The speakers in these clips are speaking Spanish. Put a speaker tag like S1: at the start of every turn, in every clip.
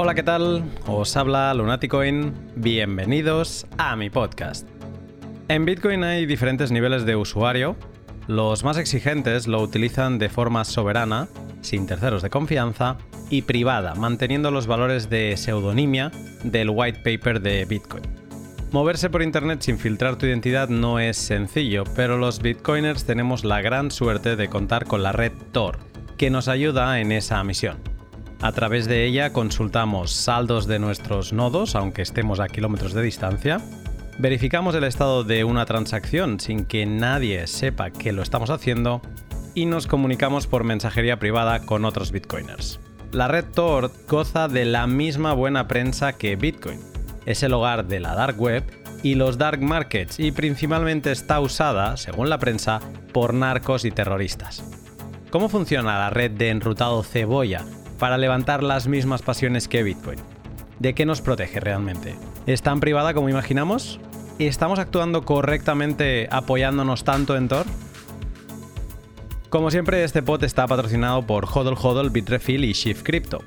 S1: Hola, ¿qué tal? Os habla Lunaticoin. Bienvenidos a mi podcast. En Bitcoin hay diferentes niveles de usuario. Los más exigentes lo utilizan de forma soberana, sin terceros de confianza, y privada, manteniendo los valores de pseudonimia del white paper de Bitcoin. Moverse por Internet sin filtrar tu identidad no es sencillo, pero los bitcoiners tenemos la gran suerte de contar con la red Tor, que nos ayuda en esa misión. A través de ella consultamos saldos de nuestros nodos, aunque estemos a kilómetros de distancia, verificamos el estado de una transacción sin que nadie sepa que lo estamos haciendo y nos comunicamos por mensajería privada con otros bitcoiners. La red Tor goza de la misma buena prensa que Bitcoin es el hogar de la dark web y los dark markets y principalmente está usada, según la prensa, por narcos y terroristas. ¿Cómo funciona la red de enrutado cebolla para levantar las mismas pasiones que Bitcoin? ¿De qué nos protege realmente? ¿Es tan privada como imaginamos? ¿Estamos actuando correctamente apoyándonos tanto en Tor? Como siempre, este pod está patrocinado por Hodl Hodl, Bitrefill y Shift Crypto.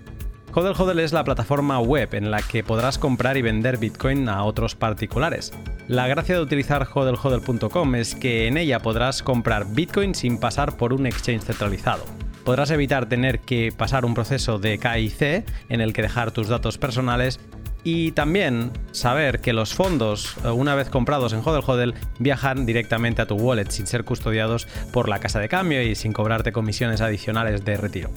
S1: Hodl Hodl es la plataforma web en la que podrás comprar y vender Bitcoin a otros particulares. La gracia de utilizar hodlhodl.com es que en ella podrás comprar Bitcoin sin pasar por un exchange centralizado. Podrás evitar tener que pasar un proceso de KIC en el que dejar tus datos personales y también saber que los fondos, eh, una vez comprados en Hodel Hodel, viajan directamente a tu wallet sin ser custodiados por la casa de cambio y sin cobrarte comisiones adicionales de retiro.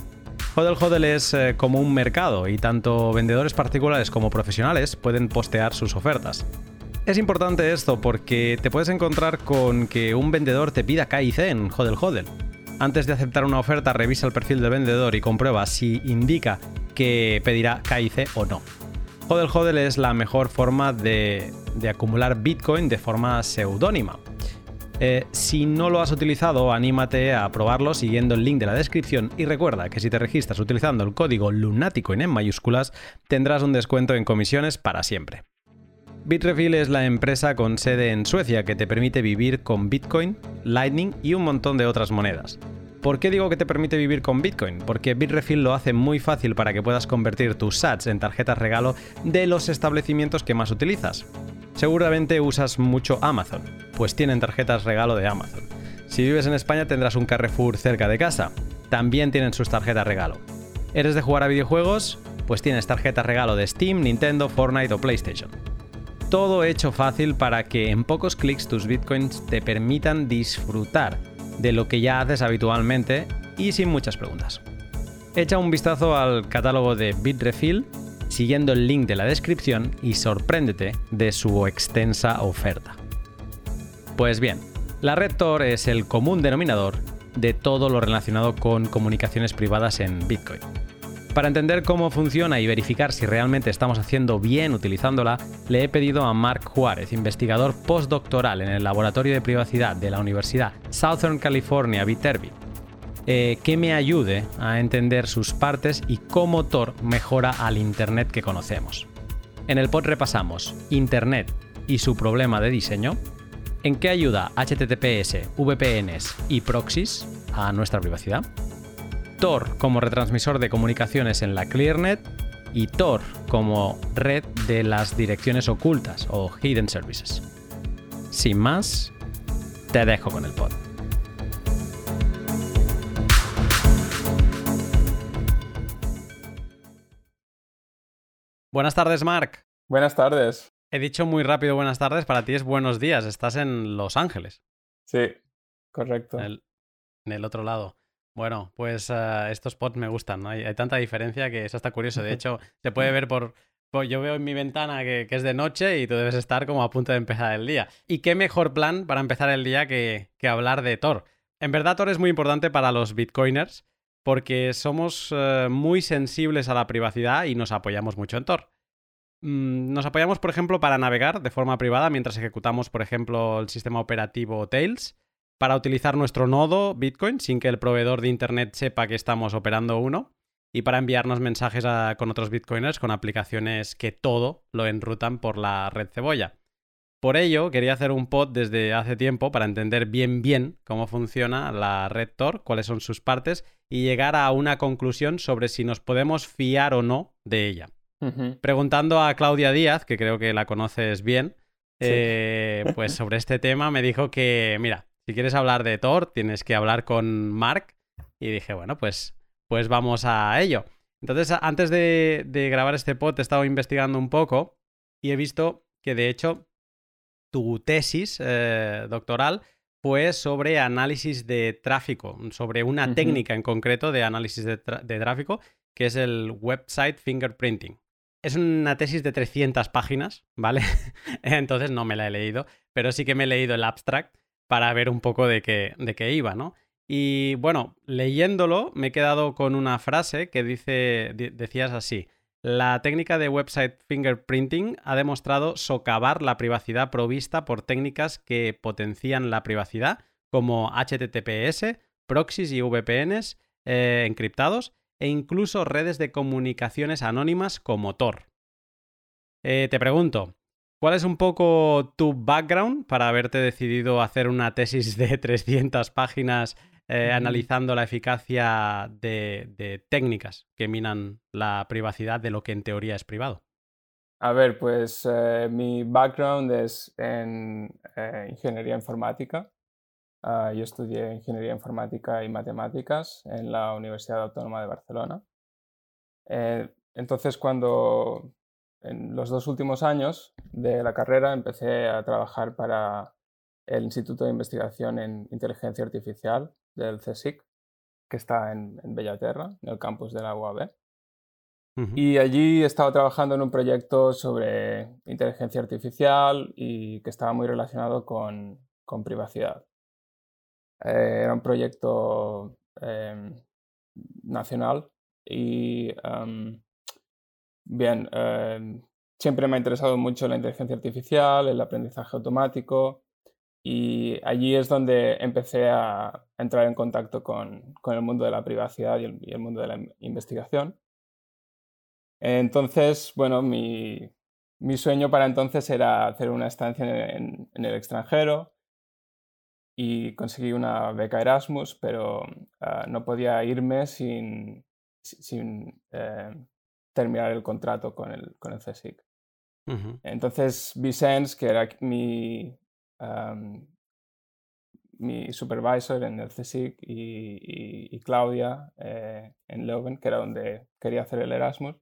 S1: Hodel Hodel es eh, como un mercado y tanto vendedores particulares como profesionales pueden postear sus ofertas. Es importante esto porque te puedes encontrar con que un vendedor te pida KIC en Hodel Hodel. Antes de aceptar una oferta, revisa el perfil del vendedor y comprueba si indica que pedirá KIC o no. Hodel Hodel es la mejor forma de, acumular Bitcoin de forma seudónima. Eh, si no lo has utilizado, anímate a probarlo siguiendo el link de la descripción y recuerda que si te registras utilizando el código LUNATICOIN en mayúsculas, tendrás un descuento en comisiones para siempre. Bitrefill es la empresa con sede en Suecia que te permite vivir con Bitcoin, Lightning y un montón de otras monedas. ¿Por qué digo que te permite vivir con Bitcoin? Porque Bitrefill lo hace muy fácil para que puedas convertir tus sats en tarjetas regalo de los establecimientos que más utilizas. Seguramente usas mucho Amazon, pues tienen tarjetas regalo de Amazon. Si vives en España tendrás un Carrefour cerca de casa, también tienen sus tarjetas regalo. ¿Eres de jugar a videojuegos? Pues tienes tarjetas regalo de Steam, Nintendo, Fortnite o PlayStation. Todo hecho fácil para que en pocos clics tus bitcoins te permitan disfrutar de lo que ya haces habitualmente y sin muchas preguntas. Echa un vistazo al catálogo de Bitrefill siguiendo el link de la descripción y sorpréndete de su extensa oferta. Pues bien, la red Tor es el común denominador de todo lo relacionado con comunicaciones privadas en Bitcoin. Para entender cómo funciona y verificar si realmente estamos haciendo bien utilizándola, le he pedido a Mark Juárez, investigador postdoctoral en el Laboratorio de Privacidad de la Universidad Southern California Viterbi, eh, que me ayude a entender sus partes y cómo Tor mejora al Internet que conocemos. En el pod repasamos Internet y su problema de diseño, en qué ayuda HTTPS, VPNs y proxies a nuestra privacidad, Tor como retransmisor de comunicaciones en la ClearNet y Tor como red de las direcciones ocultas o hidden services. Sin más, te dejo con el pod. Buenas tardes, Mark.
S2: Buenas tardes.
S1: He dicho muy rápido buenas tardes, para ti es buenos días, estás en Los Ángeles.
S2: Sí, correcto.
S1: En el, otro lado. Bueno, pues uh, estos spots me gustan, ¿no? Hay, hay, tanta diferencia que eso está curioso. De hecho, se puede ver por, por yo veo en mi ventana que, que, es de noche y tú debes estar como a punto de empezar el día. ¿Y qué mejor plan para empezar el día que, que hablar de Tor? En verdad, Tor es muy importante para los bitcoiners porque somos uh, muy sensibles a la privacidad y nos apoyamos mucho en Tor. Mm, nos apoyamos, por ejemplo, para navegar de forma privada mientras ejecutamos, por ejemplo, el sistema operativo Tails, para utilizar nuestro nodo Bitcoin sin que el proveedor de Internet sepa que estamos operando uno, y para enviarnos mensajes a, con otros Bitcoiners con aplicaciones que todo lo enrutan por la red cebolla. Por ello, quería hacer un pod desde hace tiempo para entender bien bien cómo funciona la red Tor, cuáles son sus partes y llegar a una conclusión sobre si nos podemos fiar o no de ella. preguntando a Claudia Díaz, que creo que la conoces bien, eh, pues sobre este tema me dijo que, mira, si quieres hablar de Thor, tienes que hablar con Mark. Y dije, bueno, pues, pues vamos a ello. Entonces, antes de, grabar este pod, he estado investigando un poco y he visto que, de hecho, tu tesis eh, doctoral fue sobre análisis de tráfico, sobre una técnica en concreto de análisis de, tráfico, que es el website fingerprinting. Es una tesis de 300 páginas, ¿vale? Entonces no me la he leído, pero sí que me he leído el abstract para ver un poco de qué, de qué iba, ¿no? Y bueno, leyéndolo me he quedado con una frase que dice, decías así, la técnica de website fingerprinting ha demostrado socavar la privacidad provista por técnicas que potencian la privacidad, como HTTPS, proxies y VPNs eh, encriptados, e incluso redes de comunicaciones anónimas como Tor. Eh, te pregunto, ¿cuál es un poco tu background para haberte decidido hacer una tesis de 300 páginas eh, analizando la eficacia de, técnicas que minan la privacidad de lo que en teoría es privado.
S2: A ver, pues eh, mi background es en eh, ingeniería informática. Ah, yo estudié ingeniería informática y matemáticas en la Universidad Autónoma de Barcelona. entonces, cuando en los dos últimos años de la carrera empecé a trabajar para el Instituto de Investigación en Inteligencia Artificial del CSIC, que está en, Bellaterra, en el campus de la UAB. Y allí he estado trabajando en un proyecto sobre inteligencia artificial y que estaba muy relacionado con, privacidad. Eh, era un proyecto em, nacional y bien, em, siempre me ha interesado mucho la inteligencia artificial, el aprendizaje automático y allí es donde empecé a entrar en contacto con, el mundo de la privacidad y el, mundo de la investigación. Entonces, bueno, mi, sueño para entonces era hacer una estancia en, el extranjero y conseguí una beca Erasmus, pero ah, no podía irme sin, eh, terminar el contrato con el, con el CSIC. Entonces, Vicens, que era mi, mi supervisor en el CSIC y, Claudia eh, en Leuven, que era donde quería hacer el Erasmus,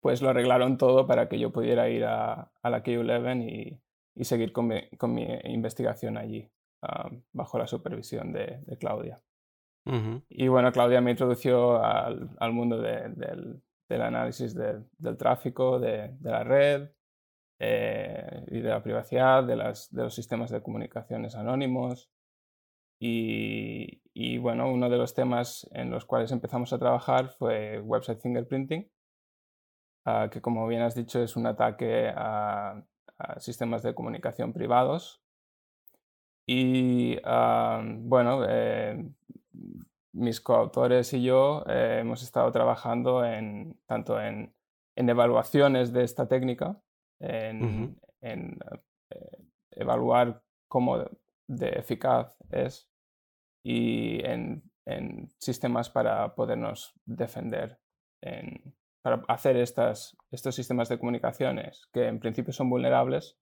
S2: pues lo arreglaron todo para que yo pudiera ir a, la KU Leuven y, seguir con mi, investigación allí, bajo la supervisión de, Claudia. Y bueno, Claudia me introdució al, mundo del, análisis del tráfico, de, la red, eh, y de la privacidad, de, las, de, los sistemas de comunicaciones anónimos. Y, bueno, uno de los temas en los cuales empezamos a trabajar fue website fingerprinting, ah, que como bien has dicho es un ataque a, sistemas de comunicación privados. Y ah, bueno, eh, mis coautores y yo eh, hemos estado trabajando en, tanto en, en evaluaciones de esta técnica en, eh, evaluar cómo de eficaz es y en, sistemas para podernos defender, para hacer estas, estos sistemas de comunicaciones que en principio son vulnerables,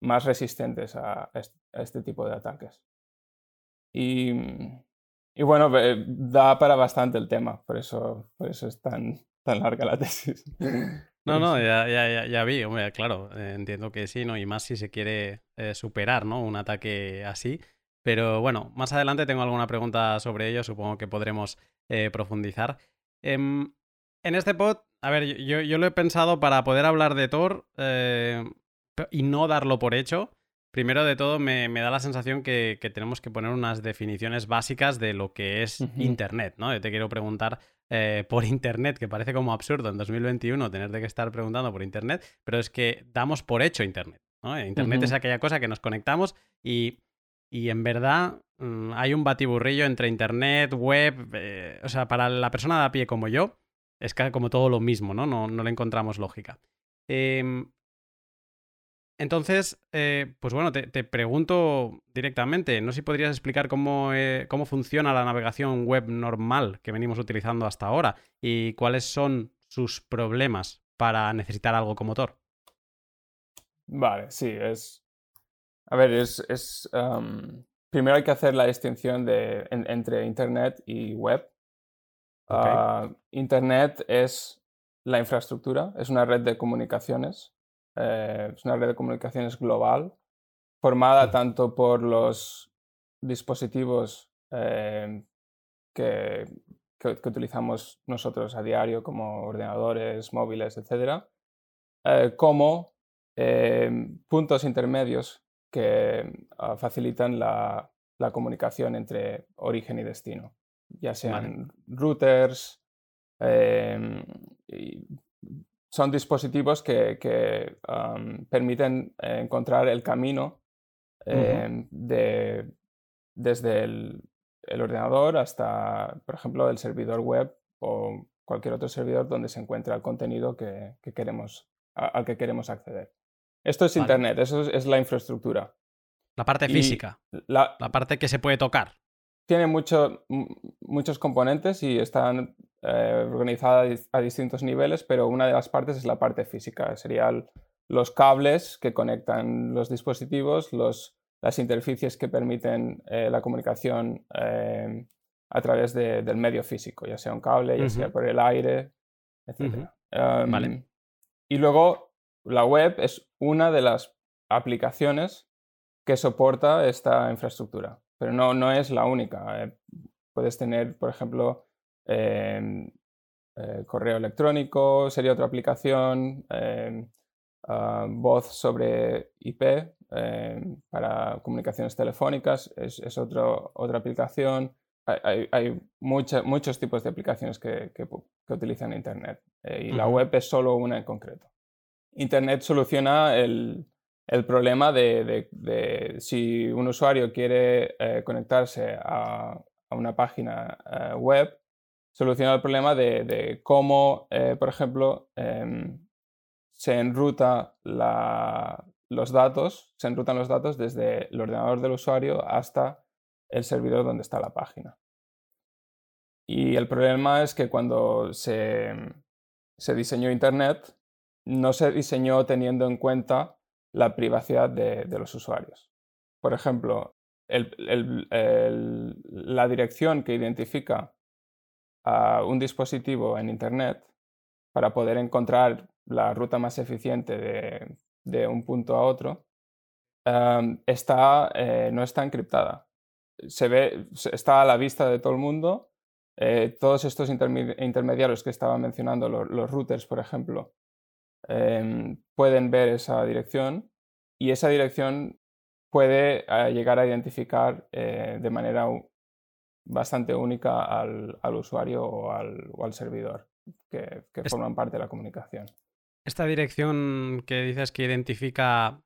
S2: más resistentes a, este tipo de ataques. Y, y, bueno, da para bastante el tema, por eso, por eso es tan, tan larga la tesis.
S1: No, no, ya, ya, ya, vi, hombre, claro, eh, entiendo que sí, ¿no? Y más si se quiere eh, superar, ¿no? Un ataque así. Pero bueno, más adelante tengo alguna pregunta sobre ello, supongo que podremos eh, profundizar. Em, en este pod, a ver, yo, yo, lo he pensado para poder hablar de Thor y no darlo por hecho. Primero de todo, me, da la sensación que, tenemos que poner unas definiciones básicas de lo que es Internet, ¿no? Yo te quiero preguntar eh, por Internet, que parece como absurdo en 2021 tener que estar preguntando por Internet, pero es que damos por hecho Internet. ¿no? Internet es aquella cosa que nos conectamos y, en verdad mm, hay un batiburrillo entre Internet, web, eh, o sea, para la persona de a pie como yo, es como todo lo mismo, ¿no? No, no le encontramos lógica. Em, entonces, eh, pues bueno, te, pregunto directamente, no sé si podrías explicar cómo, eh, cómo funciona la navegación web normal que venimos utilizando hasta ahora y cuáles son sus problemas para necesitar algo como Tor.
S2: Vale, sí, es. A ver, es. Primero hay que hacer la distinción de, entre Internet y web. Ah, Internet es la infraestructura, es una red de comunicaciones, eh, es una red de comunicaciones global, formada tanto por los dispositivos eh, que, que, utilizamos nosotros a diario, como ordenadores, móviles, etc., eh, como puntos intermedios que ah, facilitan la, la, comunicación entre origen y destino ya sean routers, em, son dispositivos que, permiten encontrar el camino em, de, desde el, ordenador hasta, por ejemplo, el servidor web o cualquier otro servidor donde se encuentra el contenido que, queremos, al que queremos acceder. Esto es Internet, eso es, la infraestructura.
S1: La parte física. la, parte que se puede tocar
S2: tiene muchos componentes y están eh, organizadas a distintos niveles, pero una de las partes es la parte física. Serían los cables que conectan los dispositivos, los, las interfaces que permiten eh, la comunicación eh, a través del medio físico, ya sea un cable, ya sea por el aire, etc.
S1: Em,
S2: y luego la web es una de las aplicaciones que soporta esta infraestructura pero no, no es la única. Eh, puedes tener, por ejemplo, em, eh, correo electrónico, sería otra aplicación, em, ah, voz sobre IP em, para comunicaciones telefónicas, es, es otra aplicación. Hay, hay muchos tipos de aplicaciones que, que, utilizan Internet eh, y la web es solo una en concreto. Internet soluciona el, el problema de, si un usuario quiere eh, conectarse a, una página eh, web, soluciona el problema de, cómo, eh, por ejemplo, em, se enruta los datos, se enrutan los datos desde el ordenador del usuario hasta el servidor donde está la página. Y el problema es que cuando se, se diseñó Internet, no se diseñó teniendo en cuenta la privacidad de, los usuarios. Por ejemplo, la dirección que identifica a un dispositivo en Internet para poder encontrar la ruta más eficiente de, un punto a otro, em, está, eh, no está encriptada. Se ve, está a la vista de todo el mundo. Eh, todos estos intermediarios que estaba mencionando, los routers, por ejemplo, Em, pueden ver esa dirección y esa dirección puede eh, llegar a identificar eh, de manera bastante única al, usuario o al, servidor que, forman parte de la comunicación.
S1: Esta dirección que dices que identifica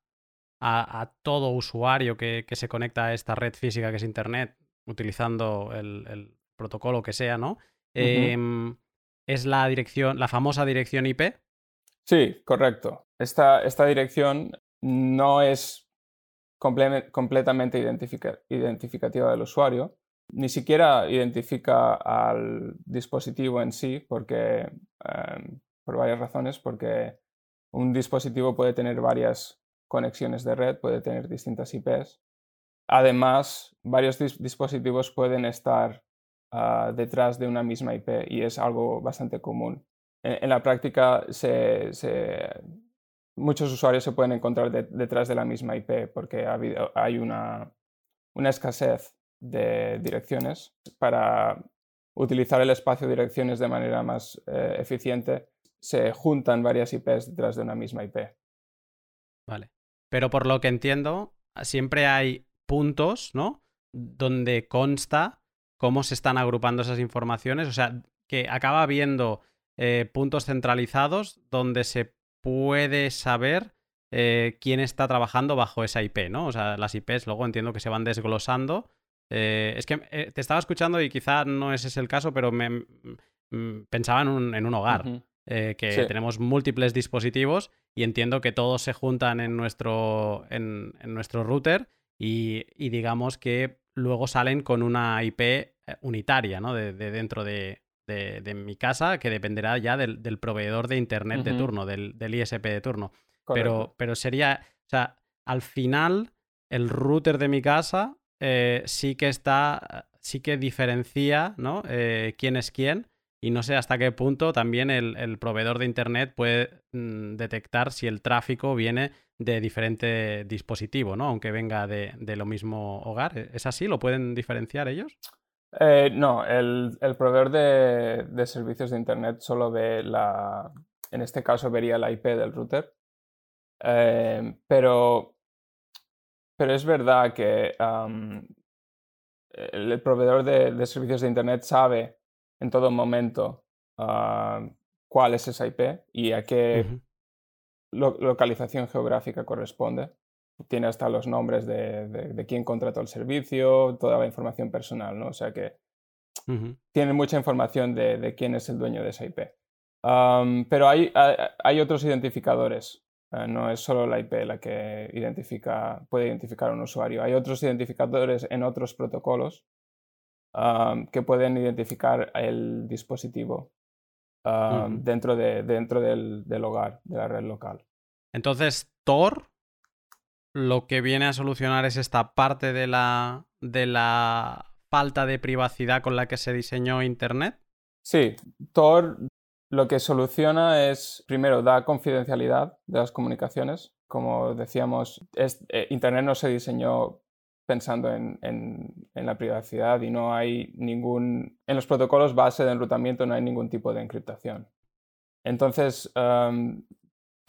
S1: a, todo usuario que, se conecta a esta red física que es Internet, utilizando el, protocolo que sea, ¿no? Em, es la dirección, la famosa dirección IP.
S2: Sí, correcto. Esta, esta dirección no es completamente identificativa del usuario, ni siquiera identifica al dispositivo en sí, porque, em, por varias razones, porque un dispositivo puede tener varias conexiones de red, puede tener distintas IPs. Además, varios dispositivos pueden estar ah, detrás de una misma IP y es algo bastante común en, la práctica muchos usuarios se pueden encontrar detrás de la misma IP porque hay una, escasez de direcciones. Para utilizar el espacio de direcciones de manera más eh, eficiente, se juntan varias IPs detrás de una misma IP.
S1: Vale. Pero por lo que entiendo, siempre hay puntos, ¿no? Donde consta cómo se están agrupando esas informaciones. O sea, que acaba viendo eh, puntos centralizados donde se puede saber eh, quién está trabajando bajo esa IP, ¿no? O sea, las IPs luego entiendo que se van desglosando. Eh, es que te estaba escuchando y quizá no ese es el caso, pero me pensaba en un, hogar. que tenemos múltiples dispositivos y entiendo que todos se juntan en nuestro, en, nuestro router y, digamos que luego salen con una IP unitaria ¿no? de, dentro de, de, mi casa, que dependerá ya del, proveedor de Internet de turno, del, ISP de turno. Pero, pero sería, o sea, al final, el router de mi casa eh, sí que está, sí que diferencia, ¿no? Eh, quién es quién. Y no sé hasta qué punto también el, proveedor de Internet puede mm, detectar si el tráfico viene de diferente dispositivo, ¿no? Aunque venga de, lo mismo hogar. ¿Es así? ¿Lo pueden diferenciar ellos?
S2: Eh, no, el, proveedor de, servicios de Internet solo ve la... En este caso vería la IP del router. pero pero es verdad que el, proveedor de, servicios de Internet sabe en todo momento ah, cuál es esa IP y a qué localización geográfica corresponde. Tiene hasta los nombres de, quién contrató el servicio, toda la información personal, ¿no? O sea que tiene mucha información de, quién es el dueño de esa IP. pero hay, hay, otros identificadores eh, no es solo la IP la que identifica, puede identificar a un usuario. Hay otros identificadores en otros protocolos que pueden identificar el dispositivo dentro, de, dentro del, hogar, de la red local.
S1: Entonces, Tor lo que viene a solucionar es esta parte de la, de la falta de privacidad con la que se diseñó Internet.
S2: Sí, Tor lo que soluciona es, primero, da confidencialidad de las comunicaciones. Como decíamos, eh, Internet no se diseñó pensando en, la privacidad y no hay ningún... En los protocolos base de enrutamiento no hay ningún tipo de encriptación. Entonces, um,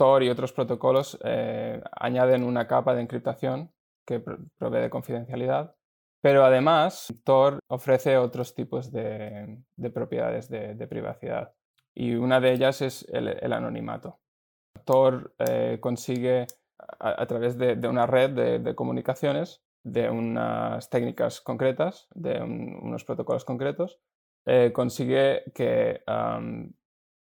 S2: Tor y otros protocolos eh, añaden una capa de encriptación que provee de confidencialidad, pero además Tor ofrece otros tipos de, propiedades de privacidad y una de ellas es el, anonimato. Tor eh, consigue a, través de, una red de, comunicaciones, de unas técnicas concretas, de unos protocolos concretos, eh, consigue que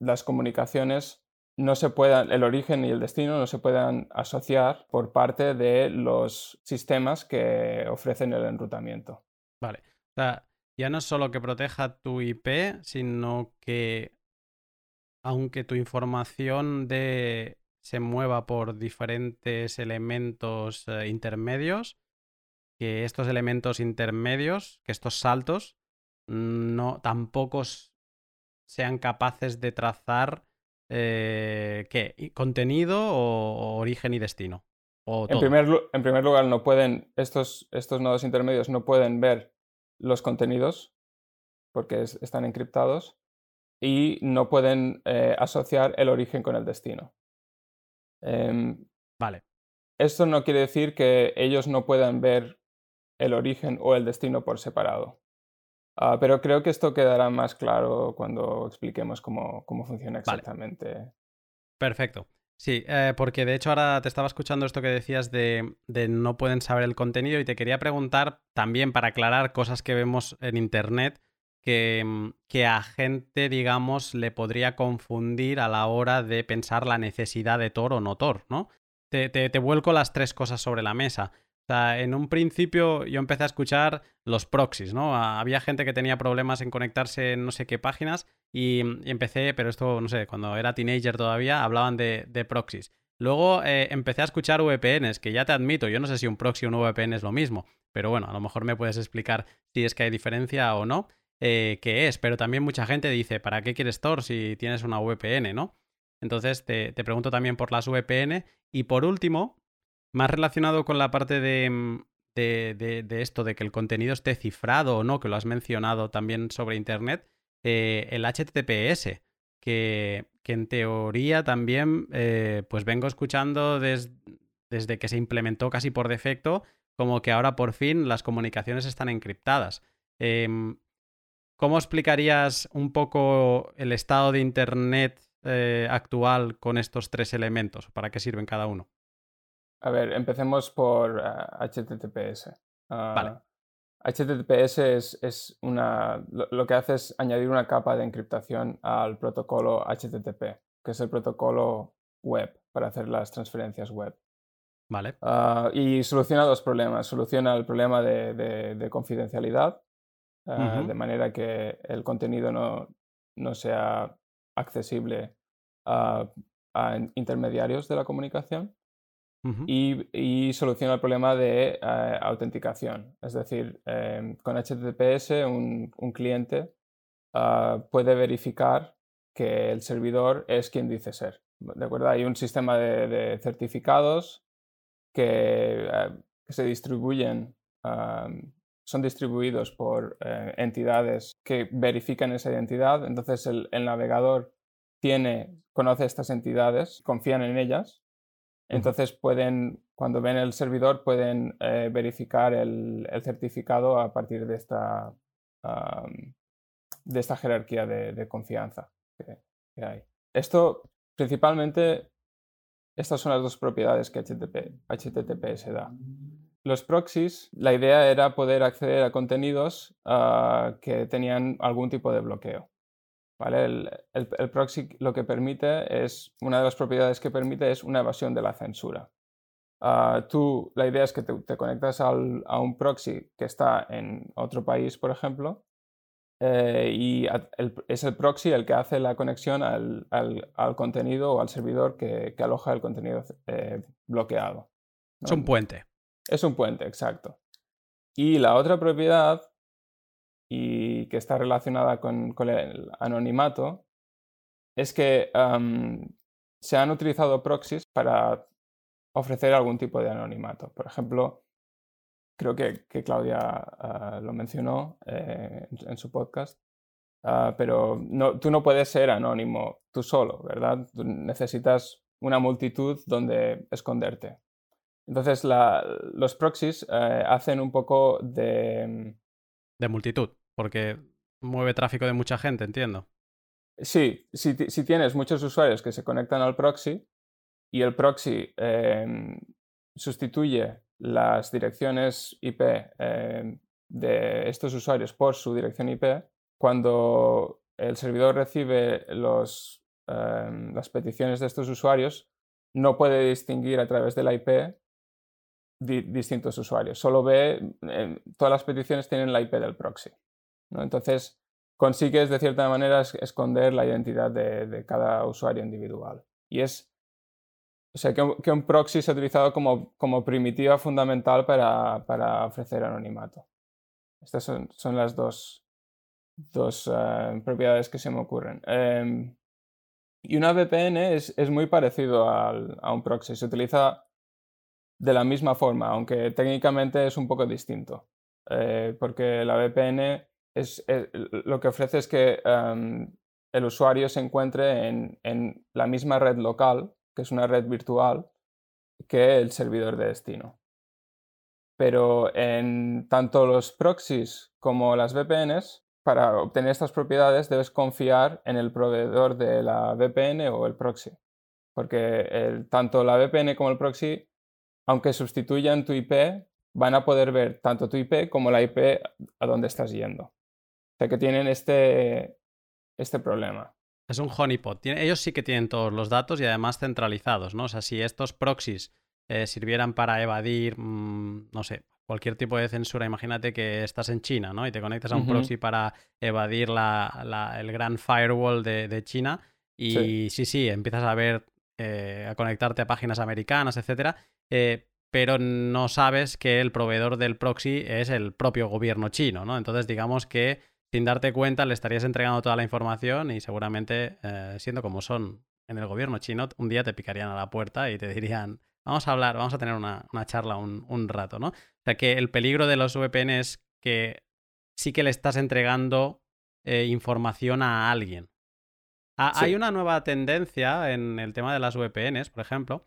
S2: las comunicaciones no se puedan, el origen y el destino no se puedan asociar por parte de los sistemas que ofrecen el enrutamiento.
S1: Vale. O sea, ya no solo que proteja tu IP, sino que aunque tu información de, se mueva por diferentes elementos eh, intermedios, que estos elementos intermedios, que estos saltos, no tampoco sean capaces de trazar eh, ¿qué? contenido o, origen y destino.
S2: En, primer, en, primer, lugar, no pueden, estos, estos nodos intermedios no pueden ver los contenidos porque están encriptados y no pueden eh, asociar el origen con el destino. Em,
S1: vale.
S2: Esto no quiere decir que ellos no puedan ver el origen o el destino por separado. Ah, pero creo que esto quedará más claro cuando expliquemos cómo, funciona exactamente.
S1: Perfecto. Sí, eh, porque de hecho ahora te estaba escuchando esto que decías de, de, no pueden saber el contenido y te quería preguntar también para aclarar cosas que vemos en Internet Mm, que, a gente, digamos, le podría confundir a la hora de pensar la necesidad de Tor o no Tor, ¿no? Te, te, vuelco las tres cosas sobre la mesa. O sea, en un principio yo empecé a escuchar los proxies, ¿no? Había gente que tenía problemas en conectarse en no sé qué páginas y, mm, empecé, pero esto, no sé, cuando era teenager todavía, hablaban de, proxies. Luego eh, empecé a escuchar VPNs, que ya te admito, yo no sé si un proxy o un VPN es lo mismo, pero bueno, a lo mejor me puedes explicar si es que hay diferencia o no. Eh, qué es, pero también mucha gente dice, ¿para qué quieres Tor si tienes una VPN, no? Entonces te, pregunto también por las VPN. Y por último, más relacionado con la parte mm, de, de, esto, de que el contenido esté cifrado o no, que lo has mencionado también sobre Internet, eh, el HTTPS, que, que, en teoría también eh, pues vengo escuchando desde que se implementó casi por defecto, como que ahora por fin las comunicaciones están encriptadas. Em, ¿Cómo explicarías un poco el estado de Internet eh, actual con estos tres elementos? ¿Para qué sirven cada uno?
S2: A ver, empecemos por HTTPS.
S1: Ah, vale.
S2: HTTPS es, una. Lo, que hace es añadir una capa de encriptación al protocolo HTTP, que es el protocolo web para hacer las transferencias web.
S1: Vale.
S2: Ah, y soluciona dos problemas. Soluciona el problema de confidencialidad, Ah, de manera que el contenido no, no sea accesible a, intermediarios de la comunicación. Y, soluciona el problema de eh, autenticación. Es decir, em, con HTTPS un, cliente ah, puede verificar que el servidor es quien dice ser. ¿De acuerdo? Hay un sistema de, certificados que, eh, se distribuyen, son distribuidos por eh, entidades que verifican esa identidad. Entonces el, navegador tiene, conoce estas entidades, confían en ellas. Entonces pueden, cuando ven el servidor, pueden eh, verificar el, certificado a partir de esta, de esta jerarquía de confianza que, hay. Esto principalmente, estas son las dos propiedades que HTTP, HTTPS da. Los proxies, la idea era poder acceder a contenidos ah, que tenían algún tipo de bloqueo. ¿Vale? El, proxy lo que permite es, una de las propiedades que permite es una evasión de la censura. Ah, tú, la idea es que te, conectas a un proxy que está en otro país, por ejemplo, eh, y es el proxy el que hace la conexión al, contenido o al servidor que, aloja el contenido eh, bloqueado.
S1: Es un puente.
S2: Es un puente, exacto. Y la otra propiedad, y que está relacionada con, el anonimato, es que se han utilizado proxies para ofrecer algún tipo de anonimato. Por ejemplo, creo que, Claudia ah, lo mencionó eh, en, su podcast, ah, pero tú no puedes ser anónimo tú solo, ¿verdad? necesitas una multitud donde esconderte. Entonces los proxies eh, hacen un poco de...
S1: De multitud, porque mueve tráfico de mucha gente, entiendo.
S2: Sí, si, tienes muchos usuarios que se conectan al proxy y el proxy em, sustituye las direcciones IP eh, de estos usuarios por su dirección IP, cuando el servidor recibe em, las peticiones de estos usuarios, no puede distinguir a través de la IP distintos usuarios. Solo ve, em, todas las peticiones tienen la IP del proxy. Entonces, consigues de cierta manera esconder la identidad de, de cada usuario individual. Y es o sea, que un, proxy se ha utilizado como, como primitiva fundamental para, para, ofrecer anonimato. Estas son, son las dos, dos eh, propiedades que se me ocurren. Em, y una VPN es, es muy parecido al, a un proxy. Se utiliza de la misma forma, aunque técnicamente es un poco distinto. Eh, porque la VPN es, lo que ofrece es que em, el usuario se encuentre en, en la misma red local que es una red virtual, que el servidor de destino. Pero en tanto los proxies como las VPNs, para obtener estas propiedades debes confiar en el proveedor de la VPN o el proxy. Porque tanto la VPN como el proxy, aunque sustituyan tu IP, van a poder ver tanto tu IP como la IP a donde estás yendo. O sea que tienen este, este problema.
S1: Es un honeypot. ellos sí que tienen todos los datos y además centralizados, ¿no? O sea, si estos proxies eh, sirvieran para evadir, mm, no sé, cualquier tipo de censura, imagínate que estás en China, ¿no? Y te conectas a un proxy para evadir el gran firewall de, China y sí. sí, empiezas a ver, eh, a conectarte a páginas americanas, etcétera, eh, pero no sabes que el proveedor del proxy es el propio gobierno chino, ¿no? Entonces, digamos que sin darte cuenta le estarías entregando toda la información y seguramente, eh, siendo como son en el gobierno chino, un día te picarían a la puerta y te dirían, vamos a hablar, vamos a tener una, charla un, rato, ¿no? O sea que el peligro de los VPN es que sí que le estás entregando eh, información a alguien. Hay una nueva tendencia en el tema de las VPNs, por ejemplo,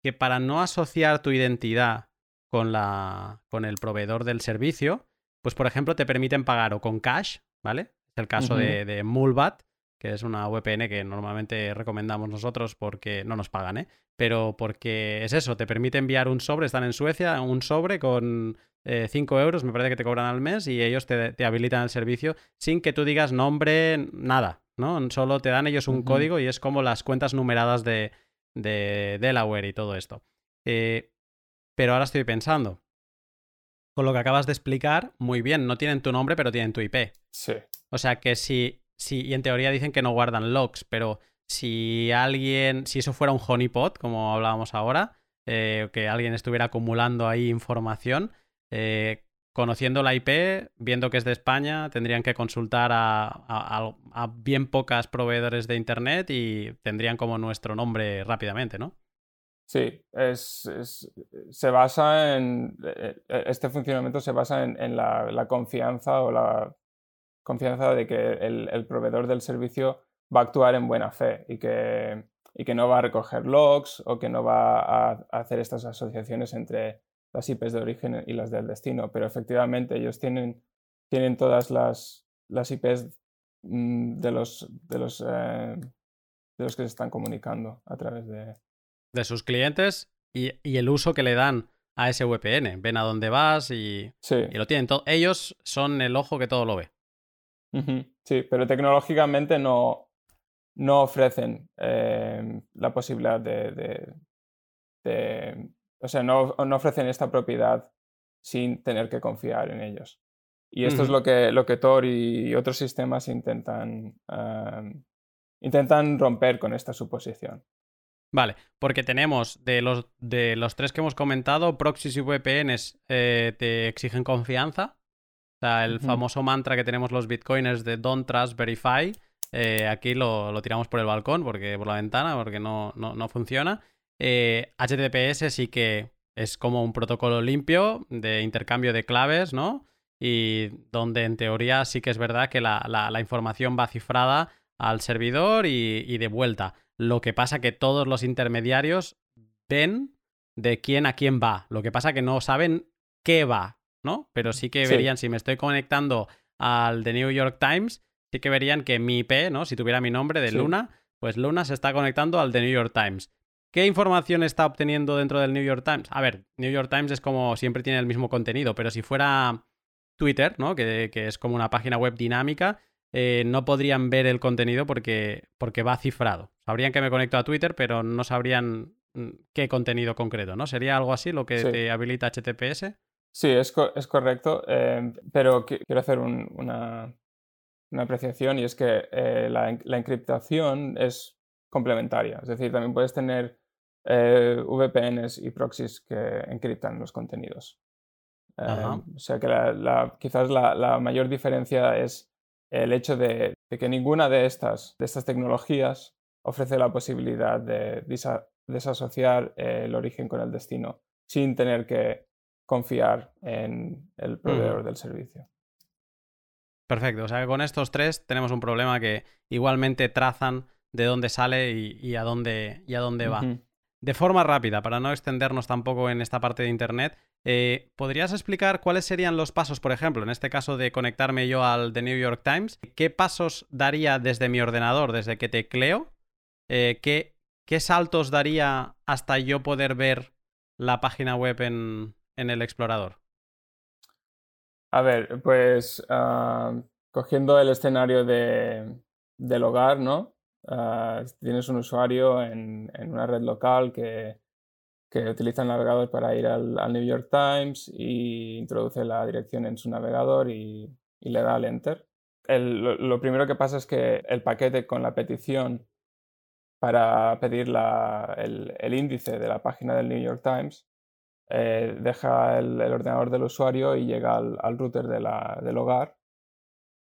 S1: que para no asociar tu identidad con, la, con el proveedor del servicio, pues por ejemplo te permiten pagar o con cash, ¿vale? Es el caso de, de Mulbat, que es una VPN que normalmente recomendamos nosotros porque no nos pagan, ¿eh? Pero porque es eso, te permite enviar un sobre, están en Suecia, un sobre con 5 eh, euros, me parece que te cobran al mes y ellos te, habilitan el servicio sin que tú digas nombre, nada, ¿no? Solo te dan ellos un código y es como las cuentas numeradas de, de Delaware y todo esto. Eh, pero ahora estoy pensando, con lo que acabas de explicar, muy bien, no tienen tu nombre, pero tienen tu IP.
S2: Sí.
S1: O sea que si, si, y en teoría dicen que no guardan logs, pero si alguien, si eso fuera un honeypot, como hablábamos ahora, eh, que alguien estuviera acumulando ahí información, eh, conociendo la IP, viendo que es de España, tendrían que consultar a, bien pocas proveedores de Internet y tendrían como nuestro nombre rápidamente, ¿no?
S2: Sí, es, se basa en. Eh, este funcionamiento se basa en, la, confianza o la confianza de que el, proveedor del servicio va a actuar en buena fe y que, y que no va a recoger logs o que no va a hacer estas asociaciones entre las IPs de origen y las del destino, pero efectivamente ellos tienen, tienen todas las, las IPs mm, de los, de, los, eh, de los que se están comunicando a través de...
S1: De sus clientes y, el uso que le dan a ese VPN. Ven a dónde vas y, y lo tienen todo. Ellos son el ojo que todo lo ve.
S2: Sí, pero tecnológicamente no, no ofrecen eh, la posibilidad de, o sea, no, ofrecen esta propiedad sin tener que confiar en ellos. Y esto es lo que, lo que Tor y otros sistemas intentan, intentan romper con esta suposición.
S1: Vale, porque tenemos de los, de los tres que hemos comentado, proxies y VPNs eh, te exigen confianza. O sea, el famoso mantra que tenemos los bitcoiners de don't trust, verify, eh, aquí lo, lo, tiramos por el balcón, porque por la ventana, porque no, no, no funciona. HTTPS eh, sí que es como un protocolo limpio de intercambio de claves, ¿no? Y donde en teoría sí que es verdad que la, información va cifrada al servidor y, de vuelta. Lo que pasa que todos los intermediarios ven de quién a quién va. Lo que pasa que no saben qué va, ¿no? Pero sí que verían, si me estoy conectando al The New York Times, sí que verían que mi IP, ¿no? Si tuviera mi nombre de Luna, pues Luna se está conectando al The New York Times. ¿Qué información está obteniendo dentro del New York Times? A ver, New York Times es como siempre tiene el mismo contenido, pero si fuera Twitter, ¿no? Que, es como una página web dinámica, eh, no podrían ver el contenido porque, porque va cifrado. Sabrían que me conecto a Twitter, pero no sabrían mm, qué contenido concreto, ¿no? ¿Sería algo así lo que te habilita HTTPS?
S2: Sí, es, es correcto, eh, pero quiero hacer una, apreciación y es que eh, la, la, encriptación es complementaria. Es decir, también puedes tener eh, VPNs y proxies que encriptan los contenidos. Eh, o sea que quizás la, mayor diferencia es el hecho de, que ninguna de estas, de estas tecnologías ofrece la posibilidad de desasociar el origen con el destino sin tener que confiar en el proveedor del servicio.
S1: Perfecto, o sea que con estos tres tenemos un problema que igualmente trazan de dónde sale y, a dónde, y a dónde va. De forma rápida, para no extendernos tampoco en esta parte de Internet, eh, ¿podrías explicar cuáles serían los pasos, por ejemplo, en este caso de conectarme yo al The New York Times? ¿Qué pasos daría desde mi ordenador, desde que tecleo? Eh, ¿qué, ¿Qué saltos daría hasta yo poder ver la página web en, el explorador?
S2: A ver, pues ah, cogiendo el escenario de, del hogar, ¿no? Ah, tienes un usuario en, una red local que, utiliza el navegador para ir al, New York Times y introduce la dirección en su navegador y, le da al enter. lo, primero que pasa es que el paquete con la petición para pedir el, índice de la página del New York Times eh, deja el, ordenador del usuario y llega al, router del hogar.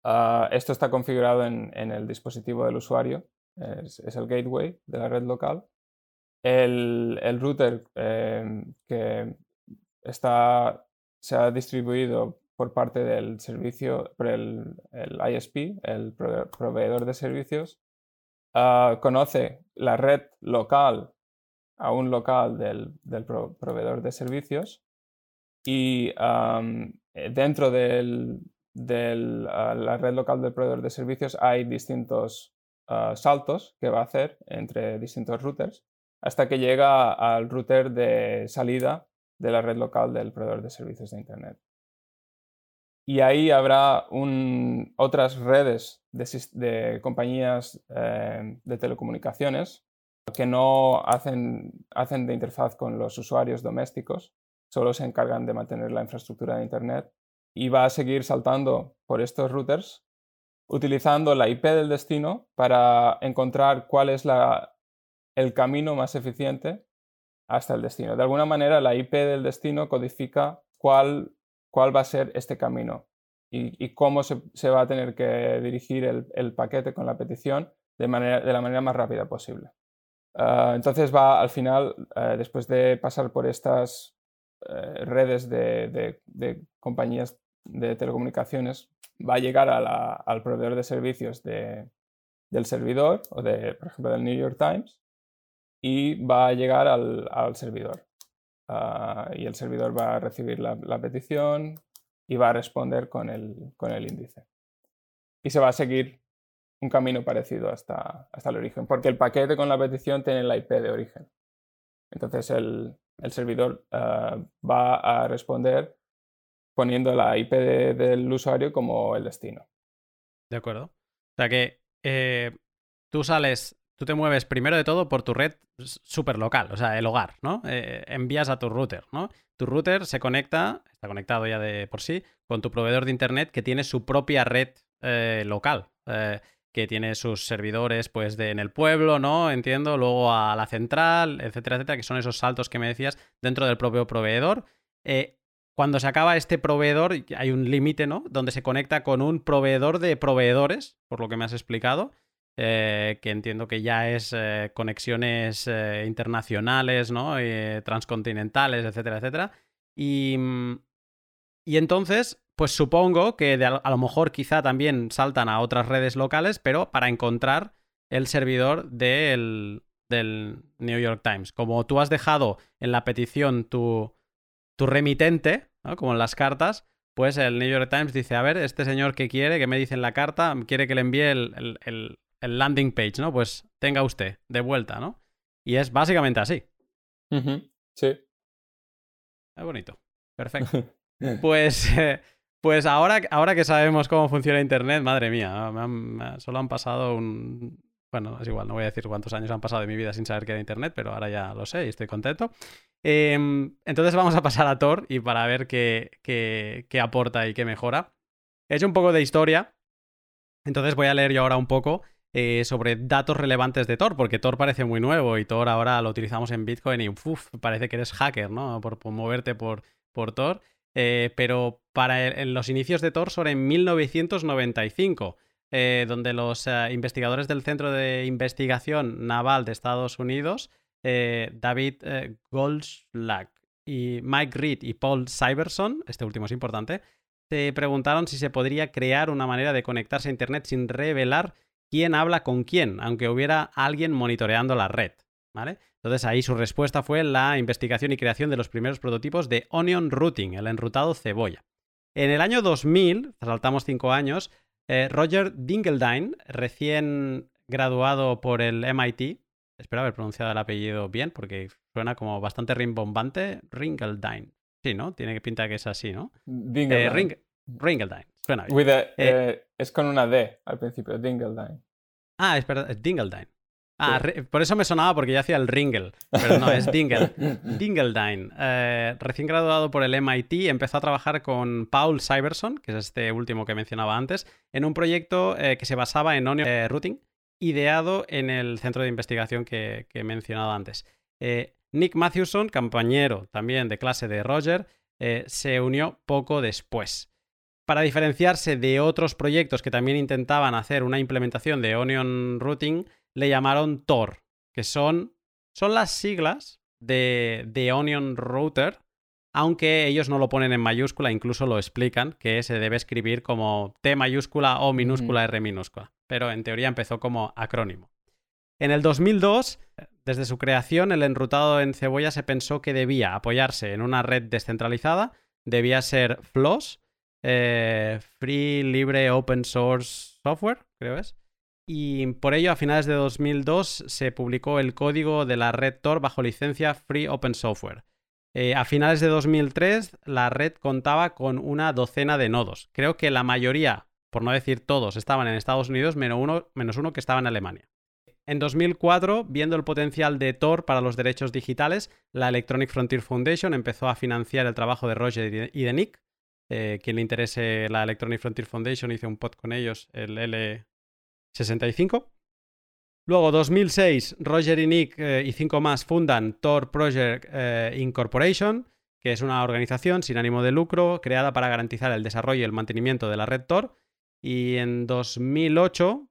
S2: Ah, esto está configurado en, el dispositivo del usuario es, el gateway de la red local. El, router eh, que está, se ha distribuido por parte del servicio, por el, ISP, el proveedor de servicios, ah, conoce la red local a un local del, proveedor de servicios y dentro de ah, la red local del proveedor de servicios hay distintos Ah, saltos que va a hacer entre distintos routers hasta que llega al router de salida de la red local del proveedor de servicios de Internet. Y ahí habrá otras redes de, compañías eh, de telecomunicaciones que no hacen, hacen de interfaz con los usuarios domésticos, solo se encargan de mantener la infraestructura de Internet y va a seguir saltando por estos routers utilizando la IP del destino para encontrar cuál es la, el camino más eficiente hasta el destino. De alguna manera, la IP del destino codifica cuál, cuál va a ser este camino y, cómo se, va a tener que dirigir el, paquete con la petición de, manera, de, la manera más rápida posible. Ah, entonces va al final, eh, después de pasar por estas eh, redes de, compañías de telecomunicaciones, va a llegar al proveedor de servicios del servidor o de, por ejemplo, del New York Times y va a llegar al, servidor. Ah, y el servidor va a recibir la, petición y va a responder con el, con el, índice. Y se va a seguir un camino parecido hasta, hasta el origen, porque el paquete con la petición tiene la IP de origen. Entonces el, el servidor ah, va a responder poniendo la IP del usuario como el destino.
S1: De acuerdo. O sea que eh, tú sales, tú te mueves primero de todo por tu red súper local, o sea, el hogar, ¿no? Eh, envías a tu router, ¿no? Tu router se conecta, está conectado ya de por sí, con tu proveedor de internet que tiene su propia red eh, local. que tiene sus servidores pues de, en el pueblo, ¿no? Entiendo, luego a la central, etcétera, etcétera, que son esos saltos que me decías dentro del propio proveedor. Cuando se acaba este proveedor, hay un límite, ¿no? Donde se conecta con un proveedor de proveedores, por lo que me has explicado, eh, que entiendo que ya es eh, conexiones eh, internacionales, ¿no? transcontinentales, etcétera, etcétera. Y, mm, y entonces, pues supongo que a, lo mejor quizá también saltan a otras redes locales, pero para encontrar el servidor del, del New York Times. Como tú has dejado en la petición tu, tu remitente, como en las cartas, pues el New York Times dice, a ver, este señor que quiere, que me dice en la carta, quiere que le envíe el, landing page, ¿no? Pues tenga usted, de vuelta, ¿no? Y es básicamente así.
S2: Sí.
S1: Es bonito. Perfecto. pues, eh, pues ahora, ahora que sabemos cómo funciona Internet, madre mía, solo han pasado un... Bueno, es igual, no voy a decir cuántos años han pasado de mi vida sin saber qué era Internet, pero ahora ya lo sé y estoy contento. Em, entonces vamos a pasar a Thor y para ver qué, qué, aporta y qué mejora. He hecho un poco de historia, entonces voy a leer yo ahora un poco eh, sobre datos relevantes de Tor, porque Tor parece muy nuevo y Tor ahora lo utilizamos en Bitcoin y uf, parece que eres hacker, ¿no? Por, moverte por, por Tor. Eh, pero para los inicios de Tor en 1995, eh, donde los investigadores del Centro de Investigación Naval de Estados Unidos David Goldschlag y Mike Reed y Paul Cyberson, este último es importante, se preguntaron si se podría crear una manera de conectarse a Internet sin revelar quién habla con quién, aunque hubiera alguien monitoreando la red. ¿Vale? Entonces ahí su respuesta fue la investigación y creación de los primeros prototipos de Onion Routing, el enrutado cebolla. En el año 2000, saltamos cinco años, eh, Roger Dingledine, recién graduado por el MIT, Espero haber pronunciado el apellido bien porque suena como bastante rimbombante. Ringeldine. Sí, ¿no? Tiene que pintar que es así, ¿no?
S2: Dingeldine.
S1: Ring Ringeldine. Suena bien.
S2: Eh, eh, es con una D al principio, Dingeldine.
S1: Ah, es verdad, es Dingeldine. Ah, por eso me sonaba porque ya hacía el Ringel, pero no, es Dingle. Dingeldine. Eh, recién graduado por el MIT, empezó a trabajar con Paul Cyberson, que es este último que mencionaba antes, en un proyecto que se basaba en Onion Routing ideado en el centro de investigación que, he mencionado antes. Eh, Nick Matthewson, compañero también de clase de Roger, eh, se unió poco después. Para diferenciarse de otros proyectos que también intentaban hacer una implementación de Onion Routing, le llamaron Tor, que son, son las siglas de, de Onion Router, aunque ellos no lo ponen en mayúscula, incluso lo explican, que se debe escribir como T mayúscula o minúscula R minúscula, pero en teoría empezó como acrónimo. En el 2002, desde su creación, el enrutado en cebolla se pensó que debía apoyarse en una red descentralizada, debía ser FLOSS, eh, Free, Libre, Open Source Software, creo es. Y por ello, a finales de 2002 se publicó el código de la red Tor bajo licencia Free Open Software. Eh, a finales de 2003, la red contaba con una docena de nodos. Creo que la mayoría, por no decir todos, estaban en Estados Unidos, menos uno, menos uno que estaba en Alemania. En 2004, viendo el potencial de Tor para los derechos digitales, la Electronic Frontier Foundation empezó a financiar el trabajo de Roger y de Nick. Eh, quien le interese la Electronic Frontier Foundation, hice un pod con ellos, el L65. Luego, 2006, Roger y Nick eh, y cinco más fundan Tor Project eh, Incorporation, que es una organización sin ánimo de lucro creada para garantizar el desarrollo y el mantenimiento de la red Tor. Y en 2008,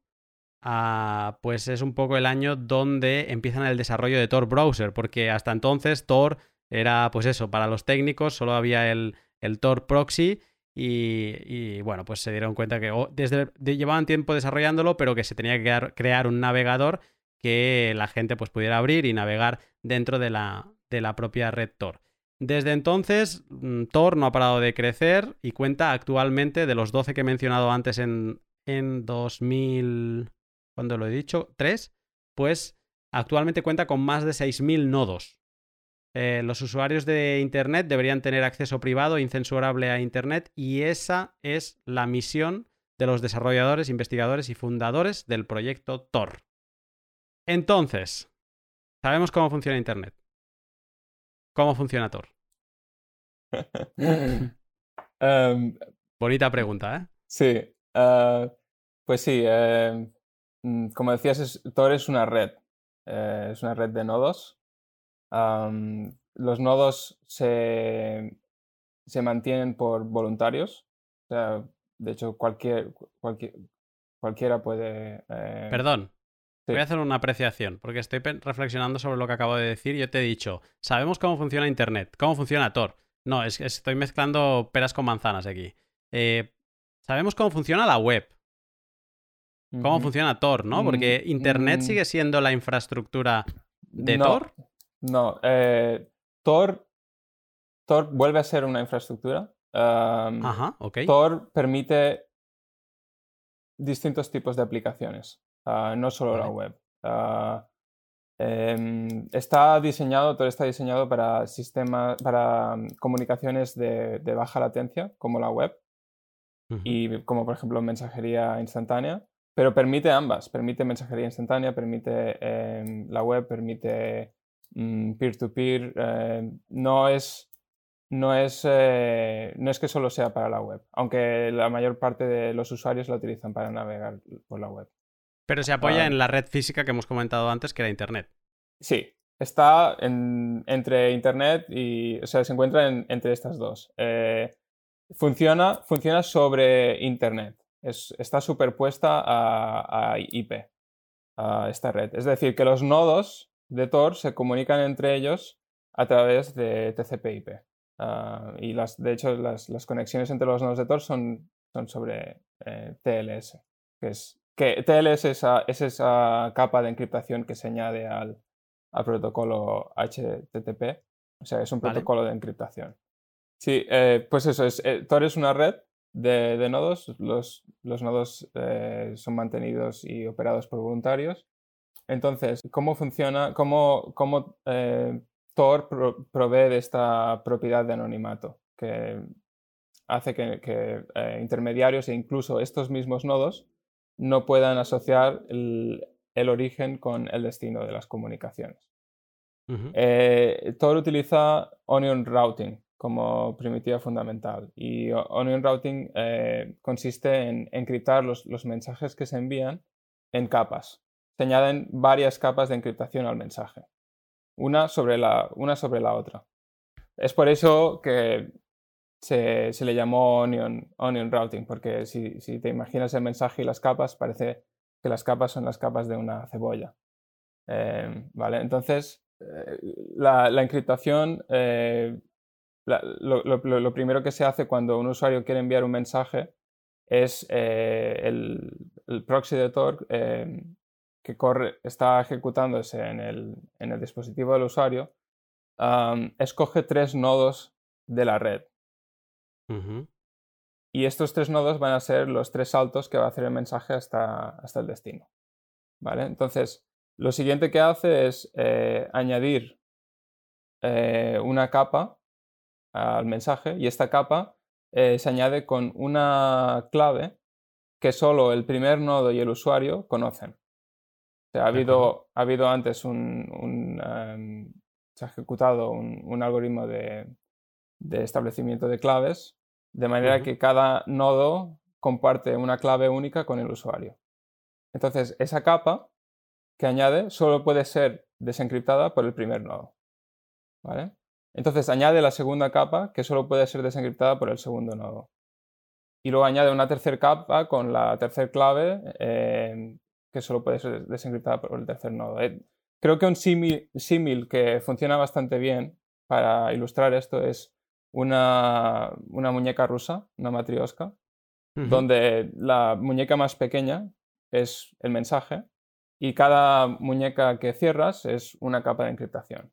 S1: ah, pues es un poco el año donde empiezan el desarrollo de Tor Browser, porque hasta entonces Tor era, pues eso, para los técnicos solo había el, el Tor Proxy y, bueno, pues se dieron cuenta que desde, llevaban tiempo desarrollándolo, pero que se tenía que crear, un navegador que la gente pues, pudiera abrir y navegar dentro de la, de la propia red Tor. Desde entonces, mm, Tor no ha parado de crecer y cuenta actualmente de los 12 que he mencionado antes en, en 2000, cuando lo he dicho, 3, pues actualmente cuenta con más de 6.000 nodos. Eh, los usuarios de Internet deberían tener acceso privado e incensurable a Internet y esa es la misión de los desarrolladores, investigadores y fundadores del proyecto Tor. Entonces, sabemos cómo funciona Internet. ¿Cómo funciona Tor? Em, Bonita pregunta, ¿eh?
S2: Sí. Eh, pues sí, em, mm, como decías, Tor es una red. Eh, es una red de nodos los nodos se, se, mantienen por voluntarios. O sea, de hecho, cualquier, cualquier cualquiera puede...
S1: Eh, Perdón. Voy a hacer una apreciación, porque estoy reflexionando sobre lo que acabo de decir. Yo te he dicho, sabemos cómo funciona Internet, cómo funciona Tor. No, es, que estoy mezclando peras con manzanas aquí. Eh, sabemos cómo funciona la web. Cómo funciona Tor, ¿no? Porque mm, Internet mm. sigue siendo la infraestructura de Tor.
S2: No, eh, Tor, Tor vuelve a ser una infraestructura.
S1: Ajá, ok.
S2: Tor permite distintos tipos de aplicaciones, ah, no solo la web. Ah, em, está diseñado, Tor está diseñado para sistemas, para mm, comunicaciones de, baja latencia, como la web, y como por ejemplo mensajería instantánea, pero permite ambas, permite mensajería instantánea, permite em, la web, permite peer-to-peer eh, no es no es, eh, no es que solo sea para la web, aunque la mayor parte de los usuarios la utilizan para navegar por la web.
S1: Pero se apoya ah. en la red física que hemos comentado antes, que era Internet.
S2: Sí, está entre Internet y, o sea, se encuentra entre estas dos. Eh, funciona, funciona sobre Internet, está superpuesta a, a IP, a esta red. Es decir, que los nodos de Tor se comunican entre ellos a través de TCP/IP. Ah, y las, de hecho, las, conexiones entre los nodos de Tor son, son sobre eh, TLS, que es que TLS es esa, es esa capa de encriptación que se añade al, al protocolo HTTP, o sea, es un protocolo de encriptación. Sí, eh, pues eso, es, eh, Tor es una red de, de nodos, los, los nodos son mantenidos y operados por voluntarios entonces, ¿cómo funciona, cómo, cómo eh, Tor provee de esta propiedad de anonimato que hace que, eh, intermediarios e incluso estos mismos nodos no puedan asociar el, origen con el destino de las comunicaciones? Eh, Tor utiliza Onion Routing como primitiva fundamental y Onion Routing consiste en encriptar los, los mensajes que se envían en capas se añaden varias capas de encriptación al mensaje, una sobre la, una sobre la otra. Es por eso que se, le llamó onion, onion routing, porque si, te imaginas el mensaje y las capas, parece que las capas son las capas de una cebolla. Em, ¿vale? Entonces, eh, la, encriptación, eh, lo, primero que se hace cuando un usuario quiere enviar un mensaje es eh, el, el, proxy de Tor que corre, está ejecutándose en el, en el dispositivo del usuario, escoge tres nodos de la red. Y estos tres nodos van a ser los tres saltos que va a hacer el mensaje hasta, hasta el destino. ¿Vale? Entonces, lo siguiente que hace es eh, añadir eh, una capa al mensaje y esta capa eh, se añade con una clave que solo el primer nodo y el usuario conocen ha, habido, ha habido antes un, em, se ha ejecutado un, algoritmo de, establecimiento de claves de manera que cada nodo comparte una clave única con el usuario. Entonces, esa capa que añade solo puede ser desencriptada por el primer nodo. ¿vale? Entonces añade la segunda capa que solo puede ser desencriptada por el segundo nodo. Y luego añade una tercera capa con la tercera clave eh, que solo puede ser desencriptada por el tercer nodo. Eh, creo que un símil que funciona bastante bien para ilustrar esto es una, muñeca rusa, una matrioska, donde la muñeca más pequeña es el mensaje y cada muñeca que cierras es una capa de encriptación.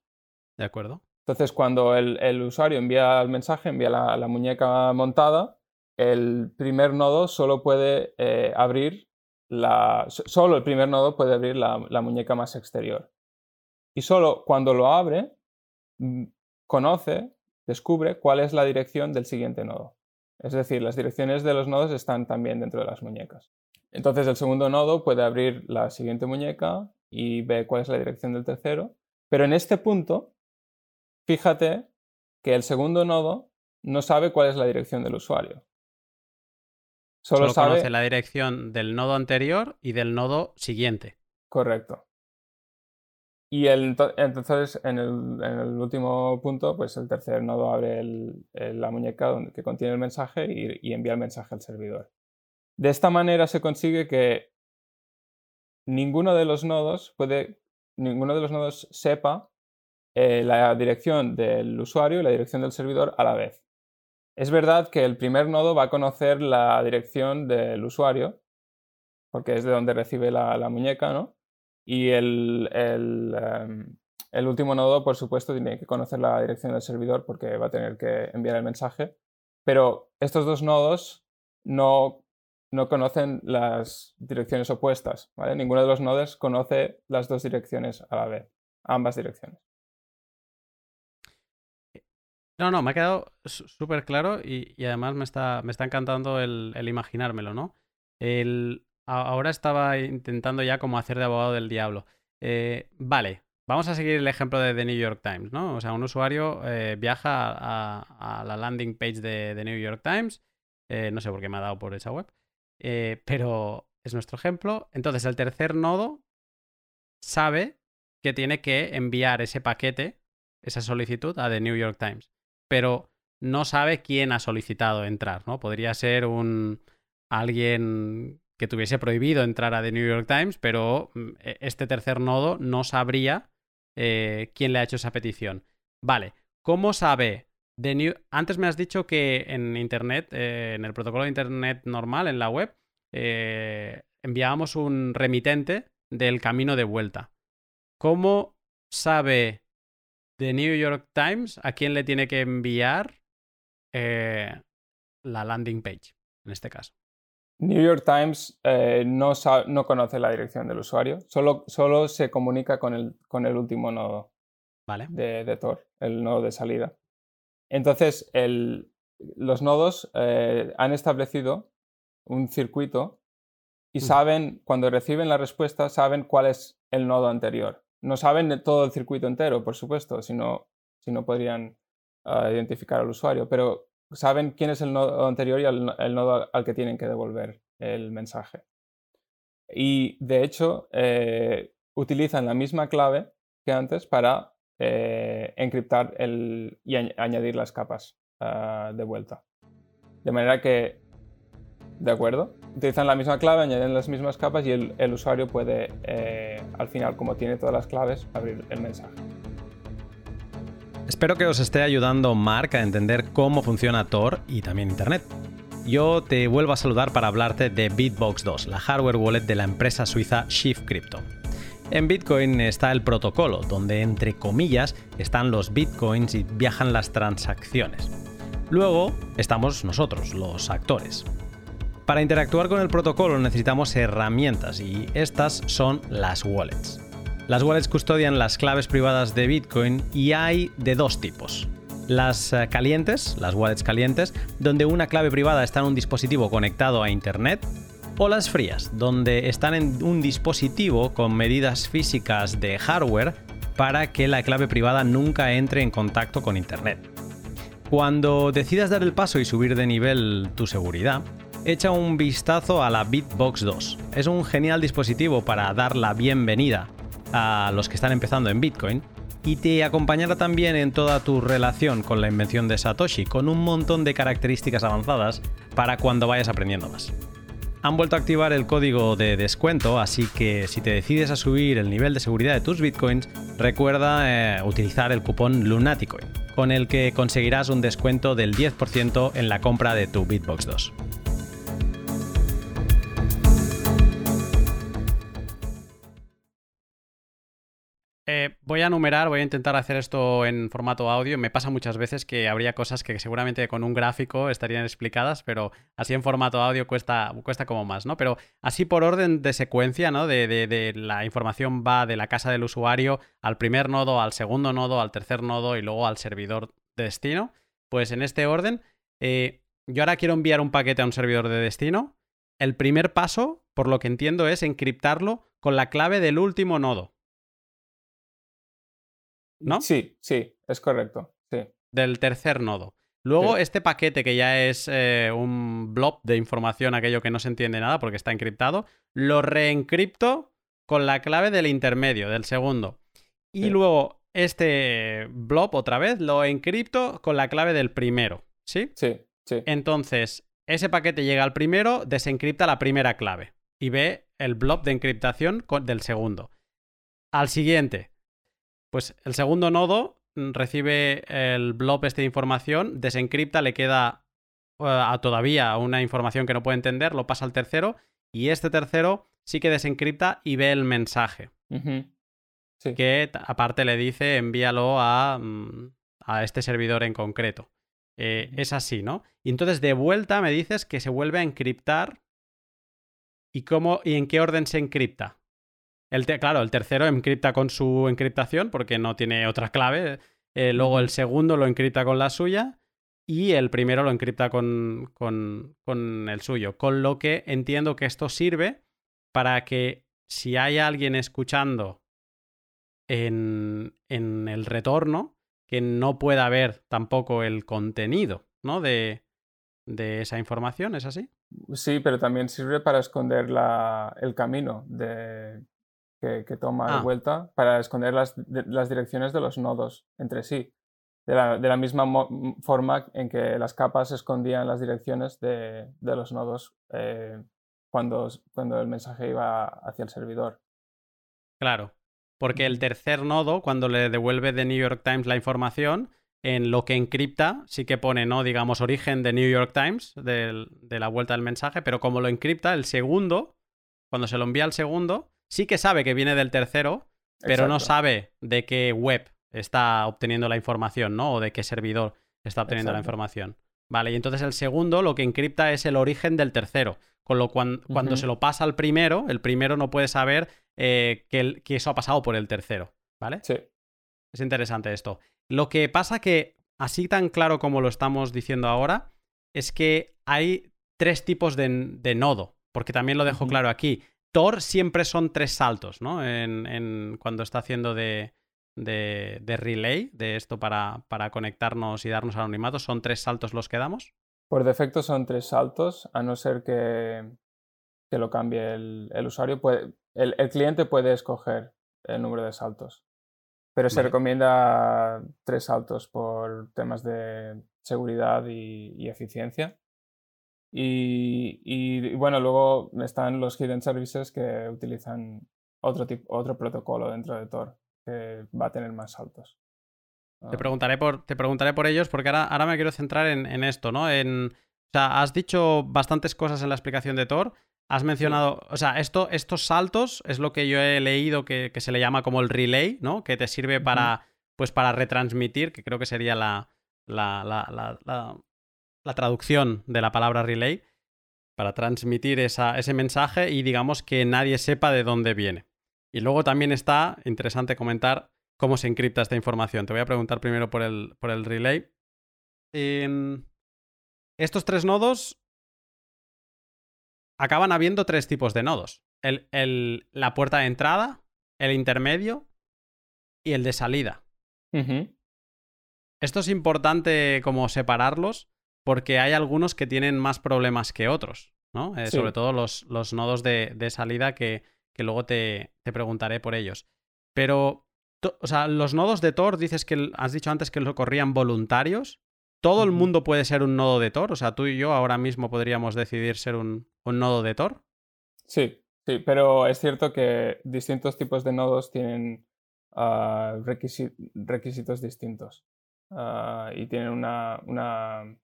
S1: De acuerdo.
S2: Entonces, cuando el, usuario envía el mensaje, envía la, muñeca montada, el primer nodo solo puede eh, abrir la. Solo el primer nodo puede abrir la, muñeca más exterior. Y solo cuando lo abre, mm, conoce, descubre cuál es la dirección del siguiente nodo. Es decir, las direcciones de los nodos están también dentro de las muñecas. Entonces el segundo nodo puede abrir la siguiente muñeca y ve cuál es la dirección del tercero. Pero en este punto, fíjate que el segundo nodo no sabe cuál es la dirección del usuario.
S1: Solo, conoce la dirección del nodo anterior y del nodo siguiente.
S2: Correcto. Y entonces, en el, último punto, pues el tercer nodo abre la muñeca donde, que contiene el mensaje y envía el mensaje al servidor. De esta manera se consigue que ninguno de los nodos puede, ninguno de los nodos sepa eh, la dirección del usuario y la dirección del servidor a la vez. Es verdad que el primer nodo va a conocer la dirección del usuario, porque es de donde recibe la, muñeca, ¿no? Y el, em, el, último nodo, por supuesto, tiene que conocer la dirección del servidor porque va a tener que enviar el mensaje. Pero estos dos nodos no no conocen las direcciones opuestas, ¿vale? Ninguno de los nodos conoce las dos direcciones a la vez, ambas direcciones.
S1: No, no, me ha quedado súper claro y, además me está, me está encantando el, imaginármelo, ¿no? El, ahora estaba intentando ya como hacer de abogado del diablo. Eh, vale, vamos a seguir el ejemplo de The New York Times, ¿no? O sea, un usuario eh, viaja a, la landing page de The New York Times, eh, no sé por qué me ha dado por esa web, pero es nuestro ejemplo. Entonces el tercer nodo sabe que tiene que enviar ese paquete, esa solicitud a The New York Times, pero no sabe quién ha solicitado entrar, ¿no? Podría ser un alguien que tuviese prohibido entrar a The New York Times, pero mm, e, este tercer nodo no sabría eh, quién le ha hecho esa petición. Vale, ¿cómo sabe antes me has dicho que en Internet, eh, en el protocolo de Internet normal, en la web, eh, enviábamos un remitente del camino de vuelta. ¿Cómo sabe The New York Times a quién le tiene que enviar eh, la landing page, en este caso?
S2: New York Times no, no, conoce la dirección del usuario, solo, solo se comunica con el, con el último nodo de, de Tor, el nodo de salida. Entonces, los nodos eh, han establecido un circuito y saben, cuando reciben la respuesta, saben cuál es el nodo anterior. No saben todo el circuito entero, por supuesto, si no, podrían ah, identificar al usuario, pero saben quién es el nodo anterior y el, nodo al que tienen que devolver el mensaje. Y de hecho, eh, utilizan la misma clave que antes para eh, encriptar el, y añadir las capas ah, de vuelta. De manera que, ¿de acuerdo? Utilizan la misma clave, añaden las mismas capas y el, usuario puede, eh, al final, como tiene todas las claves, abrir el mensaje.
S1: Espero que os esté ayudando Mark a entender cómo funciona Tor y también Internet. Yo te vuelvo a saludar para hablarte de Bitbox 2, la hardware wallet de la empresa suiza Shift Crypto. En Bitcoin está el protocolo, donde entre comillas están los bitcoins y viajan las transacciones. Luego estamos nosotros, los actores. Para interactuar con el protocolo necesitamos herramientas y estas son las wallets. Las wallets custodian las claves privadas de Bitcoin y hay de dos tipos. Las eh, calientes, las wallets calientes, donde una clave privada está en un dispositivo conectado a Internet o las frías, donde están en un dispositivo con medidas físicas de hardware para que la clave privada nunca entre en contacto con Internet.
S3: Cuando decidas dar el paso y subir de nivel tu seguridad, echa un vistazo a la Bitbox 2. Es un genial dispositivo para dar la bienvenida a los que están empezando en Bitcoin y te acompañará también en toda tu relación con la invención de Satoshi, con un montón de características avanzadas para cuando vayas aprendiendo más. Han vuelto a activar el código de descuento, así que si te decides a subir el nivel de seguridad de tus bitcoins, recuerda eh, utilizar el cupón Lunaticoin, con el que conseguirás un descuento del 10% en la compra de tu Bitbox 2.
S1: Eh, voy a numerar, voy a intentar hacer esto en formato audio. Me pasa muchas veces que habría cosas que seguramente con un gráfico estarían explicadas, pero así en formato audio cuesta, cuesta como más, ¿no? Pero así por orden de secuencia, ¿no? De, la información va de la casa del usuario al primer nodo, al segundo nodo, al tercer nodo y luego al servidor de destino. Pues en este orden, eh, yo ahora quiero enviar un paquete a un servidor de destino. El primer paso, por lo que entiendo, es encriptarlo con la clave del último nodo. ¿No?
S2: Sí, sí, es correcto. Sí.
S1: Del tercer nodo. Luego, este paquete que ya es eh, un blob de información, aquello que no se entiende nada porque está encriptado, lo reencripto con la clave del intermedio, del segundo. Y luego, este blob otra vez lo encripto con la clave del primero. ¿Sí?
S2: Sí, sí.
S1: Entonces, ese paquete llega al primero, desencripta la primera clave y ve el blob de encriptación del segundo. Al siguiente, pues el segundo nodo recibe el blob este de información, desencripta, le queda uh, todavía una información que no puede entender, lo pasa al tercero y este tercero sí que desencripta y ve el mensaje. Que aparte le dice envíalo a, mm, a este servidor en concreto. Eh, es así, ¿no? Y entonces de vuelta me dices que se vuelve a encriptar. ¿Y cómo y en qué orden se encripta? Claro, el tercero encripta con su encriptación porque no tiene otra clave. Eh, luego el segundo lo encripta con la suya y el primero lo encripta con, con, con, el suyo. Con lo que entiendo que esto sirve para que si hay alguien escuchando en, en el retorno, que no pueda ver tampoco el contenido ¿no? de, de esa información, ¿es así?
S2: Sí, pero también sirve para esconder la, el camino de, que, toma de ah. vuelta para esconder las, las, direcciones de los nodos entre sí. De la, de la misma forma en que las capas escondían las direcciones de, de los nodos eh, cuando, cuando el mensaje iba hacia el servidor.
S1: Claro, porque el tercer nodo, cuando le devuelve de New York Times la información, en lo que encripta, sí que pone, ¿no? Digamos, origen de New York Times, de, de la vuelta del mensaje, pero como lo encripta, el segundo, cuando se lo envía al segundo, sí que sabe que viene del tercero, pero no sabe de qué web está obteniendo la información, ¿no? O de qué servidor está obteniendo la información. Vale, y entonces el segundo lo que encripta es el origen del tercero. Con lo cual, cuando se lo pasa al primero, el primero no puede saber eh, que, que, eso ha pasado por el tercero. ¿Vale?
S2: Sí.
S1: Es interesante esto. Lo que pasa que, así tan claro como lo estamos diciendo ahora, es que hay tres tipos de, nodo. Porque también lo dejo claro aquí. Siempre son tres saltos, ¿no? En, cuando está haciendo de, de, relay, de esto para, para, conectarnos y darnos anonimato, ¿son tres saltos los que damos?
S2: Por defecto son tres saltos, a no ser que, que lo cambie el, usuario. Puede, el, cliente puede escoger el número de saltos, pero se recomienda tres saltos por temas de seguridad y eficiencia. Y, bueno, luego están los hidden services que utilizan otro, tipo, otro protocolo dentro de Tor que va a tener más saltos.
S1: Te, ah. preguntaré por, te preguntaré por ellos porque ahora, ahora me quiero centrar en, en esto, ¿no? En, o sea, has dicho bastantes cosas en la explicación de Tor. Has mencionado, o sea, esto, estos saltos es lo que yo he leído que, que, se le llama como el relay, ¿no? Que te sirve para, pues para retransmitir, que creo que sería la, la, la, la la traducción de la palabra relay para transmitir ese mensaje y digamos que nadie sepa de dónde viene. Y luego también está interesante comentar cómo se encripta esta información. Te voy a preguntar primero por el, por el relay. Estos tres nodos acaban habiendo tres tipos de nodos. El, la puerta de entrada, el intermedio y el de salida. esto es importante como separarlos porque hay algunos que tienen más problemas que otros, ¿no? Eh, sobre todo los, los nodos de, salida que, que luego te, te, preguntaré por ellos. Pero, o sea, los nodos de Tor, dices que has dicho antes que lo corrían voluntarios. ¿Todo el mundo puede ser un nodo de Tor? O sea, tú y yo ahora mismo podríamos decidir ser un, un nodo de Tor.
S2: Sí, sí, pero es cierto que distintos tipos de nodos tienen ah, requisitos distintos ah, y tienen una, una,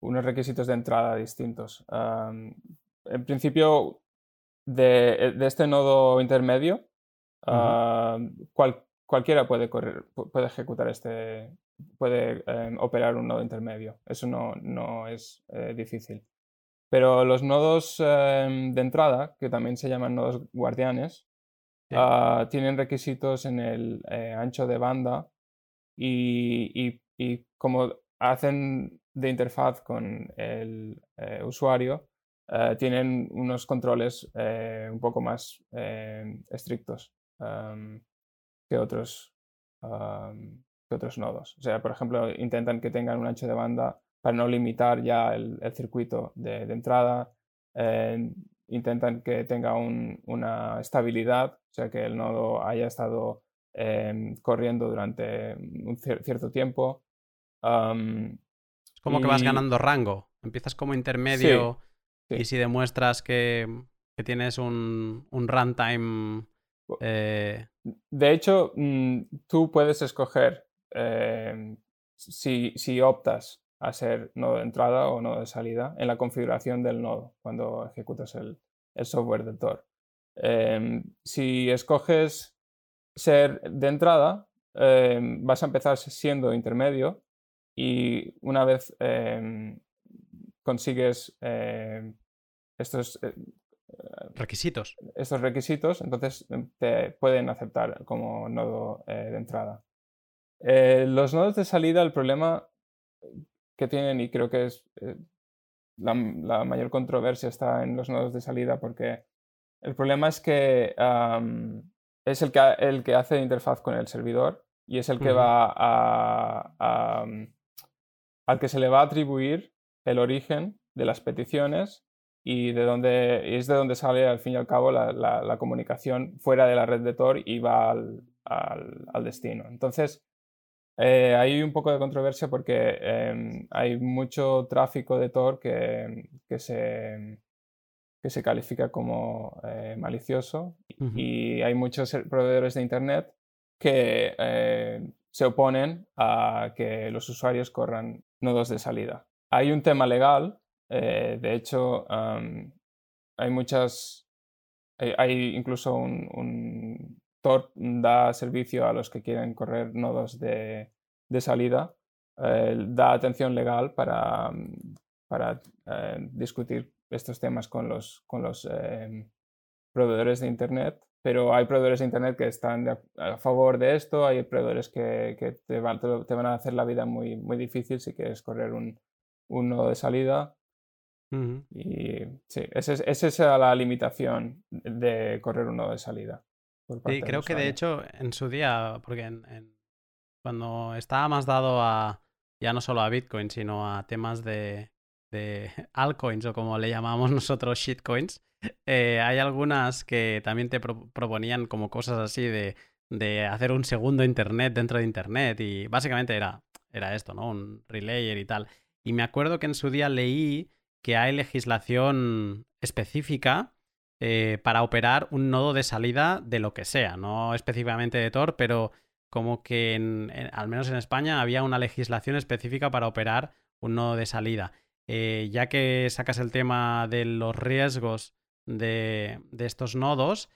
S2: unos requisitos de entrada distintos. en principio, de, este nodo intermedio, cualquiera puede, correr, puede ejecutar este, puede em, operar un nodo intermedio. Eso no, no es eh, difícil. Pero los nodos em, de entrada, que también se llaman nodos guardianes, ah, tienen requisitos en el eh, ancho de banda y, y, como hacen de interfaz con el eh, usuario, eh, tienen unos controles un poco más estrictos que otros, que otros nodos. O sea, por ejemplo, intentan que tengan un ancho de banda para no limitar ya el, circuito de, entrada. Eh, intentan que tenga una estabilidad, o sea, que el nodo haya estado eh, corriendo durante un cierto tiempo.
S1: Es como que vas ganando rango. Empiezas como intermedio y si demuestras que, tienes un, runtime. Eh,
S2: de hecho, mm, tú puedes escoger si, si optas a ser nodo de entrada o nodo de salida en la configuración del nodo cuando ejecutas el, software de Tor. Em, si escoges ser de entrada, em, vas a empezar siendo intermedio y una vez em, consigues estos
S1: eh, requisitos.
S2: Estos requisitos, entonces te pueden aceptar como nodo eh, de entrada. Eh, los nodos de salida, el problema que tienen y creo que es la, mayor controversia está en los nodos de salida porque el problema es que es el que, el que hace interfaz con el servidor y es el que va a, al que se le va a atribuir el origen de las peticiones y de donde es de donde sale al fin y al cabo la, comunicación fuera de la red de Tor y va al, al destino. Entonces, eh, hay un poco de controversia porque em, hay mucho tráfico de Tor que, que, se, que se califica como eh, malicioso y hay muchos proveedores de Internet que eh, se oponen a que los usuarios corran nodos de salida. Hay un tema legal, de hecho, hay muchas, hay, incluso un, un Tor da servicio a los que quieren correr nodos de, salida, eh, da atención legal para, para eh, discutir estos temas con los, con los em, proveedores de Internet, pero hay proveedores de Internet que están a favor de esto, hay proveedores que, que te, van, te, van, a hacer la vida muy, muy difícil si quieres correr un, un nodo de salida. Y sí, esa es, esa es la limitación de correr un nodo de salida.
S1: Sí, creo que de hecho en su día, porque en, cuando estaba más dado a ya no solo a Bitcoin, sino a temas de, de altcoins o como le llamamos nosotros shitcoins, eh, hay algunas que también te proponían como cosas así de, de, hacer un segundo Internet dentro de Internet y básicamente era, era esto, ¿no? Un relayer y tal. Y me acuerdo que en su día leí que hay legislación específica eh, para operar un nodo de salida de lo que sea, no específicamente de Tor, pero como que al menos en España había una legislación específica para operar un nodo de salida. Eh, ya que sacas el tema de los riesgos de, estos nodos,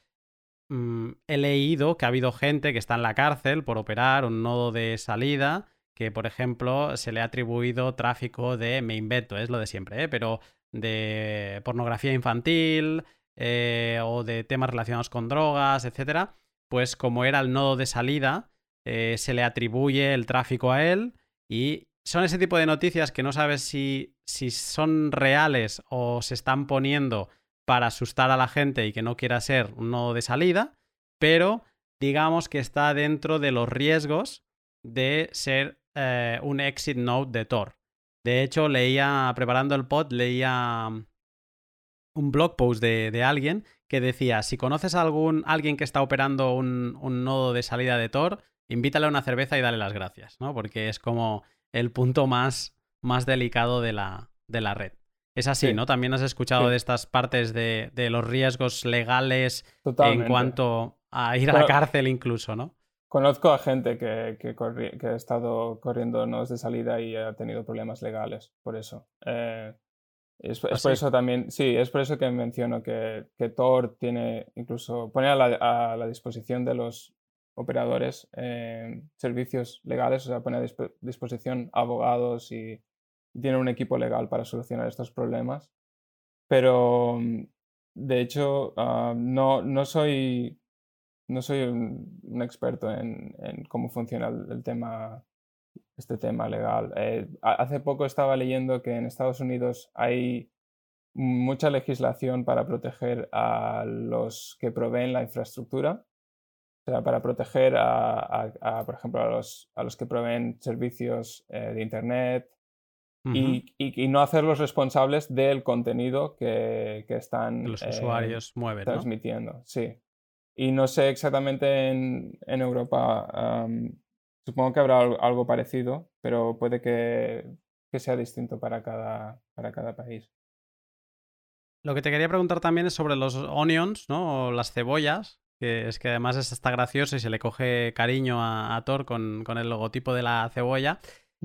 S1: mm, he leído que ha habido gente que está en la cárcel por operar un nodo de salida que, por ejemplo, se le ha atribuido tráfico de, me invento, es lo de siempre, ¿eh? pero de pornografía infantil, eh, o de temas relacionados con drogas, etcétera, pues como era el nodo de salida, se le atribuye el tráfico a él y son ese tipo de noticias que no sabes si, si son reales o se están poniendo para asustar a la gente y que no quiera ser un nodo de salida, pero digamos que está dentro de los riesgos de ser eh, un exit node de Tor. De hecho, leía, preparando el pod, leía mm, un blog post de, alguien que decía, si conoces a algún, alguien que está operando un, un, nodo de salida de Tor, invítale a una cerveza y dale las gracias, ¿no? Porque es como el punto más, más delicado de la, de la red. Es así, ¿no? También has escuchado de estas partes de, los riesgos legales en cuanto a ir a la cárcel incluso, ¿no?
S2: Conozco a gente que, que, ha estado corriendo nodos de salida y ha tenido problemas legales por eso. Eh, es, ¿Ah, por eso también, sí, es por eso que menciono que, que Tor tiene incluso, pone a la, disposición de los operadores eh, servicios legales, o sea, pone a disposición abogados y tiene un equipo legal para solucionar estos problemas. Pero, mm, de hecho, ah, no, no, soy, no soy un, experto en, cómo funciona el, tema, este tema legal. Eh, hace poco estaba leyendo que en Estados Unidos hay mucha legislación para proteger a los que proveen la infraestructura. O sea, para proteger a, por ejemplo, a los, a los que proveen servicios eh, de Internet, y, no hacerlos responsables del contenido que, están
S1: los usuarios mueven,
S2: transmitiendo. Sí. Y no sé exactamente en, Europa, supongo que habrá algo parecido, pero puede que, sea distinto para cada, para cada país.
S1: Lo que te quería preguntar también es sobre los onions, ¿no? O las cebollas, que es que además está gracioso y se le coge cariño a, a Thor con, con, el logotipo de la cebolla.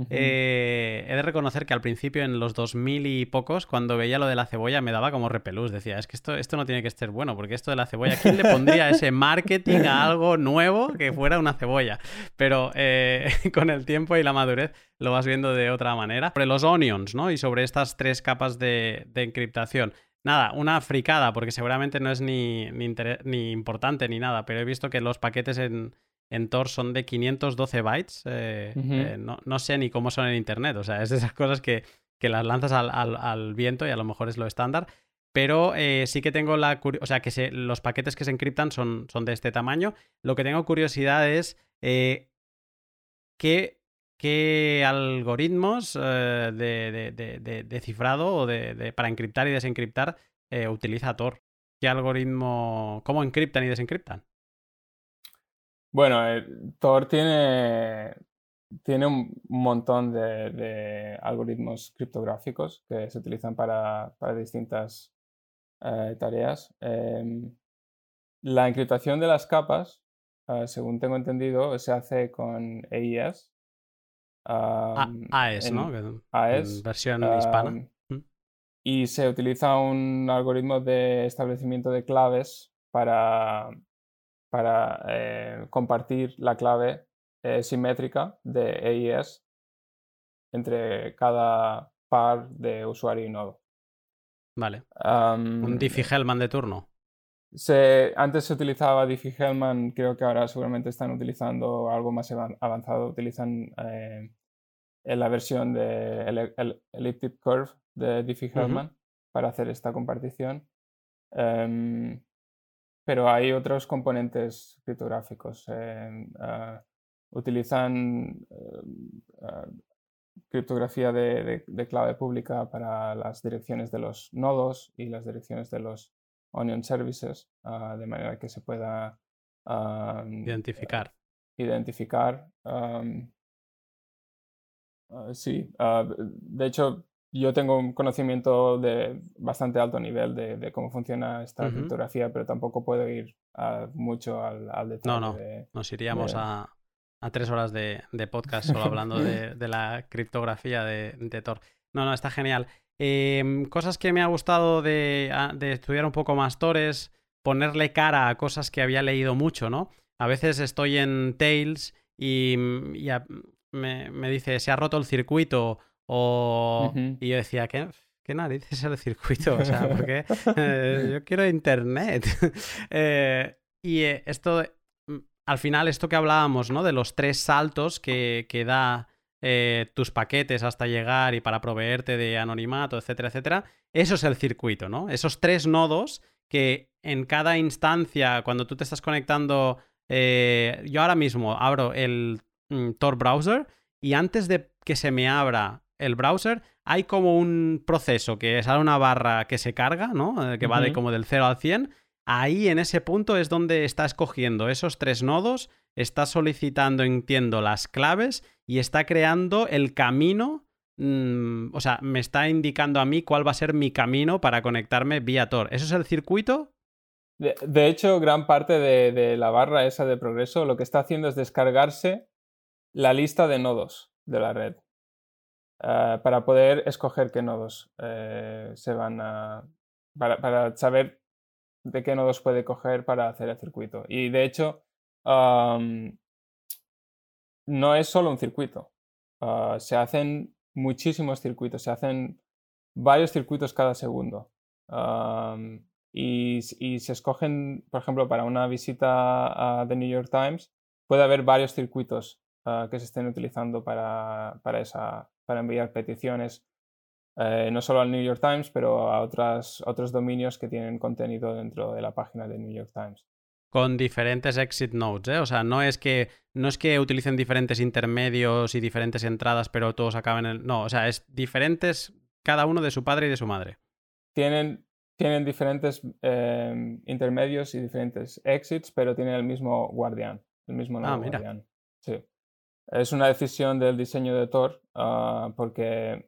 S1: Eh, he de reconocer que al principio, en los 2000 y pocos, cuando veía lo de la cebolla, me daba como repelús. Decía, es que esto, esto no tiene que ser bueno, porque esto de la cebolla, ¿quién le pondría ese marketing a algo nuevo que fuera una cebolla? Pero eh, con el tiempo y la madurez lo vas viendo de otra manera. Sobre los onions, ¿no? Y sobre estas tres capas de, de encriptación. Nada, una fricada, porque seguramente no es ni, ni, ni importante ni nada, pero he visto que los paquetes en en Tor son de 512 bytes. Eh, eh, no, sé ni cómo son en Internet. O sea, es de esas cosas que, que las lanzas al, viento y a lo mejor es lo estándar. Pero eh, sí que tengo la curiosidad, o sea, que los paquetes que se encriptan son, son de este tamaño. Lo que tengo curiosidad es qué, qué, algoritmos de, de, cifrado o de, para encriptar y desencriptar utiliza Tor. ¿Qué algoritmo, cómo encriptan y desencriptan?
S2: Bueno, eh, Tor tiene, tiene un montón de, algoritmos criptográficos que se utilizan para, distintas eh, tareas. Em, la encriptación de las capas, eh, según tengo entendido, se hace con AES.
S1: AES, ¿no? AES. versión hispana. Mm.
S2: Y se utiliza un algoritmo de establecimiento de claves para para eh, compartir la clave eh, simétrica de AES entre cada par de usuario y nodo.
S1: Vale. ¿Un Diffie-Hellman de turno?
S2: Antes se utilizaba Diffie-Hellman, creo que ahora seguramente están utilizando algo más avanzado. Utilizan eh, la versión de el, Elliptic Curve de Diffie-Hellman para hacer esta compartición. Em, pero hay otros componentes criptográficos. Eh, ah, utilizan eh, ah, criptografía de, clave pública para las direcciones de los nodos y las direcciones de los onion services, ah, de manera que se pueda
S1: identificar.
S2: Identificar. sí, de hecho, yo tengo un conocimiento de bastante alto nivel de, cómo funciona esta criptografía, pero tampoco puedo ir mucho al, detalle.
S1: No, no, nos iríamos a, tres horas de, podcast solo hablando de, la criptografía de, Tor. No, no, está genial. Em, cosas que me ha gustado de, estudiar un poco más Tor es ponerle cara a cosas que había leído mucho, ¿no? A veces estoy en Tails y, me, me, dice, se ha roto el circuito o... Y yo decía, ¿qué, ¿qué narices es el circuito? O sea, porque eh, yo quiero internet. Eh, y eh, esto, mm, al final, esto que hablábamos, ¿no? De los tres saltos que, que da tus paquetes hasta llegar y para proveerte de anonimato, etcétera, etcétera. Eso es el circuito, ¿no? Esos tres nodos que en cada instancia, cuando tú te estás conectando, yo ahora mismo abro el mm, Tor Browser y antes de que se me abra el browser, hay como un proceso que sale una barra que se carga, ¿no? Eh, que va de como del 0 al 100. Ahí en ese punto es donde está escogiendo esos tres nodos, está solicitando, entiendo, las claves y está creando el camino Mm, o sea, me está indicando a mí cuál va a ser mi camino para conectarme vía Tor. ¿Eso es el circuito?
S2: De, hecho, gran parte de, la barra esa de progreso lo que está haciendo es descargarse la lista de nodos de la red eh, para poder escoger qué nodos eh, se van a... Para, saber de qué nodos puede coger para hacer el circuito. Y de hecho, no es solo un circuito. Ah, se hacen muchísimos circuitos, se hacen varios circuitos cada segundo. y, se escogen, por ejemplo, para una visita a The New York Times, puede haber varios circuitos ah, que se estén utilizando para, para, esa, para enviar peticiones, eh, no solo al New York Times, pero a otras, otros dominios que tienen contenido dentro de la página de New York Times
S1: con diferentes exit nodes, ¿eh? O sea, no es que no es que utilicen diferentes intermedios y diferentes entradas, pero todos acaben en no, o sea, es diferentes cada uno de su padre y de su madre.
S2: Tienen tienen diferentes em, intermedios y diferentes exits, pero tienen el mismo guardián, el mismo
S1: ah,
S2: guardián. Sí. Es una decisión del diseño de Tor ah, porque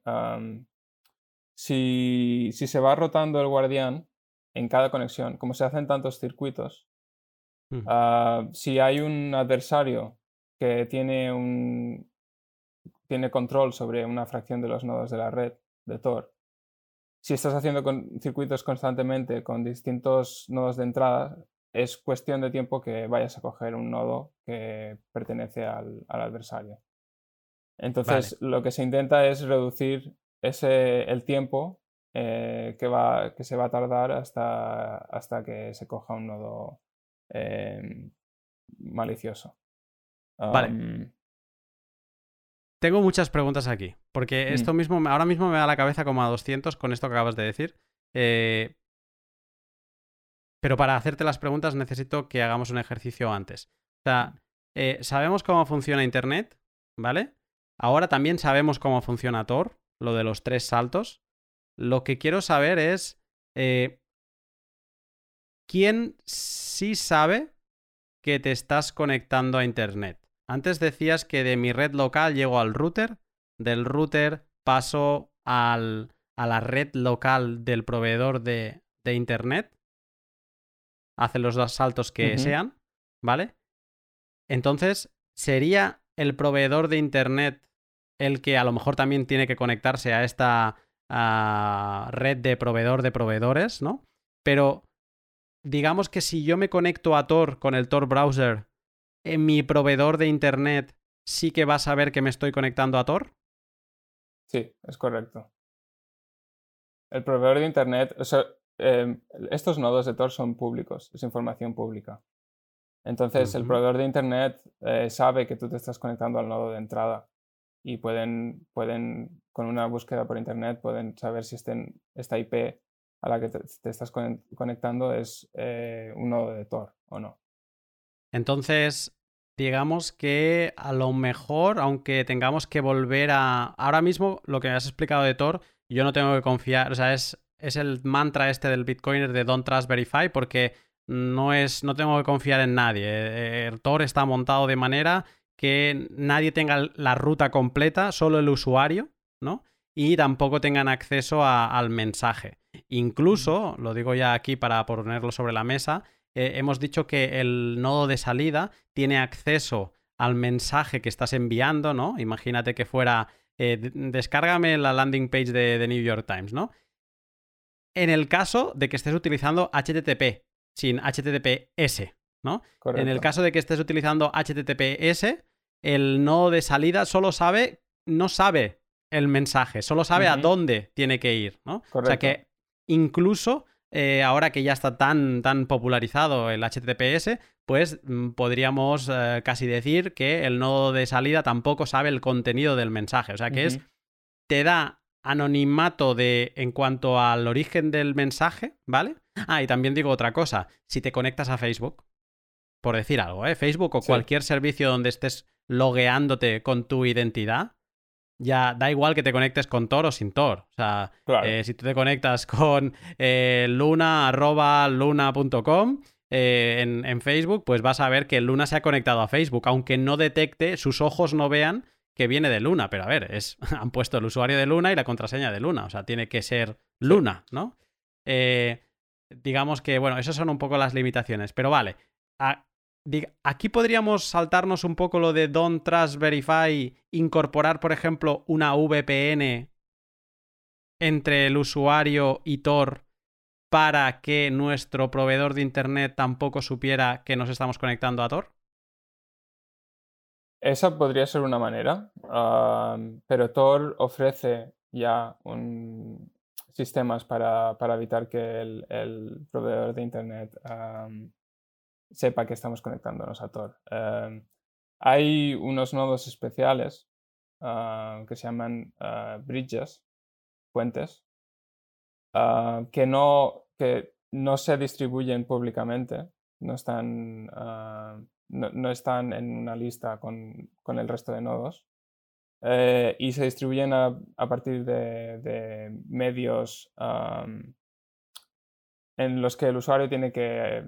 S2: si, si se va rotando el guardián en cada conexión, como se hacen tantos circuitos, Ah, si hay un adversario que tiene, un, tiene control sobre una fracción de los nodos de la red de Tor, si estás haciendo circuitos constantemente con distintos nodos de entrada, es cuestión de tiempo que vayas a coger un nodo que pertenece al, adversario. Entonces, lo que se intenta es reducir ese, el tiempo eh, que, va, que se va a tardar hasta, hasta que se coja un nodo Em, malicioso.
S1: Vale. Tengo muchas preguntas aquí, porque esto
S2: mm.
S1: mismo, ahora mismo me da la cabeza como a 200 con esto que acabas de decir. Eh, pero para hacerte las preguntas necesito que hagamos un ejercicio antes. O sea, eh, sabemos cómo funciona Internet, ¿vale? Ahora también sabemos cómo funciona Tor, lo de los tres saltos. Lo que quiero saber es eh, ¿quién sí sabe que te estás conectando a Internet? Antes decías que de mi red local llego al router, del router paso al, a la red local del proveedor de, de Internet, hace los dos saltos que sean, ¿vale? Entonces, ¿sería el proveedor de Internet el que a lo mejor también tiene que conectarse a esta red de proveedor de proveedores, ¿no? Pero digamos que si yo me conecto a Tor con el Tor browser, en mi proveedor de Internet sí que va a saber que me estoy conectando a Tor?
S2: Sí, es correcto. El proveedor de Internet, o sea, em, estos nodos de Tor son públicos, es información pública. Entonces, el proveedor de Internet eh, sabe que tú te estás conectando al nodo de entrada y pueden, pueden, con una búsqueda por Internet, pueden saber si estén, esta IP a la que te, estás conectando es eh, un nodo de Tor o no.
S1: Entonces, digamos que a lo mejor, aunque tengamos que volver a... Ahora mismo, lo que me has explicado de Tor, yo no tengo que confiar, o sea, es, es el mantra este del Bitcoiner de Don't Trust Verify, porque no, es, no tengo que confiar en nadie. Eh, eh, Tor está montado de manera que nadie tenga la ruta completa, solo el usuario, ¿no? Y tampoco tengan acceso al mensaje. Incluso, lo digo ya aquí para ponerlo sobre la mesa, eh, hemos dicho que el nodo de salida tiene acceso al mensaje que estás enviando, ¿no? Imagínate que fuera, eh, descárgame la landing page de, New York Times, ¿no? En el caso de que estés utilizando HTTP, sin HTTPS, ¿no? En el caso de que estés utilizando HTTPS, el nodo de salida solo sabe, no sabe el mensaje, solo sabe a dónde tiene que ir, ¿no? O sea que Incluso eh, ahora que ya está tan, tan popularizado el HTTPS, pues mm, podríamos eh, casi decir que el nodo de salida tampoco sabe el contenido del mensaje. O sea que es. te da anonimato de en cuanto al origen del mensaje, ¿vale? Ah, y también digo otra cosa. Si te conectas a Facebook, por decir algo, ¿eh? Facebook o cualquier servicio donde estés logueándote con tu identidad, ya da igual que te conectes con Tor o sin Tor. O sea, eh, si tú te conectas con eh, luna.luna.com eh, en, en, Facebook, pues vas a ver que Luna se ha conectado a Facebook, aunque no detecte, sus ojos no vean que viene de Luna. Pero a ver, es, han puesto el usuario de Luna y la contraseña de Luna. O sea, tiene que ser Luna, ¿no? digamos que, bueno, esas son un poco las limitaciones. Pero vale, aquí podríamos saltarnos un poco lo de Don't Trust Verify, incorporar, por ejemplo, una VPN entre el usuario y Tor para que nuestro proveedor de Internet tampoco supiera que nos estamos conectando a Tor?
S2: Esa podría ser una manera, pero Tor ofrece ya sistemas para, evitar que el, proveedor de Internet sepa que estamos conectándonos a Tor. Em, hay unos nodos especiales ah, que se llaman ah, bridges, puentes, ah, que, no, que no se distribuyen públicamente, no están, no, están en una lista con, con el resto de nodos. Eh, y se distribuyen a, partir de medios en los que el usuario tiene que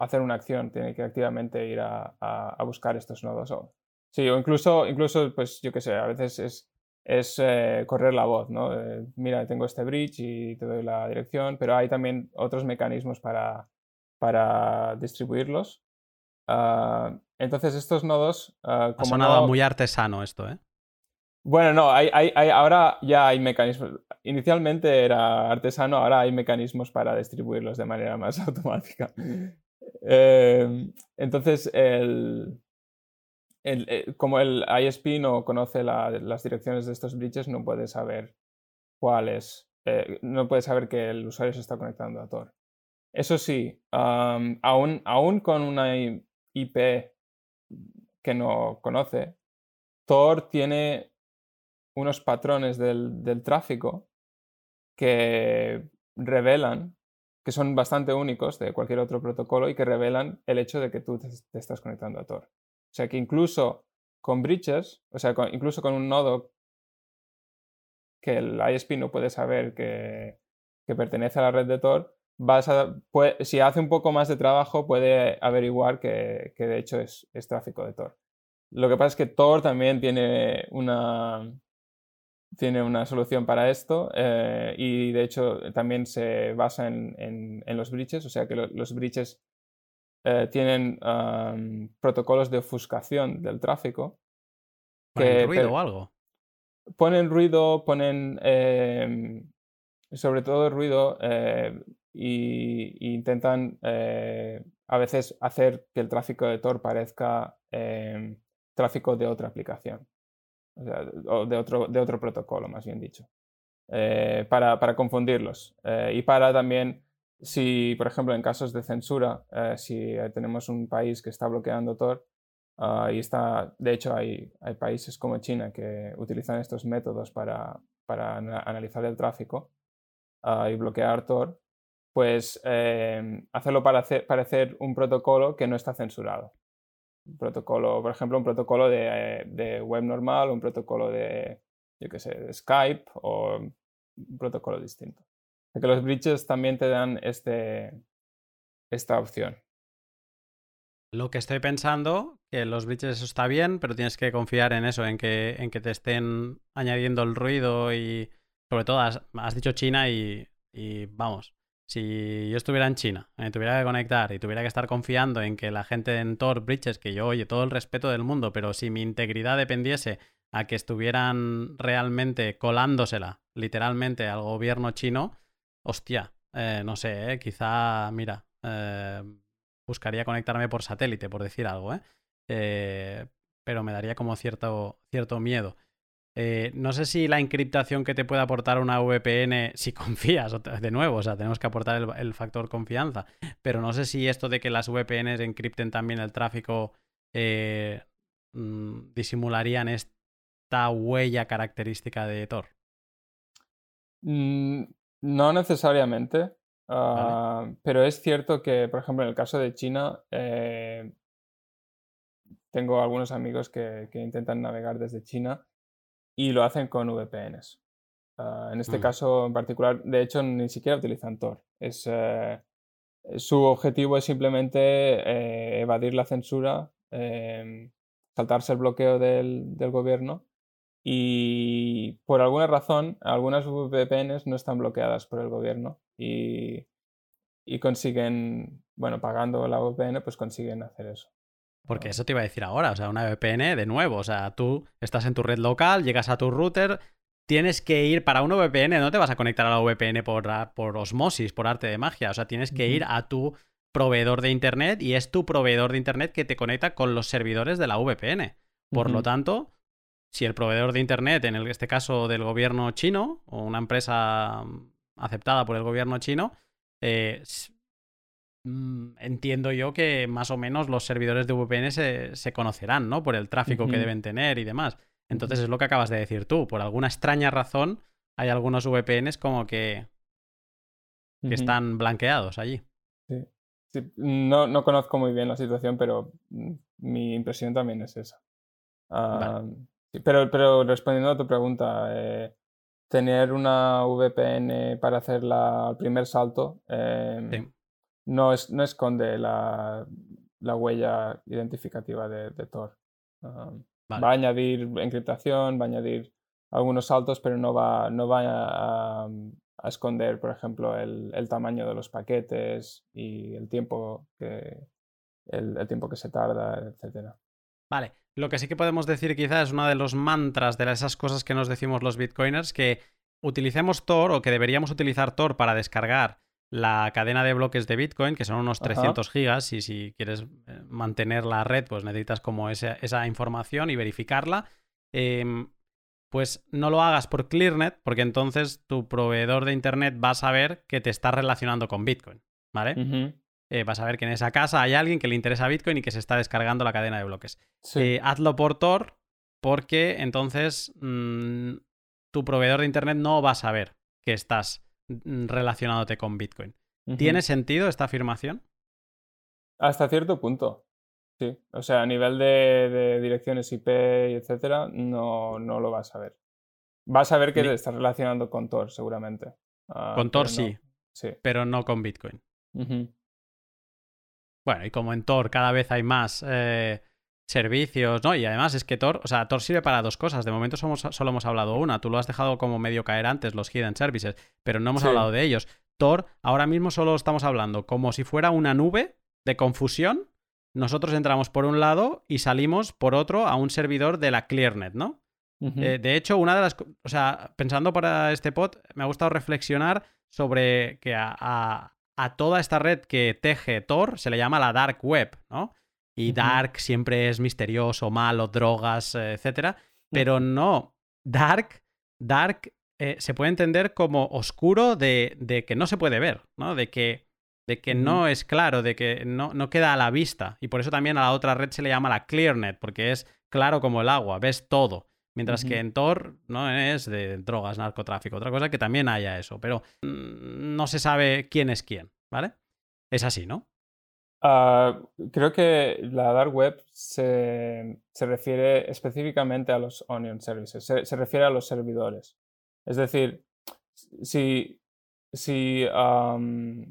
S2: hacer una acción, tiene que activamente ir a, buscar estos nodos. O, sí, o incluso, incluso, pues yo qué sé, a veces es, es eh, correr la voz, ¿no? mira, tengo este bridge y te doy la dirección, pero hay también otros mecanismos para, para distribuirlos. Ah, entonces estos nodos...
S1: Uh, como ha sonado muy artesano esto, ¿eh?
S2: Bueno, no, hay, hay, ahora ya hay mecanismos. Inicialmente era artesano, ahora hay mecanismos para distribuirlos de manera más automática. Em, entonces, el, eh, como el ISP no conoce las direcciones de estos bridges, no puede saber cuáles, eh, no puede saber que el usuario se está conectando a Tor. Eso sí, aún, aún con una IP que no conoce, Tor tiene unos patrones del, del tráfico que revelan que son bastante únicos de cualquier otro protocolo y que revelan el hecho de que tú te, estás conectando a Tor. O sea que incluso con bridges, o sea, incluso con un nodo que el ISP no puede saber que, pertenece a la red de Tor, a, si hace un poco más de trabajo puede averiguar que, de hecho es, es tráfico de Tor. Lo que pasa es que Tor también tiene una, tiene una solución para esto eh, y de hecho también se basa en, los bridges, o sea que los bridges eh, tienen protocolos de ofuscación del tráfico.
S1: ¿Ponen ruido o algo?
S2: Ponen ruido, ponen em, sobre todo ruido e intentan a veces hacer que el tráfico de Tor parezca em, tráfico de otra aplicación o de, otro, de otro protocolo, más bien dicho, eh, para, para, confundirlos. Eh, y para también, si, por ejemplo, en casos de censura, eh, si tenemos un país que está bloqueando Tor, ah, y está, de hecho, hay, hay países como China que utilizan estos métodos para, para analizar el tráfico ah, y bloquear Tor, pues hacerlo para hacer, parecer un protocolo que no está censurado un protocolo, por ejemplo, un protocolo de, web normal, un protocolo de, yo qué sé, de Skype o un protocolo distinto. que los bridges también te dan este, esta opción.
S1: Lo que estoy pensando, que los bridges eso está bien, pero tienes que confiar en eso, en que, en que te estén añadiendo el ruido y sobre todo has, dicho China y, y vamos, si yo estuviera en China, me tuviera que conectar y tuviera que estar confiando en que la gente en Tor Bridges, que yo oye todo el respeto del mundo, pero si mi integridad dependiese a que estuvieran realmente colándosela literalmente al gobierno chino, hostia, eh, no sé, eh, quizá, mira, eh, buscaría conectarme por satélite, por decir algo, ¿eh? pero me daría como cierto, cierto miedo. Eh, no sé si la encriptación que te puede aportar una VPN, si confías, de nuevo, o sea, tenemos que aportar el, factor confianza, pero no sé si esto de que las VPNs encripten también el tráfico eh, mm, disimularían esta huella característica de Tor.
S2: Mm, no necesariamente, ah, pero es cierto que, por ejemplo, en el caso de China, eh, tengo algunos amigos que, que, intentan navegar desde China y lo hacen con VPNs. Ah, en este
S1: Mm.
S2: caso en particular, de hecho, ni siquiera utilizan Tor. Es, eh, su objetivo es simplemente eh, evadir la censura, em, saltarse el bloqueo del, del gobierno y por alguna razón algunas VPNs no están bloqueadas por el gobierno y, y consiguen, bueno, pagando la VPN, pues consiguen hacer eso.
S1: Porque eso te iba a decir ahora, o sea, una VPN de nuevo, o sea, tú estás en tu red local, llegas a tu router, tienes que ir para una VPN, no te vas a conectar a la VPN por, por osmosis, por arte de magia, o sea, tienes que ir a tu proveedor de Internet y es tu proveedor de Internet que te conecta con los servidores de la VPN. Por lo tanto, si el proveedor de Internet, en este caso del gobierno chino, o una empresa mm, aceptada por el gobierno chino, eh, entiendo yo que más o menos los servidores de VPN se, se conocerán, ¿no? Por el tráfico que deben tener y demás. Entonces es lo que acabas de decir tú. Por alguna extraña razón, hay algunos VPNs como que, están blanqueados allí.
S2: Sí. Sí, No, no conozco muy bien la situación, pero mm, mi impresión también es esa. Sí, pero, pero respondiendo a tu pregunta, eh, tener una VPN para hacer la- el primer salto eh,
S1: Sí.
S2: No, es, no esconde la, la huella identificativa de, de Tor.
S1: Vale.
S2: Va a añadir encriptación, va a añadir algunos saltos, pero no va, no va a, a esconder, por ejemplo, el, el tamaño de los paquetes y el tiempo que, el, el tiempo que se tarda, etcétera.
S1: Vale, lo que sí que podemos decir quizás es uno de los mantras de esas cosas que nos decimos los bitcoiners, que utilicemos Tor o que deberíamos utilizar Tor para descargar la cadena de bloques de Bitcoin, que son unos
S2: Ajá.
S1: 300 gigas, y si quieres eh, mantener la red, pues necesitas como esa, esa información y verificarla. Em, pues no lo hagas por ClearNet, porque entonces tu proveedor de Internet va a saber que te estás relacionando con Bitcoin, ¿vale? Eh, va a saber que en esa casa hay alguien que le interesa Bitcoin y que se está descargando la cadena de bloques.
S2: Sí.
S1: Eh, hazlo por Tor porque entonces mm, tu proveedor de Internet no va a saber que estás relacionándote con Bitcoin. ¿Tiene sentido esta afirmación?
S2: Hasta cierto punto. Sí. O sea, a nivel de, de direcciones IP, y etcétera, no, no lo vas a ver. Vas a ver que te estás relacionando con Tor, seguramente. Ah,
S1: Con Tor
S2: no.
S1: sí,
S2: Sí.
S1: pero no con Bitcoin. Bueno, y como en Tor cada vez hay más eh, servicios, ¿no? Y además es que Tor, o sea, Tor sirve para dos cosas. De momento somos, solo hemos hablado una. Tú lo has dejado como medio caer antes, los hidden services, pero no hemos
S2: Sí.
S1: hablado de ellos. Tor, ahora mismo solo estamos hablando como si fuera una nube de confusión. Nosotros entramos por un lado y salimos por otro a un servidor de la ClearNet, ¿no? Eh, de hecho, una de las. O sea, pensando para este pod, me ha gustado reflexionar sobre que a, a- a toda esta red que teje Tor se le llama la Dark Web, ¿no? Y. Dark siempre es misterioso, malo, drogas, etcétera. Pero no. Dark, Dark eh, se puede entender como oscuro de, de que no se puede ver, ¿no? De que, de que no es claro, de que no, no queda a la vista. Y por eso también a la otra red se le llama la ClearNet, porque es claro como el agua, ves todo. Mientras que en Tor no es de drogas, narcotráfico, otra cosa que también haya eso, pero mm, no se sabe quién es quién, ¿vale? Es así, ¿no?
S2: Ah, creo que la dark web se, se refiere específicamente a los onion services, se, refiere a los servidores. Es decir, si, si am,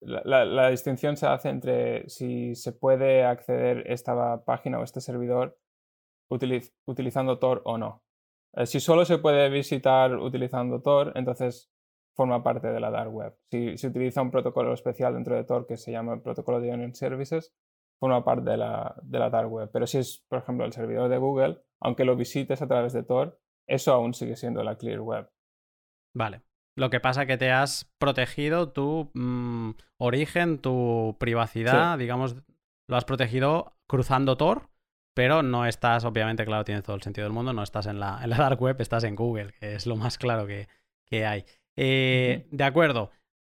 S2: la, distinción se hace entre si se puede acceder esta página o este servidor utiliz- utilizando Tor o no. Eh, si solo se puede visitar utilizando Tor, entonces forma parte de la dark web. Si se utiliza un protocolo especial dentro de Tor que se llama el protocolo de Onion Services, forma parte de la, de la dark web. Pero si es, por ejemplo, el servidor de Google, aunque lo visites a través de Tor, eso aún sigue siendo la clear web.
S1: Vale. Lo que pasa que te has protegido tu mm, origen, tu privacidad, digamos, lo has protegido cruzando Tor, pero no estás, obviamente, claro, tiene todo el sentido del mundo, no estás en la, en la dark web, estás en Google, que es lo más claro que, que hay. Eh, De acuerdo.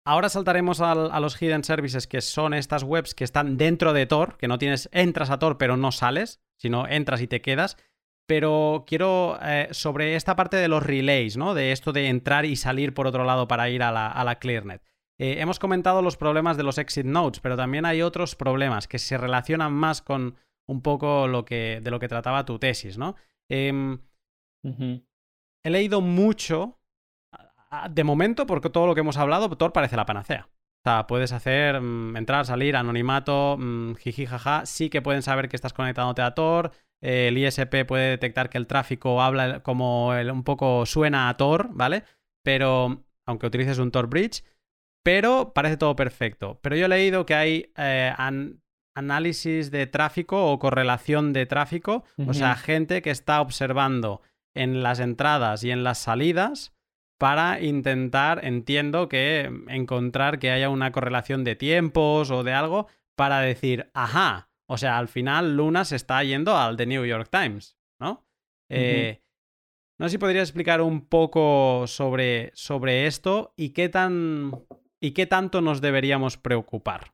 S1: Ahora saltaremos al- a los hidden services, que son estas webs que están dentro de Tor, que no tienes, entras a Tor pero no sales, sino entras y te quedas. Pero quiero eh, sobre esta parte de los relays, ¿no? De esto de entrar y salir por otro lado para ir a la, a la ClearNet. Eh, hemos comentado los problemas de los exit nodes, pero también hay otros problemas que se relacionan más con un poco lo que, de lo que trataba tu tesis, ¿no? Em, he leído mucho, de momento, porque todo lo que hemos hablado, Tor parece la panacea. O sea, puedes hacer, mm, entrar, salir, anonimato, mm, jiji, jaja. Sí que pueden saber que estás conectándote a Tor. el ISP puede detectar que el tráfico habla como un poco suena a Tor, ¿vale? Pero, aunque utilices un Tor Bridge, pero parece todo perfecto. Pero yo he leído que hay eh, análisis de tráfico o correlación de tráfico, o sea, gente que está observando en las entradas y en las salidas para intentar, entiendo que encontrar que haya una correlación de tiempos o de algo para decir, ajá, o sea, al final Luna se está yendo al The New York Times, ¿no? Eh, no sé si podrías explicar un poco sobre, sobre esto y qué tan y qué tanto nos deberíamos preocupar.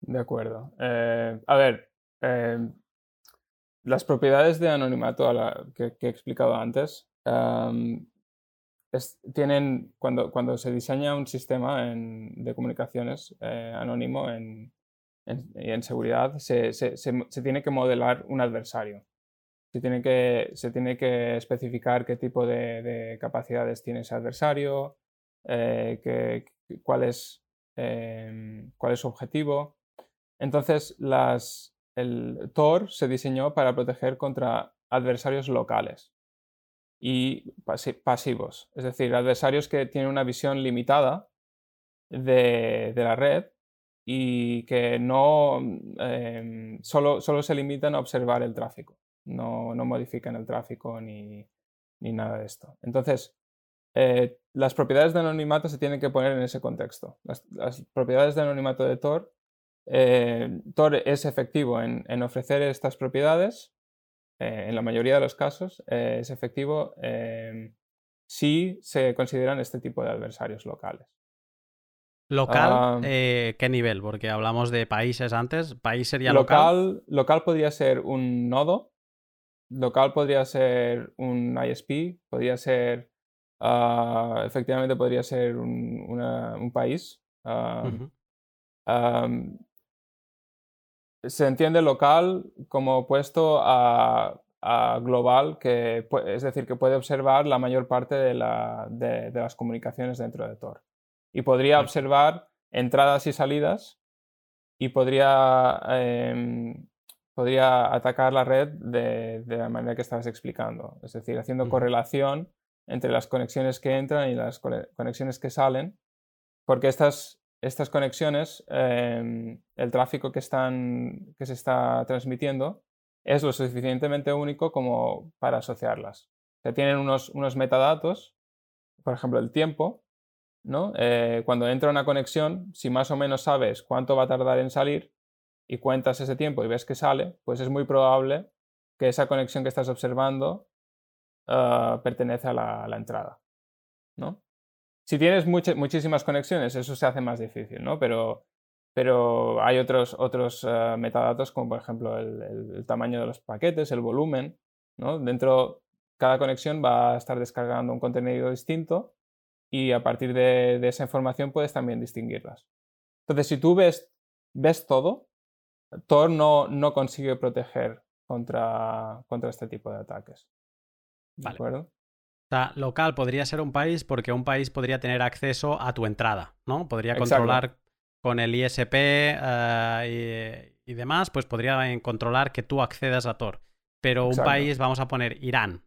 S2: De acuerdo. Eh, a ver, eh, las propiedades de anonimato que, he explicado antes tienen, cuando, cuando, se diseña un sistema de comunicaciones eh, anónimo en, y en seguridad, se, tiene que modelar un adversario. Se tiene que, se tiene que especificar qué tipo de, capacidades tiene ese adversario, cuál, es, cuál es su objetivo. Entonces, las, el Tor se diseñó para proteger contra adversarios locales y pasivos, es decir, adversarios que tienen una visión limitada de, la red y que no em, solo, solo, se limitan a observar el tráfico, no, no modifican el tráfico ni, ni, nada de esto. Entonces, eh, las propiedades de anonimato se tienen que poner en ese contexto. las propiedades de anonimato de Tor eh, Tor es efectivo en, ofrecer estas propiedades, eh, en la mayoría de los casos eh, es efectivo si se consideran este tipo de adversarios locales.
S1: ¿Local? Ah, ¿Qué nivel? Porque hablamos de países antes. ¿País sería
S2: local? Local, podría ser un nodo. Local podría ser un ISP. Podría ser. Ah, efectivamente, podría ser un, país. Ah, se entiende local como opuesto a, global, que, es decir, que puede observar la mayor parte de, las comunicaciones dentro de Tor. Y podría observar entradas y salidas y podría, em, podría atacar la red de, la manera que estabas explicando, es decir, haciendo correlación entre las conexiones que entran y las conexiones que salen, porque estas estas conexiones, em, el tráfico que, están, que se está transmitiendo es lo suficientemente único como para asociarlas. Se tienen unos, unos metadatos, por ejemplo, el tiempo, ¿no? Eh, cuando entra una conexión, si más o menos sabes cuánto va a tardar en salir y cuentas ese tiempo y ves que sale, pues es muy probable que esa conexión que estás observando ah, pertenece a la, a la entrada. ¿no? Si tienes muchísimas conexiones, eso se hace más difícil, ¿no? Pero, pero hay otros, otros eh, metadatos, como por ejemplo el, tamaño de los paquetes, el volumen, ¿no? Dentro, cada conexión va a estar descargando un contenido distinto y a partir de, esa información puedes también distinguirlas. Entonces, si tú ves, ves todo, Tor no, no consigue proteger contra, contra este tipo de ataques. ¿De acuerdo?
S1: Local podría ser un país porque un país podría tener acceso a tu entrada, ¿no? Podría controlar con el ISP eh, y, demás, pues podría controlar que tú accedas a Tor. Pero un país, vamos a poner Irán.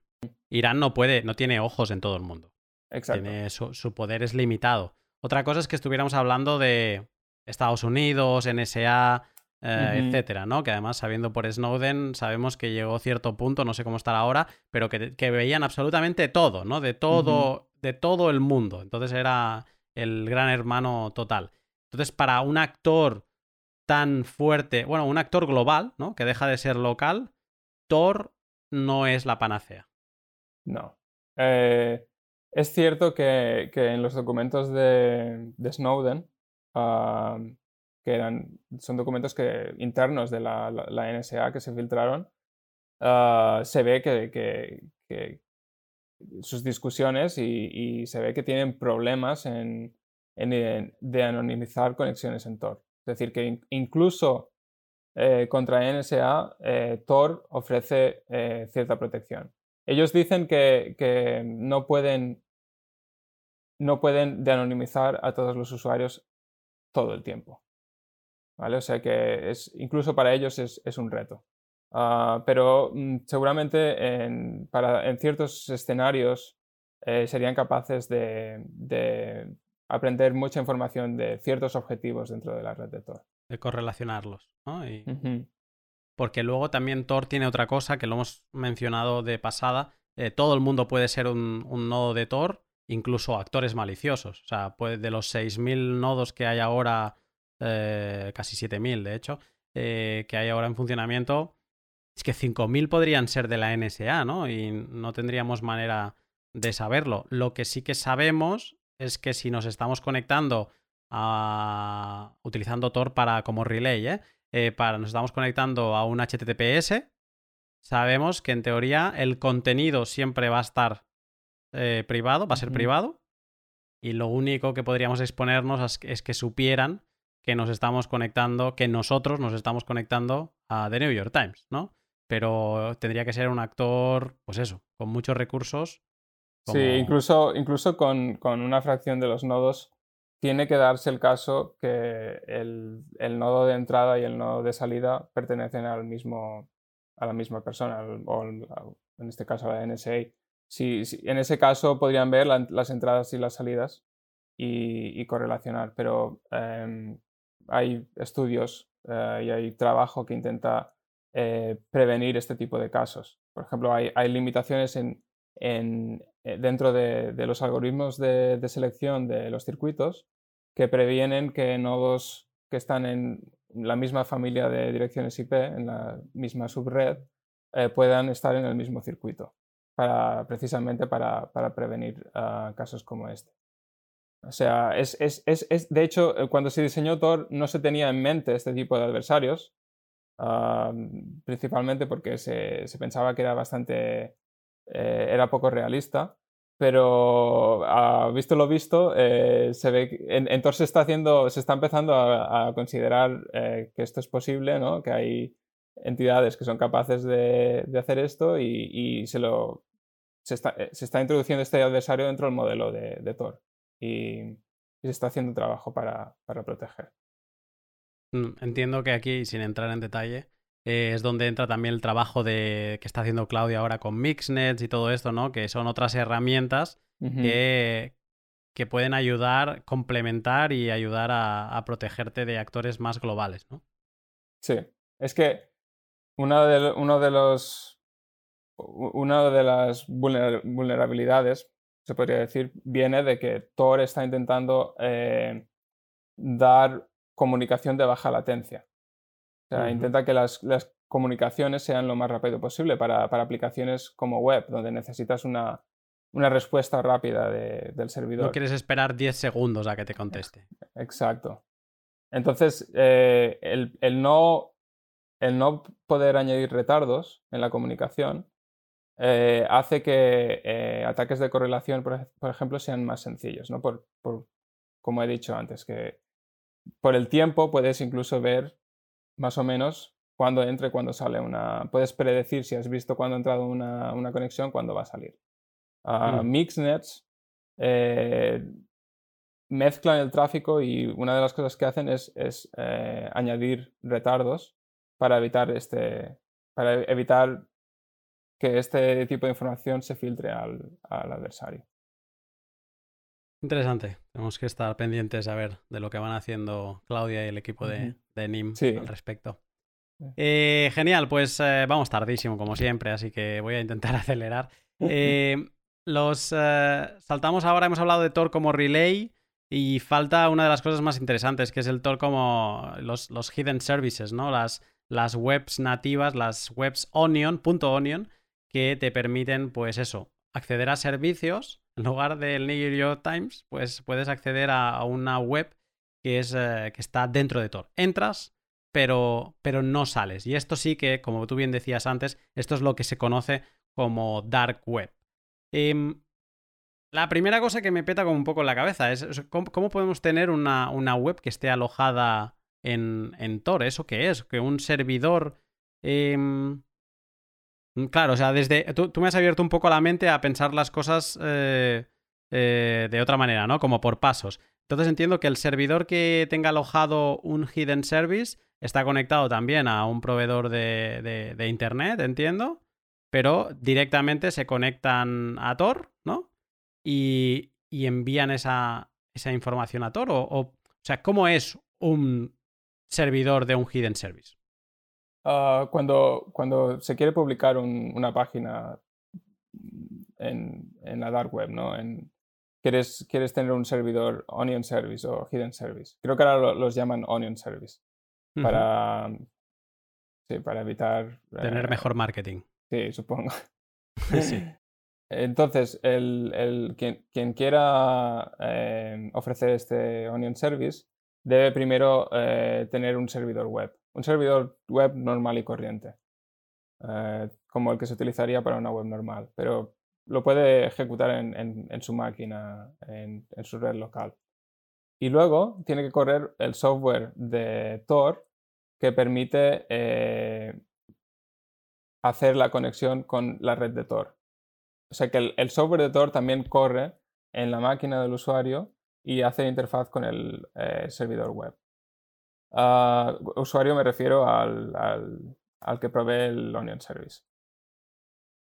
S1: Irán no puede, no tiene ojos en todo el mundo.
S2: Exacto.
S1: su, poder es limitado. Otra cosa es que estuviéramos hablando de Estados Unidos, NSA, eh, etcétera, ¿no? Que además, sabiendo por Snowden, sabemos que llegó cierto punto, no sé cómo estará ahora, pero que, veían absolutamente todo, ¿no? De todo, de todo el mundo. Entonces era el gran hermano total. Entonces, para un actor tan fuerte, bueno, un actor global, ¿no? Que deja de ser local, Thor no es la panacea.
S2: No. Eh, es cierto que, en los documentos de, Snowden, que eran, son documentos que, internos de la, NSA que se filtraron, ah, se ve que, sus discusiones y, se ve que tienen problemas en, de anonimizar conexiones en Tor. Es decir, que incluso eh, contra NSA, Tor ofrece cierta protección. Ellos dicen que, no pueden no pueden de anonimizar a todos los usuarios todo el tiempo. ¿Vale? O sea que es, incluso para ellos es, un reto. Ah, pero mm, seguramente en, para, en ciertos escenarios serían capaces de, aprender mucha información de ciertos objetivos dentro de la red de Tor.
S1: De correlacionarlos, ¿no? Porque luego también Tor tiene otra cosa que lo hemos mencionado de pasada. Eh, todo el mundo puede ser un, nodo de Tor, incluso actores maliciosos. O sea, de los 6.000 nodos que hay ahora, eh, casi 7.000 de hecho, eh, que hay ahora en funcionamiento, es que 5.000 podrían ser de la NSA, ¿no? Y no tendríamos manera de saberlo. Lo que sí que sabemos es que si nos estamos conectando a... utilizando Tor para como relay, ¿eh? ¿eh? para nos estamos conectando a un HTTPS, sabemos que en teoría el contenido siempre va a estar eh, privado, va a ser privado, y lo único que podríamos exponernos es, que supieran que nos estamos conectando, que nosotros nos estamos conectando a The New York Times, ¿no? Pero tendría que ser un actor, pues eso, con muchos recursos
S2: Sí, incluso, incluso con, una fracción de los nodos tiene que darse el caso que el, nodo de entrada y el nodo de salida pertenecen al mismo, a la misma persona, o en este caso a la NSA. Si, en ese caso podrían ver las entradas y las salidas y, correlacionar, pero em, hay estudios eh, y hay trabajo que intenta eh, prevenir este tipo de casos. Por ejemplo, hay, limitaciones eh, dentro de, los algoritmos de, selección de los circuitos que previenen que nodos que están en la misma familia de direcciones IP, en la misma subred, puedan estar en el mismo circuito, precisamente para, prevenir ah, casos como este. O sea, es, de hecho, eh, cuando se diseñó Tor no se tenía en mente este tipo de adversarios, principalmente porque se, pensaba que era bastante eh, era poco realista, pero ah, visto lo visto, eh, se ve que entonces se está haciendo, se está empezando a, considerar eh, que esto es posible, ¿no? que hay entidades que son capaces de, hacer esto y, se, lo, se, está, se, está, introduciendo este adversario dentro del modelo de, de Tor y, se está haciendo trabajo para, para proteger.
S1: Mm, entiendo que aquí, sin entrar en detalle, eh, es donde entra también el trabajo de, que está haciendo Claudia ahora con Mixnets y todo esto, ¿no? Que son otras herramientas que, que, pueden ayudar, complementar y ayudar a, protegerte de actores más globales, ¿no?
S2: Sí, es que una de, uno de los, una de las vulnerabilidades, se podría decir, viene de que Tor está intentando eh, dar comunicación de baja latencia. O sea, intenta que las, comunicaciones sean lo más rápido posible para, aplicaciones como web, donde necesitas una, respuesta rápida del servidor.
S1: No quieres esperar 10 segundos a que te conteste.
S2: Exacto. Entonces, eh, el, no, el no poder añadir retardos en la comunicación eh, hace que eh, ataques de correlación, por, ejemplo, sean más sencillos, ¿no? Por, por, como he dicho antes, que por el tiempo puedes incluso ver más o menos cuando entra y cuando sale una. Puedes predecir si has visto cuando ha entrado una, una conexión, cuándo va a salir. Uh, Mixnets eh, mezclan el tráfico y una de las cosas que hacen es, es añadir retardos para evitar este. para evitar que este tipo de información se filtre al, al adversario.
S1: Interesante. Tenemos que estar pendientes a ver de lo que van haciendo Claudia y el equipo de, NIM al respecto. Eh, genial, pues eh, vamos tardísimo como siempre, así que voy a intentar acelerar. Eh, los saltamos ahora, hemos hablado de Tor como relay y falta una de las cosas más interesantes, que es el Tor como los, los hidden services, ¿no? Las, las webs nativas, las webs onion, punto onion, que te permiten, pues eso, acceder a servicios en lugar del New York Times, pues puedes acceder a, una web que, es, eh, que está dentro de Tor. Entras, pero, pero no sales. Y esto sí que, como tú bien decías antes, esto es lo que se conoce como dark web. Em, la primera cosa que me peta como un poco en la cabeza es cómo, podemos tener una, una, web que esté alojada en, en Tor. ¿Eso qué es? Que un servidor... Em, claro, o sea, desde... Tú, me has abierto un poco la mente a pensar las cosas eh, eh, de otra manera, ¿no? Como por pasos. Entonces entiendo que el servidor que tenga alojado un hidden service está conectado también a un proveedor de, de, Internet, entiendo, pero directamente se conectan a Tor, ¿no? Y, y envían esa, esa, información a Tor. O, o, sea, ¿cómo es un servidor de un hidden service?
S2: Ah, cuando, cuando se quiere publicar una página en, en, la dark web, ¿no? En, quieres, quieres tener un servidor onion service o hidden service. Creo que ahora los llaman onion service para, sí, para evitar...
S1: Tener
S2: eh,
S1: mejor marketing.
S2: Sí, supongo. sí. Entonces, el, el, quien, quien, quiera eh, ofrecer este Onion Service debe primero eh, tener un servidor web. Un servidor web normal y corriente, como el que se utilizaría para una web normal, pero lo puede ejecutar en, su máquina, en, en, su red local. Y luego tiene que correr el software de Tor que permite eh, hacer la conexión con la red de Tor. O sea que el, software de Tor también corre en la máquina del usuario y hace interfaz con el eh, servidor web. Uh, usuario me refiero al, al, que provee el Onion Service.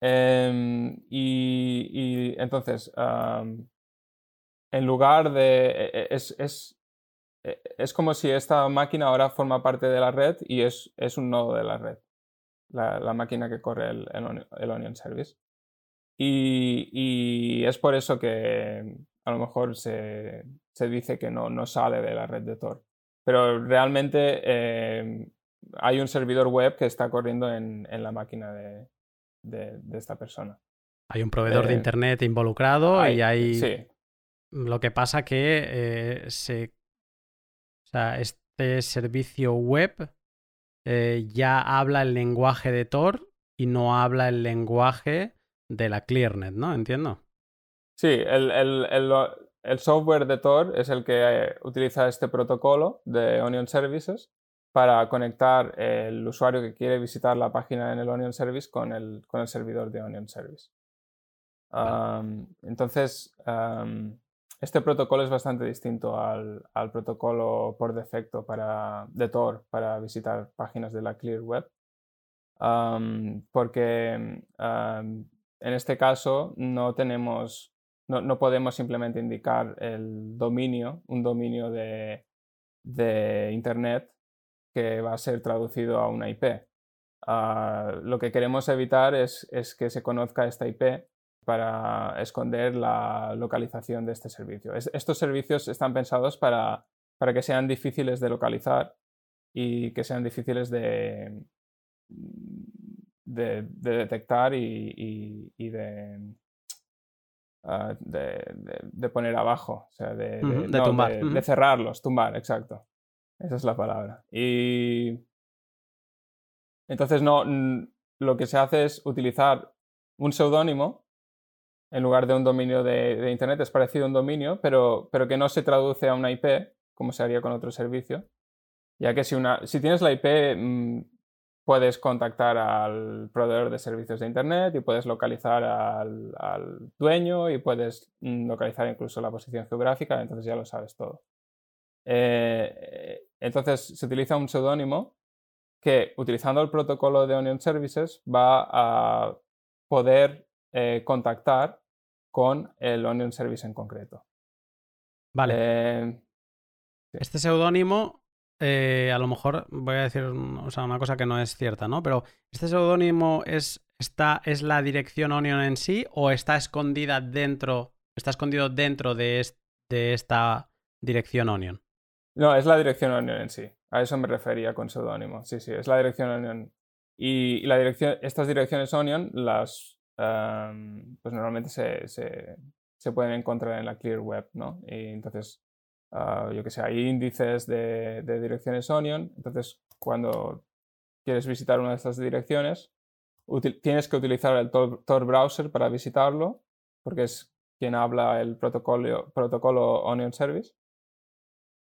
S2: Em, y, entonces, en lugar de... E, e, es, es, e, es como si esta máquina ahora forma parte de la red y es, es un nodo de la red, la, máquina que corre el, el, Onion Service. Y, y, es por eso que a lo mejor se, se, dice que no, no sale de la red de Tor. Pero realmente eh, hay un servidor web que está corriendo en, en la máquina de, de, esta persona.
S1: Hay un proveedor de eh, Internet involucrado y hay... Sí. Lo que pasa que eh, se o sea, este servicio web eh, ya habla el lenguaje de Tor y no habla el lenguaje de la ClearNet, ¿no? Entiendo.
S2: Sí, el, el, el, software de Tor es el que eh, utiliza este protocolo de Onion Services para conectar el usuario que quiere visitar la página en el Onion Service con el, con el servidor de Onion Service. entonces, este protocolo es bastante distinto al, protocolo por defecto para, de Tor para visitar páginas de la Clear Web, porque en este caso no tenemos, no, podemos simplemente indicar el dominio, un dominio de, Internet que va a ser traducido a una IP. Ah, lo que queremos evitar es, es que se conozca esta IP para esconder la localización de este servicio. estos servicios están pensados para, para, que sean difíciles de localizar y que sean difíciles de, de, detectar y, ah, de, de, poner abajo, o sea, de,
S1: tumbar.
S2: de, cerrarlos, tumbar, exacto. Esa es la palabra. Y entonces no, lo que se hace es utilizar un seudónimo en lugar de un dominio de, Internet. Es parecido a un dominio, pero, pero, que no se traduce a una IP, como se haría con otro servicio. Ya que si, una, si tienes la IP, mm, puedes contactar al proveedor de servicios de Internet y puedes localizar al, dueño y puedes mm, localizar incluso la posición geográfica, entonces ya lo sabes todo. Eh, entonces se utiliza un seudónimo que, utilizando el protocolo de Onion Services, va a poder eh, contactar con el Onion Service en concreto.
S1: Vale. Eh, este seudónimo, eh, a lo mejor voy a decir una cosa que no es cierta, ¿no? Pero ¿este seudónimo es, está, es la dirección Onion en sí o está escondida dentro, está escondido dentro de, esta dirección Onion?
S2: No, es la dirección Onion en sí. A eso me refería con seudónimo. Sí, sí, es la dirección Onion. Y, la dirección, estas direcciones Onion las pues normalmente se, se, pueden encontrar en la Clear Web, ¿no? Y entonces, ah, yo que sé, hay índices de, direcciones Onion, entonces cuando quieres visitar una de estas direcciones, tienes que utilizar el Tor, browser para visitarlo, porque es quien habla el protocolo, protocolo Onion Service.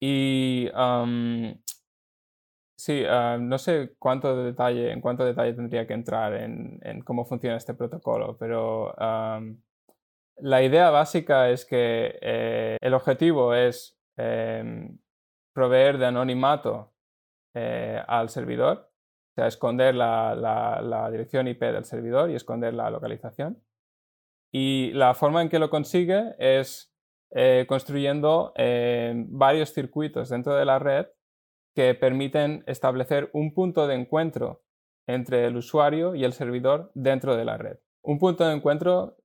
S2: Y Sí, ah, no sé cuánto detalle, en cuánto detalle tendría que entrar en, cómo funciona este protocolo, pero la idea básica es que eh, el objetivo es em, proveer de anonimato eh, al servidor, o sea, esconder la, dirección IP del servidor y esconder la localización. Y la forma en que lo consigue es eh, construyendo varios circuitos dentro de la red que permiten establecer un punto de encuentro entre el usuario y el servidor dentro de la red. Un punto de encuentro,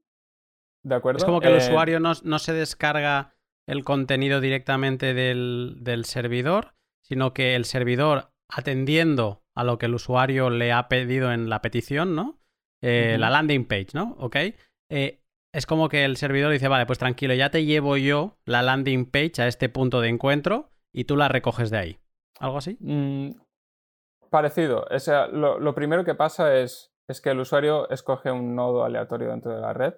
S2: ¿de acuerdo?
S1: Es como que el eh, usuario no, se descarga el contenido directamente del, servidor, sino que el servidor, atendiendo a lo que el usuario le ha pedido en la petición, ¿no? Eh, la landing page, ¿no? ¿Ok? Eh, es como que el servidor dice, vale, pues tranquilo, ya te llevo yo la landing page a este punto de encuentro y tú la recoges de ahí. ¿Algo así?
S2: Mm, parecido. O sea, lo, primero que pasa es, es, que el usuario escoge un nodo aleatorio dentro de la red.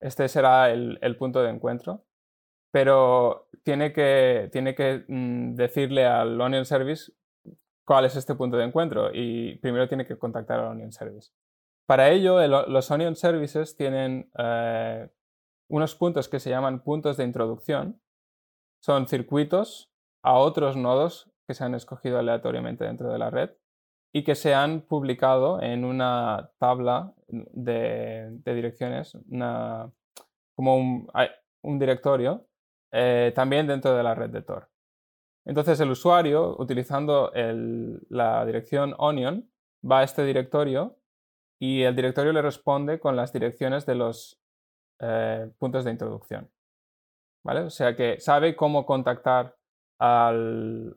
S2: Este será el, punto de encuentro. Pero tiene que, tiene que mm, decirle al Onion Service cuál es este punto de encuentro y primero tiene que contactar al Onion Service. Para ello, los Onion Services tienen eh, unos puntos que se llaman puntos de introducción. Son circuitos a otros nodos que se han escogido aleatoriamente dentro de la red y que se han publicado en una tabla de, direcciones, como un, directorio, eh, también dentro de la red de Tor. Entonces el usuario, utilizando la dirección onion, va a este directorio y el directorio le responde con las direcciones de los eh, puntos de introducción. ¿Vale? O sea que sabe cómo contactar al,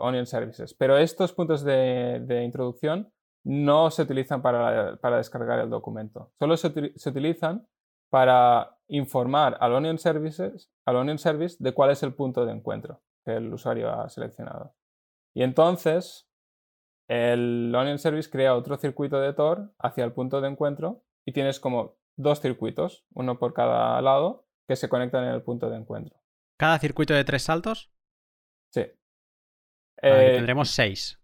S2: Onion Services. Pero estos puntos de, introducción no se utilizan para, descargar el documento. Solo se, utilizan para informar al Onion, Services, al Onion Service de cuál es el punto de encuentro que el usuario ha seleccionado. Y entonces el Onion Service crea otro circuito de Tor hacia el punto de encuentro y tienes como dos circuitos, uno por cada lado, que se conectan en el punto de encuentro.
S1: ¿Cada circuito de tres saltos?
S2: Sí.
S1: Eh, tendremos seis.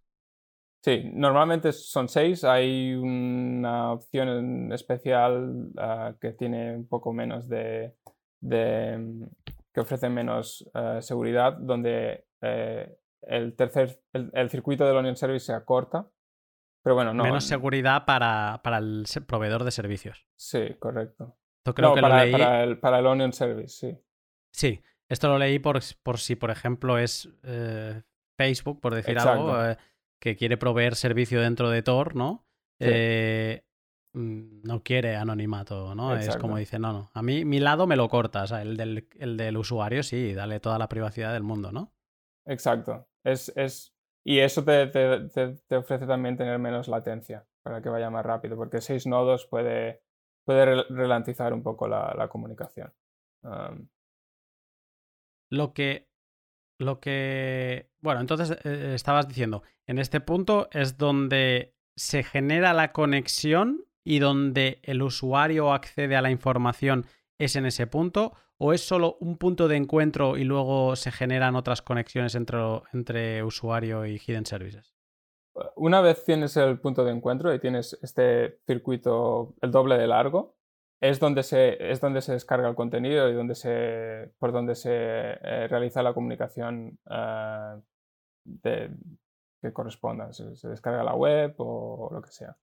S2: Sí, normalmente son seis. Hay una opción especial ah, que tiene un poco menos de. que ofrece menos ah, seguridad, donde eh, el tercer. El, circuito del Onion Service se acorta. Pero bueno, no.
S1: Menos seguridad para, el proveedor de servicios.
S2: Sí, correcto.
S1: creo que
S2: para, el, para el Onion Service, sí.
S1: Sí, esto lo leí por, por si, por ejemplo, es eh, Facebook, por decir algo, eh, que quiere proveer servicio dentro de Tor, ¿no? Eh, mm, no quiere anonimato, ¿no? Es como dice, no, no. A mí mi lado me lo corta, o sea, el del, el del usuario sí, dale toda la privacidad del mundo, ¿no?
S2: Exacto. Es, es... Y eso te, te, ofrece también tener menos latencia para que vaya más rápido, porque seis nodos puede, puede ralentizar un poco la, comunicación.
S1: Lo que. Lo que. Bueno, entonces eh, estabas diciendo. En este punto es donde se genera la conexión y donde el usuario accede a la información es en ese punto. ¿O es solo un punto de encuentro y luego se generan otras conexiones entre, entre usuario y Hidden Services?
S2: Una vez tienes el punto de encuentro y tienes este circuito el doble de largo, es donde se, es donde se descarga el contenido y donde se, por donde se eh, realiza la comunicación eh, que corresponda. Se, descarga la web o, lo que sea.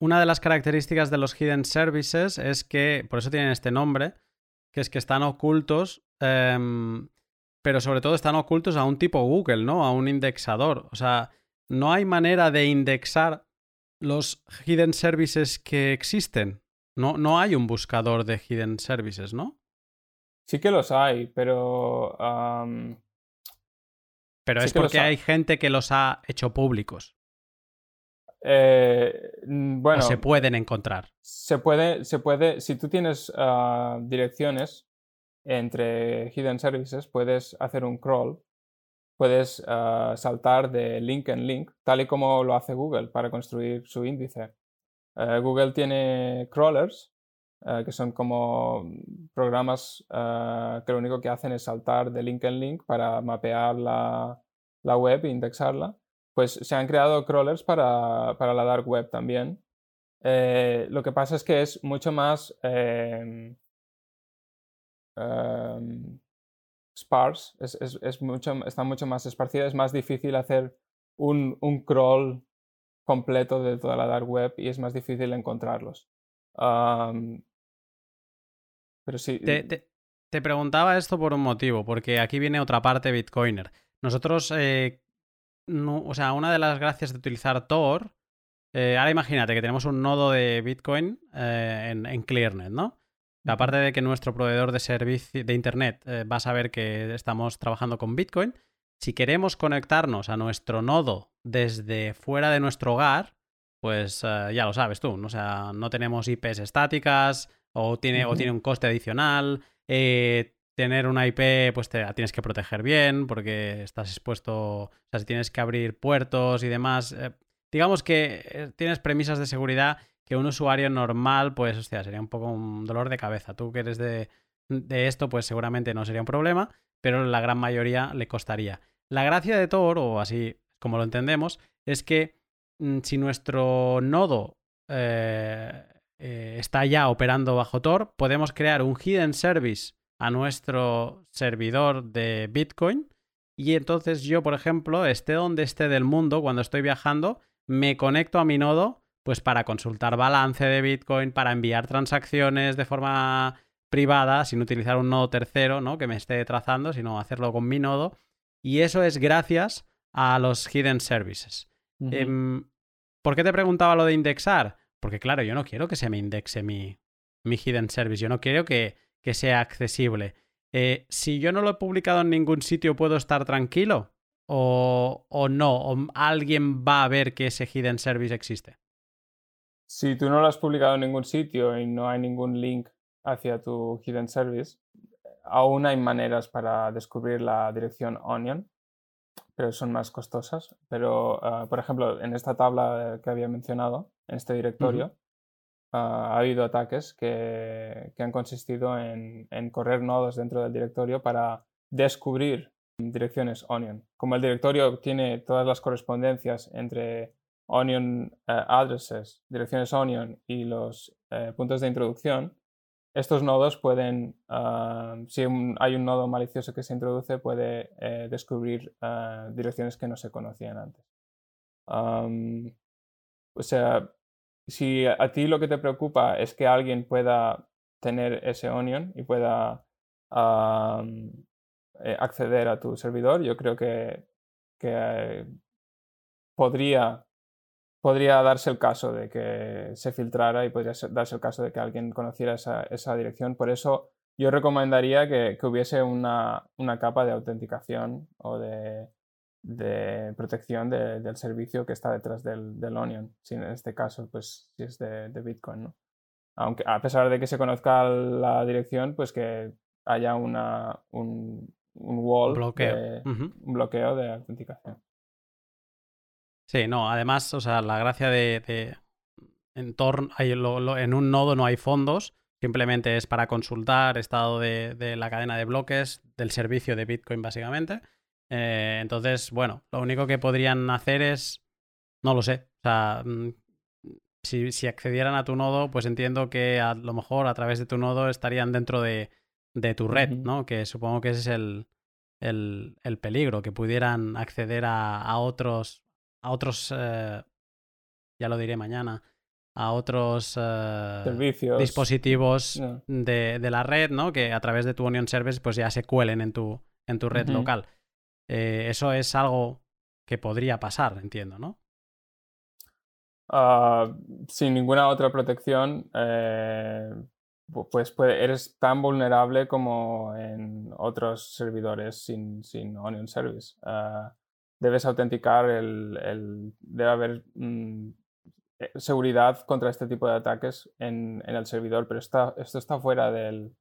S1: Una de las características de los hidden services es que, por eso tienen este nombre, que es que están ocultos, em, pero sobre todo están ocultos a un tipo Google, ¿no? A un indexador. O sea, no hay manera de indexar los hidden services que existen. No, no hay un buscador de hidden services, ¿no?
S2: Sí que los hay, pero...
S1: Pero es porque hay gente que los ha hecho públicos.
S2: Eh, bueno.
S1: O se pueden encontrar.
S2: Se puede, se puede. Si tú tienes ah, direcciones entre hidden services, puedes hacer un crawl puedes ah, saltar de link en link, tal y como lo hace Google para construir su índice. Eh, Google tiene crawlers eh, que son como programas eh, que lo único que hacen es saltar de link en link para mapear la, la web e indexarla, pues se han creado crawlers para, para la dark web también. lo que pasa es que es mucho más em, em, sparse, es, es, es, mucho, está mucho más esparcida, es más difícil hacer un, un, crawl completo de toda la dark web y es más difícil encontrarlos. pero sí.
S1: Te, te, preguntaba esto por un motivo, porque aquí viene otra parte Bitcoiner. Nosotros, eh, no, o sea, una de las gracias de utilizar Tor, eh, ahora imagínate que tenemos un nodo de Bitcoin eh, en, en ClearNet, ¿no? Aparte de que nuestro proveedor de servicio de Internet eh, va a saber que estamos trabajando con Bitcoin, si queremos conectarnos a nuestro nodo desde fuera de nuestro hogar, pues eh, ya lo sabes tú, ¿no? o sea, no tenemos IPs estáticas o tiene, o tiene un coste adicional. Eh, tener una IP, pues te la tienes que proteger bien porque estás expuesto, o sea, si tienes que abrir puertos y demás. digamos que tienes premisas de seguridad que un usuario normal, pues, hostia, sería un poco un dolor de cabeza. Tú que eres de, de esto, pues seguramente no sería un problema, pero la gran mayoría le costaría. La gracia de Tor, o así como lo entendemos, es que mm, si nuestro nodo eh, eh, está ya operando bajo Tor, podemos crear un hidden service a nuestro servidor de Bitcoin y entonces yo, por ejemplo, esté donde esté del mundo, cuando estoy viajando, me conecto a mi nodo pues para consultar balance de Bitcoin, para enviar transacciones de forma privada, sin utilizar un nodo tercero, ¿no? Que me esté trazando, sino hacerlo con mi nodo. Y eso es gracias a los hidden services. Em, ¿Por qué te preguntaba lo de indexar? Porque claro, yo no quiero que se me indexe mi, mi hidden service, yo no quiero que, que sea accesible. Eh, si yo no lo he publicado en ningún sitio, ¿puedo estar tranquilo? O, o no, o alguien va a ver que ese hidden service existe.
S2: Si tú no lo has publicado en ningún sitio y no hay ningún link hacia tu hidden service, aún hay maneras para descubrir la dirección onion, pero son más costosas. Pero, ah, por ejemplo, en esta tabla que había mencionado, en este directorio, ah, ha habido ataques que, han consistido en, correr nodos dentro del directorio para descubrir direcciones onion. Como el directorio tiene todas las correspondencias entre onion eh, addresses, direcciones onion y los eh, puntos de introducción, estos nodos pueden, ah, si hay un nodo malicioso que se introduce, puede eh, descubrir direcciones que no se conocían antes. o sea, si a ti lo que te preocupa es que alguien pueda tener ese onion y pueda acceder a tu servidor, yo creo que, que podría podría darse el caso de que se filtrara y podría darse el caso de que alguien conociera esa, esa dirección. Por eso yo recomendaría que, que hubiese una, una, capa de autenticación o de, de protección del servicio que está detrás del, del, Onion, si en este caso pues si es de, de, Bitcoin. ¿no? Aunque a pesar de que se conozca la dirección, pues que haya una, un, un wall,
S1: bloqueo.
S2: un bloqueo de autenticación.
S1: Sí, no, además, o sea, la gracia de, en, en un nodo no hay fondos, simplemente es para consultar estado de, la cadena de bloques del servicio de Bitcoin, básicamente. Eh, entonces, bueno, lo único que podrían hacer es, no lo sé, o sea, mm, si, si, accedieran a tu nodo, pues entiendo que a lo mejor a través de tu nodo estarían dentro de, de tu red, ¿no? Que supongo que ese es el, el, el peligro, que pudieran acceder a, a otros a otros, eh, ya lo diré mañana, a otros
S2: eh,
S1: dispositivos de, de, la red, ¿no? Que a través de tu Onion Service pues ya se cuelen en tu, en tu red local. Eh, eso es algo que podría pasar, entiendo, ¿no?
S2: Ah, sin ninguna otra protección, pues eres tan vulnerable como en otros servidores sin, sin Onion Service. Ah, debes autenticar, el, debe haber mm, eh, seguridad contra este tipo de ataques en, el servidor, pero esto está fuera del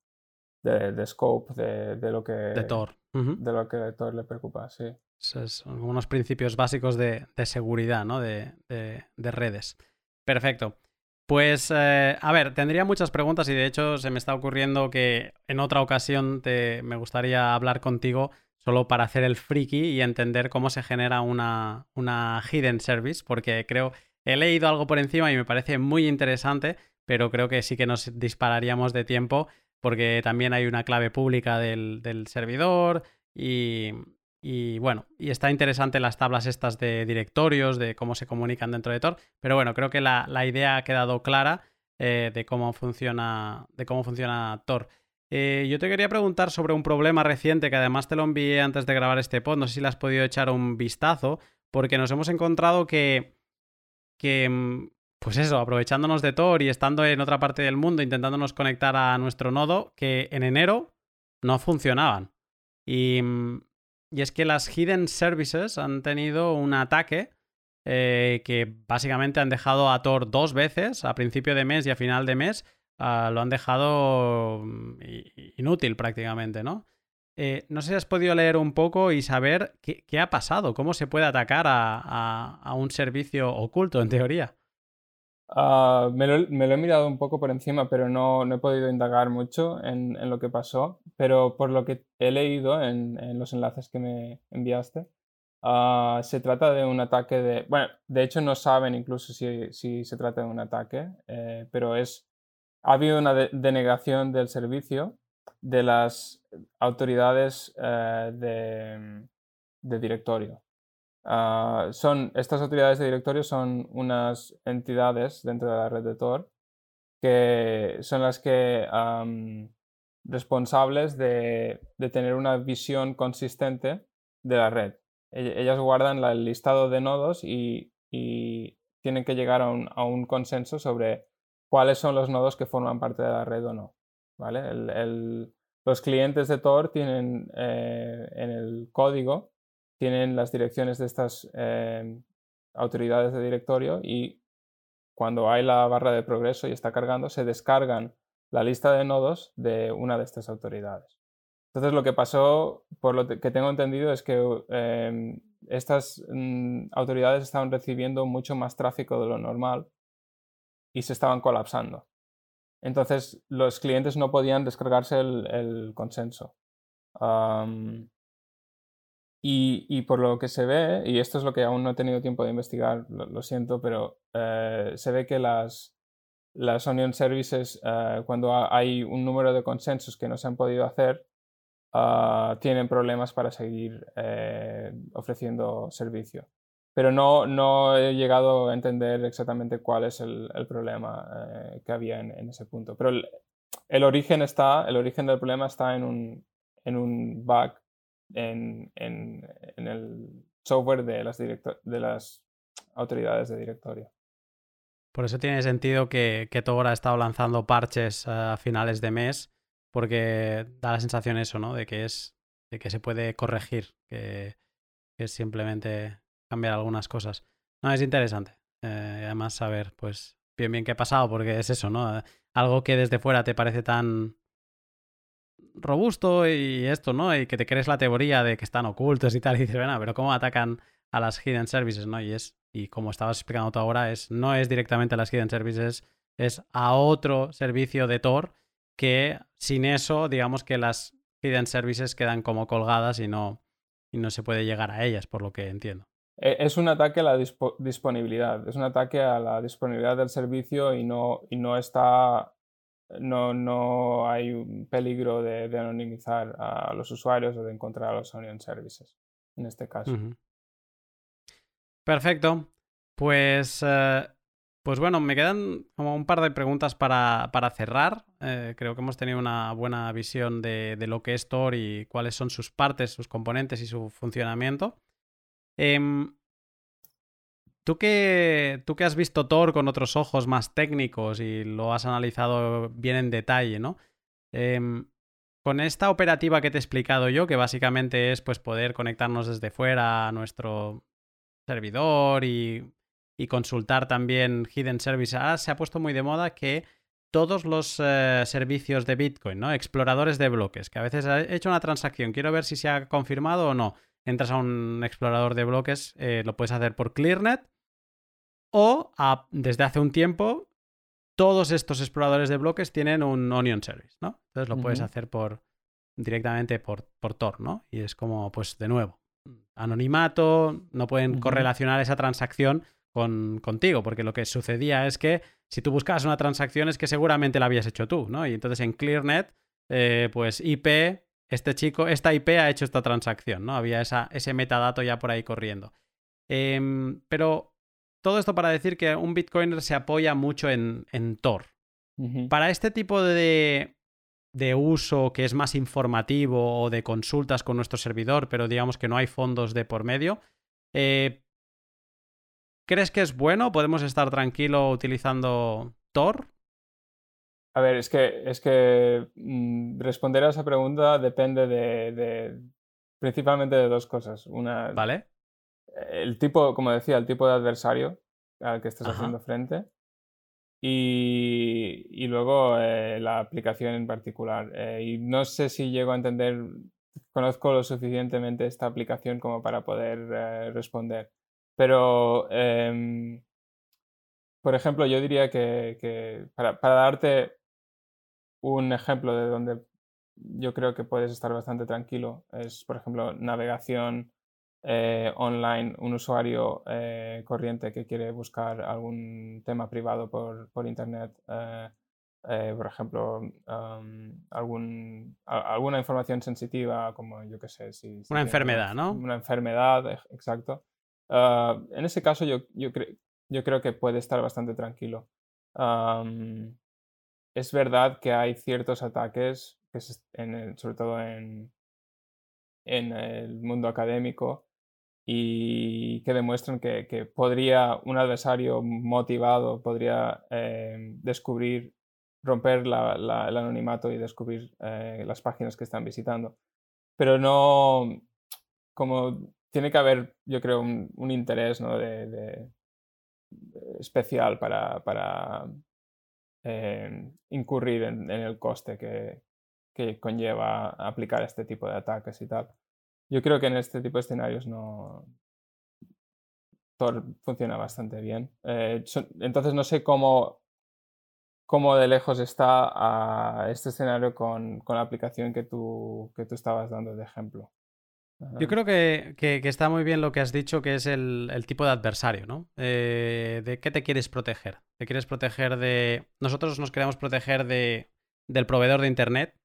S2: de, scope de, lo que
S1: de Tor.
S2: de lo que a Tor le preocupa, sí.
S1: Son unos principios básicos de, seguridad, ¿no? De, redes. Perfecto. Pues, eh, a ver, tendría muchas preguntas y de hecho se me está ocurriendo que en otra ocasión te, me gustaría hablar contigo solo para hacer el friki y entender cómo se genera una, una hidden service, porque creo, he leído algo por encima y me parece muy interesante, pero creo que sí que nos dispararíamos de tiempo porque también hay una clave pública del, del servidor y, y bueno, y está interesante las tablas estas de directorios, de cómo se comunican dentro de Tor. Pero bueno, creo que la, idea ha quedado clara eh, de, cómo funciona, de cómo funciona Tor. Eh, yo te quería preguntar sobre un problema reciente que además te lo envié antes de grabar este pod. No sé si le has podido echar un vistazo, porque nos hemos encontrado que, mm, pues eso, aprovechándonos de Tor y estando en otra parte del mundo intentándonos conectar a nuestro nodo, que en enero no funcionaban. Y mm, es que las Hidden Services han tenido un ataque eh, que básicamente han dejado a Tor dos veces, a principio de mes y a final de mes. Ah, lo han dejado mm, inútil prácticamente, ¿no? Eh, no sé si has podido leer un poco y saber qué, ha pasado, cómo se puede atacar a un servicio oculto en teoría.
S2: Ah, me, lo, he mirado un poco por encima, pero no, he podido indagar mucho en, lo que pasó. Pero por lo que he leído en, los enlaces que me enviaste, ah, se trata de un ataque de... Bueno, de hecho no saben incluso si, se trata de un ataque, eh, pero es... Ha habido una denegación del servicio de las autoridades eh, de directorio. Ah, son, estas autoridades de directorio son unas entidades dentro de la red de Tor que son las que responsables de, tener una visión consistente de la red. Ellas guardan el listado de nodos y, tienen que llegar a un, consenso sobre cuáles son los nodos que forman parte de la red o no. ¿vale? los clientes de Tor tienen eh, en el código tienen las direcciones de estas em, autoridades de directorio y cuando hay la barra de progreso y está cargando, se descargan la lista de nodos de una de estas autoridades. Entonces lo que pasó, por lo que tengo entendido, es que em, estas mm, autoridades estaban recibiendo mucho más tráfico de lo normal y se estaban colapsando. Entonces los clientes no podían descargarse el, consenso. Y, por lo que se ve, y esto es lo que aún no he tenido tiempo de investigar, lo, siento, pero eh, se ve que las, las Onion Services, eh, cuando hay un número de consensos que no se han podido hacer, ah, tienen problemas para seguir eh, ofreciendo servicio. Pero no, no he llegado a entender exactamente cuál es el, el problema que había en, en, ese punto. Pero el, el, origen está, el origen del problema está en un, en un bug en, el software de las, de las autoridades de directorio.
S1: Por eso tiene sentido que, que ha estado lanzando parches a finales de mes, porque da la sensación eso, ¿no? De que es de que se puede corregir, que, es simplemente cambiar algunas cosas. No, es interesante. Eh, además, saber, pues, bien, bien qué ha pasado, porque es eso, ¿no? Algo que desde fuera te parece tan, robusto y esto, ¿no? Y que te crees la teoría de que están ocultos y tal, y dices, bueno, pero ¿cómo atacan a las hidden services, ¿no? Y es, y como estabas explicando tú ahora, es, no es directamente a las hidden services, es a otro servicio de Tor que sin eso, digamos que las hidden services quedan como colgadas y no, y no se puede llegar a ellas, por lo que entiendo.
S2: E, es un ataque a la disponibilidad, es un ataque a la disponibilidad del servicio y no, y no está no, no hay un peligro de, anonimizar a los usuarios o de encontrar a los onion services en este caso.
S1: Perfecto. Pues, eh, pues bueno, me quedan como un par de preguntas para, para cerrar. Eh, creo que hemos tenido una buena visión de, de, lo que es Tor y cuáles son sus partes, sus componentes y su funcionamiento. Em, Tú que, tú que has visto Thor con otros ojos más técnicos y lo has analizado bien en detalle, ¿no? Em, con esta operativa que te he explicado yo, que básicamente es pues poder conectarnos desde fuera a nuestro servidor y, consultar también Hidden Service, ahora se ha puesto muy de moda que todos los eh, servicios de Bitcoin, ¿no? Exploradores de bloques, que a veces he hecho una transacción, quiero ver si se ha confirmado o no. Entras a un explorador de bloques, eh, lo puedes hacer por ClearNet o desde hace un tiempo todos estos exploradores de bloques tienen un Onion Service, ¿no? Entonces lo puedes hacer por directamente por, por Tor, ¿no? Y es como, pues de nuevo, anonimato, no pueden correlacionar esa transacción con, contigo, porque lo que sucedía es que si tú buscabas una transacción es que seguramente la habías hecho tú, ¿no? Y entonces en ClearNet, eh, pues IP, este chico, esta IP ha hecho esta transacción, ¿no? Había esa, ese metadato ya por ahí corriendo. Em, pero todo esto para decir que un Bitcoiner se apoya mucho en, en Tor. Para este tipo de, de uso que es más informativo o de consultas con nuestro servidor, pero digamos que no hay fondos de por medio, eh, ¿crees que es bueno? ¿Podemos estar tranquilo utilizando Tor?
S2: A ver, es que, es que mm, responder a esa pregunta depende de, de- principalmente de dos cosas. Una,
S1: ¿Vale?
S2: el tipo, como decía, el tipo de adversario al que estás
S1: Ajá.
S2: haciendo frente. Y, y luego eh, la aplicación en particular. Eh, y no sé si llego a entender, conozco lo suficientemente esta aplicación como para poder eh, responder. Pero, em, por ejemplo, yo diría que, que para, para darte un ejemplo de donde yo creo que puedes estar bastante tranquilo, es, por ejemplo, navegación eh, online, un usuario eh, corriente que quiere buscar algún tema privado por, por internet, eh, por ejemplo, algún, a- alguna información sensitiva, como yo qué sé, si, si
S1: Una enfermedad, ¿no?
S2: Una enfermedad, exacto. Ah, en ese caso, yo, yo, cre- yo creo que puede estar bastante tranquilo. Es verdad que hay ciertos ataques, que se- en el- sobre todo en, el mundo académico, y que demuestran que, podría un adversario motivado podría eh, descubrir, romper el anonimato y descubrir eh, las páginas que están visitando. Pero no, como tiene que haber, yo creo, un, interés ¿no? de, especial para incurrir en, el coste que, que conlleva aplicar este tipo de ataques y tal. Yo creo que en este tipo de escenarios no. Tor funciona bastante bien. Eh, entonces no sé cómo, cómo de lejos está a este escenario con, con la aplicación que tú, que tú estabas dando de ejemplo.
S1: Yo creo que, que- que está muy bien lo que has dicho, que es el, el tipo de adversario, ¿no? Eh, ¿De qué te quieres proteger? ¿Te quieres proteger de... Nosotros nos queremos proteger de, del proveedor de Internet.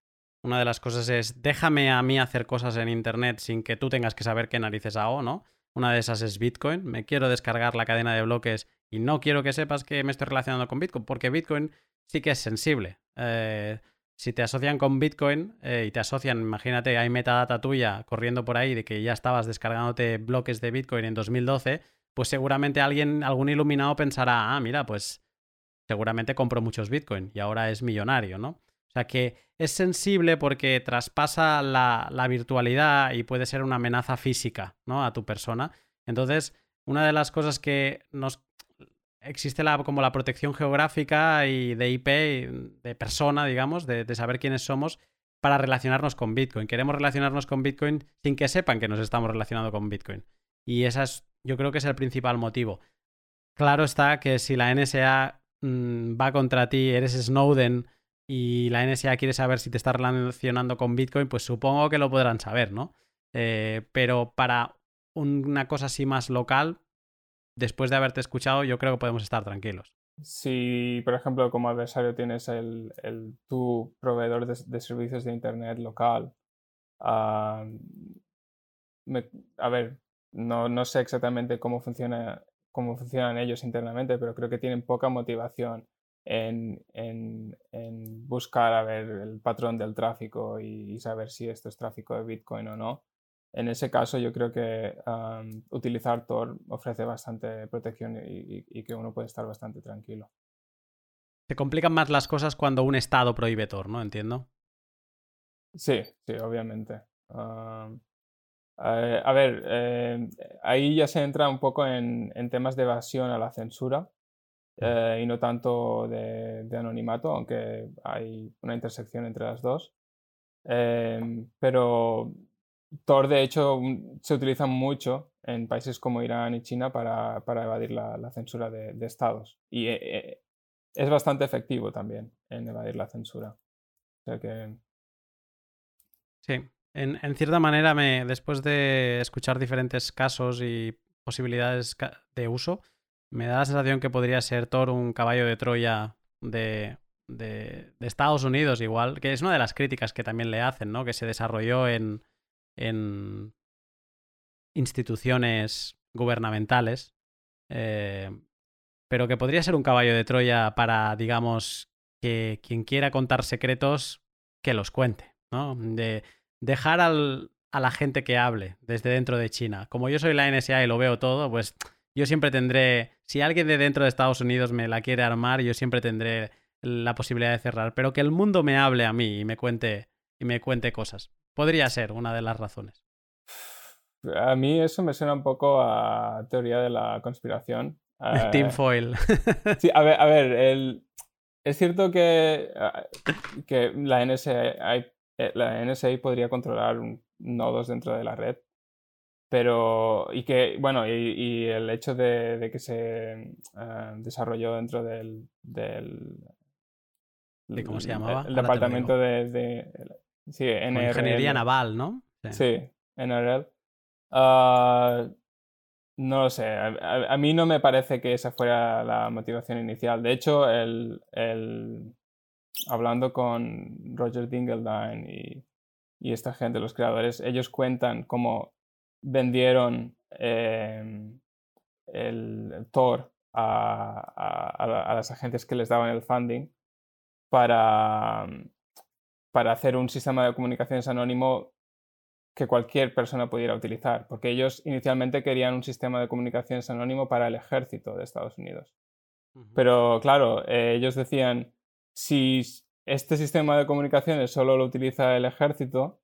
S1: Una de las cosas es, déjame a mí hacer cosas en Internet sin que tú tengas que saber qué narices hago, ¿no? Una de esas es Bitcoin. Me quiero descargar la cadena de bloques y no quiero que sepas que me estoy relacionando con Bitcoin, porque Bitcoin sí que es sensible. Eh, si te asocian con Bitcoin eh, y te asocian, imagínate, hay metadata tuya corriendo por ahí de que ya estabas descargándote bloques de Bitcoin en 2012, pues seguramente alguien, algún iluminado pensará, ah, mira, pues seguramente compró muchos Bitcoin y ahora es millonario, ¿no? O sea que es sensible porque traspasa la, la virtualidad y puede ser una amenaza física, ¿no? A tu persona. Entonces, una de las cosas que nos existe la, como la protección geográfica y de IP, de persona, digamos, de, de saber quiénes somos para relacionarnos con Bitcoin. Queremos relacionarnos con Bitcoin sin que sepan que nos estamos relacionando con Bitcoin. Y esa es, yo creo que es el principal motivo. Claro está que si la NSA mm, va contra ti, eres Snowden y la NSA quiere saber si te estás relacionando con Bitcoin, pues supongo que lo podrán saber, ¿no? Eh, pero para una cosa así más local, después de haberte escuchado, yo creo que podemos estar tranquilos.
S2: Si, por ejemplo, como adversario tienes el, tu proveedor de, servicios de Internet local, me- a ver, no, no sé exactamente cómo funciona, cómo funcionan ellos internamente, pero creo que tienen poca motivación en, en- buscar a ver el patrón del tráfico y saber si esto es tráfico de Bitcoin o no. En ese caso, yo creo que utilizar Tor ofrece bastante protección y, y- y que uno puede estar bastante tranquilo.
S1: Se complican más las cosas cuando un Estado prohíbe Tor, ¿no? Entiendo.
S2: Sí, sí, obviamente. Am, eh, a ver, eh, ahí ya se entra un poco en, en temas de evasión a la censura eh, y no tanto de, de anonimato, aunque hay una intersección entre las dos. Em, pero Tor, de hecho, se utiliza mucho en países como Irán y China para, para evadir la, censura de, estados. Y eh, eh, es bastante efectivo también en evadir la censura. O sea que...
S1: Sí, en, cierta manera, me, después de escuchar diferentes casos y posibilidades de uso, me da la sensación que podría ser Thor un caballo de Troya de, de, Estados Unidos, igual, que es una de las críticas que también le hacen, ¿no? Que se desarrolló en, en instituciones gubernamentales, eh, pero que podría ser un caballo de Troya para, digamos, que quien quiera contar secretos, que los cuente, ¿no? De dejar al, a la gente que hable desde dentro de China. Como yo soy la NSA y lo veo todo, pues yo siempre tendré, si alguien de dentro de Estados Unidos me la quiere armar, yo siempre tendré la posibilidad de cerrar, pero que el mundo me hable a mí y me cuente y me cuente cosas. Podría ser una de las razones.
S2: A mí eso me suena un poco a teoría de la conspiración.
S1: Team Foil.
S2: sí, a ver, a ver el... es cierto que, ah, que la, NSA, eh, la NSA podría controlar nodos dentro de la red, pero y que bueno y, el hecho de, que se ah, desarrolló dentro del, del
S1: cómo se llamaba
S2: el, departamento de, sí
S1: ingeniería naval no
S2: sí, NRL ah, no lo sé a, mí no me parece que esa fuera la motivación inicial. De hecho el, el hablando con Roger Dingledine y, y esta gente los creadores ellos cuentan cómo vendieron em, el Tor a, las agentes que les daban el funding para, para hacer un sistema de comunicaciones anónimo que cualquier persona pudiera utilizar, porque ellos inicialmente querían un sistema de comunicaciones anónimo para el ejército de Estados Unidos. Pero claro, eh, ellos decían, si este sistema de comunicaciones solo lo utiliza el ejército,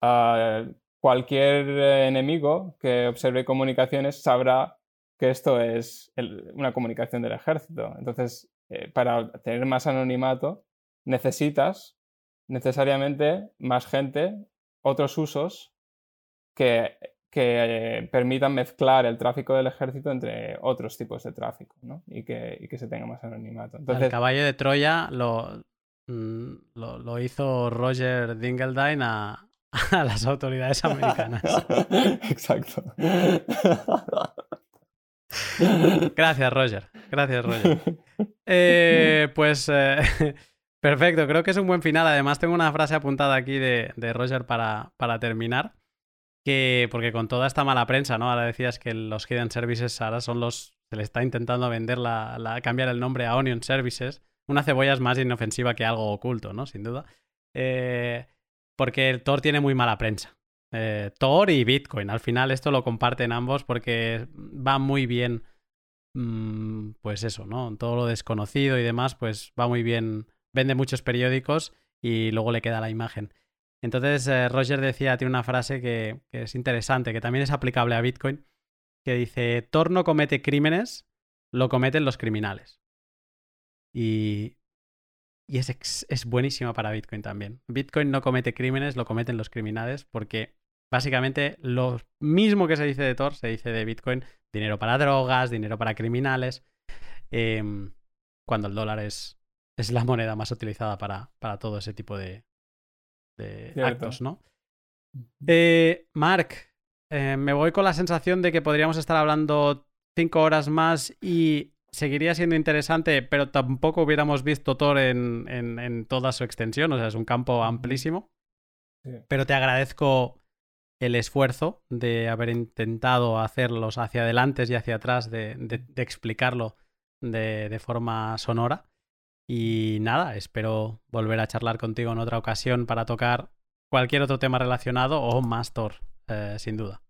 S2: ah, cualquier eh, enemigo que observe comunicaciones sabrá que esto es una comunicación del ejército. Entonces, eh, para tener más anonimato, necesitas necesariamente más gente, otros usos que, que permitan mezclar el tráfico del ejército entre otros tipos de tráfico ¿no? y, que, y, que, se tenga más anonimato. Entonces,
S1: el caballo de Troya lo, mm, lo, lo hizo Roger Dingledine a, a las autoridades americanas.
S2: Exacto.
S1: Gracias, Roger. Gracias, Roger. Eh, pues eh, perfecto, creo que es un buen final. Además, tengo una frase apuntada aquí de, Roger para, para, terminar. Que, porque con toda esta mala prensa, ¿no? Ahora decías que los hidden services ahora son los. Se le está intentando vender la, cambiar el nombre a Onion Services. Una cebolla es más inofensiva que algo oculto, ¿no? Sin duda. Eh, porque el Tor tiene muy mala prensa. Eh, Tor y Bitcoin. Al final esto lo comparten ambos porque va muy bien, mm, pues eso, ¿no? Todo lo desconocido y demás, pues va muy bien. Vende muchos periódicos y luego le queda la imagen. Entonces eh, Roger decía, tiene una frase que, es interesante, que también es aplicable a Bitcoin, que dice, Tor no comete crímenes, lo cometen los criminales. Y y es, es buenísima para Bitcoin también. Bitcoin no comete crímenes, lo cometen los criminales porque básicamente lo mismo que se dice de Tor se dice de Bitcoin. Dinero para drogas, dinero para criminales. Em, cuando el dólar es, es la moneda más utilizada para, para todo ese tipo de, de actos, ¿no? Eh, Mark, eh, me voy con la sensación de que podríamos estar hablando cinco horas más y seguiría siendo interesante, pero tampoco hubiéramos visto Thor en, en, toda su extensión, o sea, es un campo amplísimo. Pero te agradezco el esfuerzo de haber intentado hacerlos hacia adelante y hacia atrás, de, de, explicarlo de, de, forma sonora. Y nada, espero volver a charlar contigo en otra ocasión para tocar cualquier otro tema relacionado o más Thor, eh, sin duda.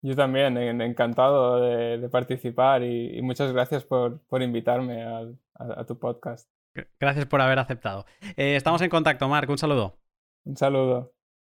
S2: Yo también, encantado de, participar y, muchas gracias por, invitarme a, tu podcast.
S1: Gracias por haber aceptado. Eh, estamos en contacto, Marc. Un saludo.
S2: Un saludo.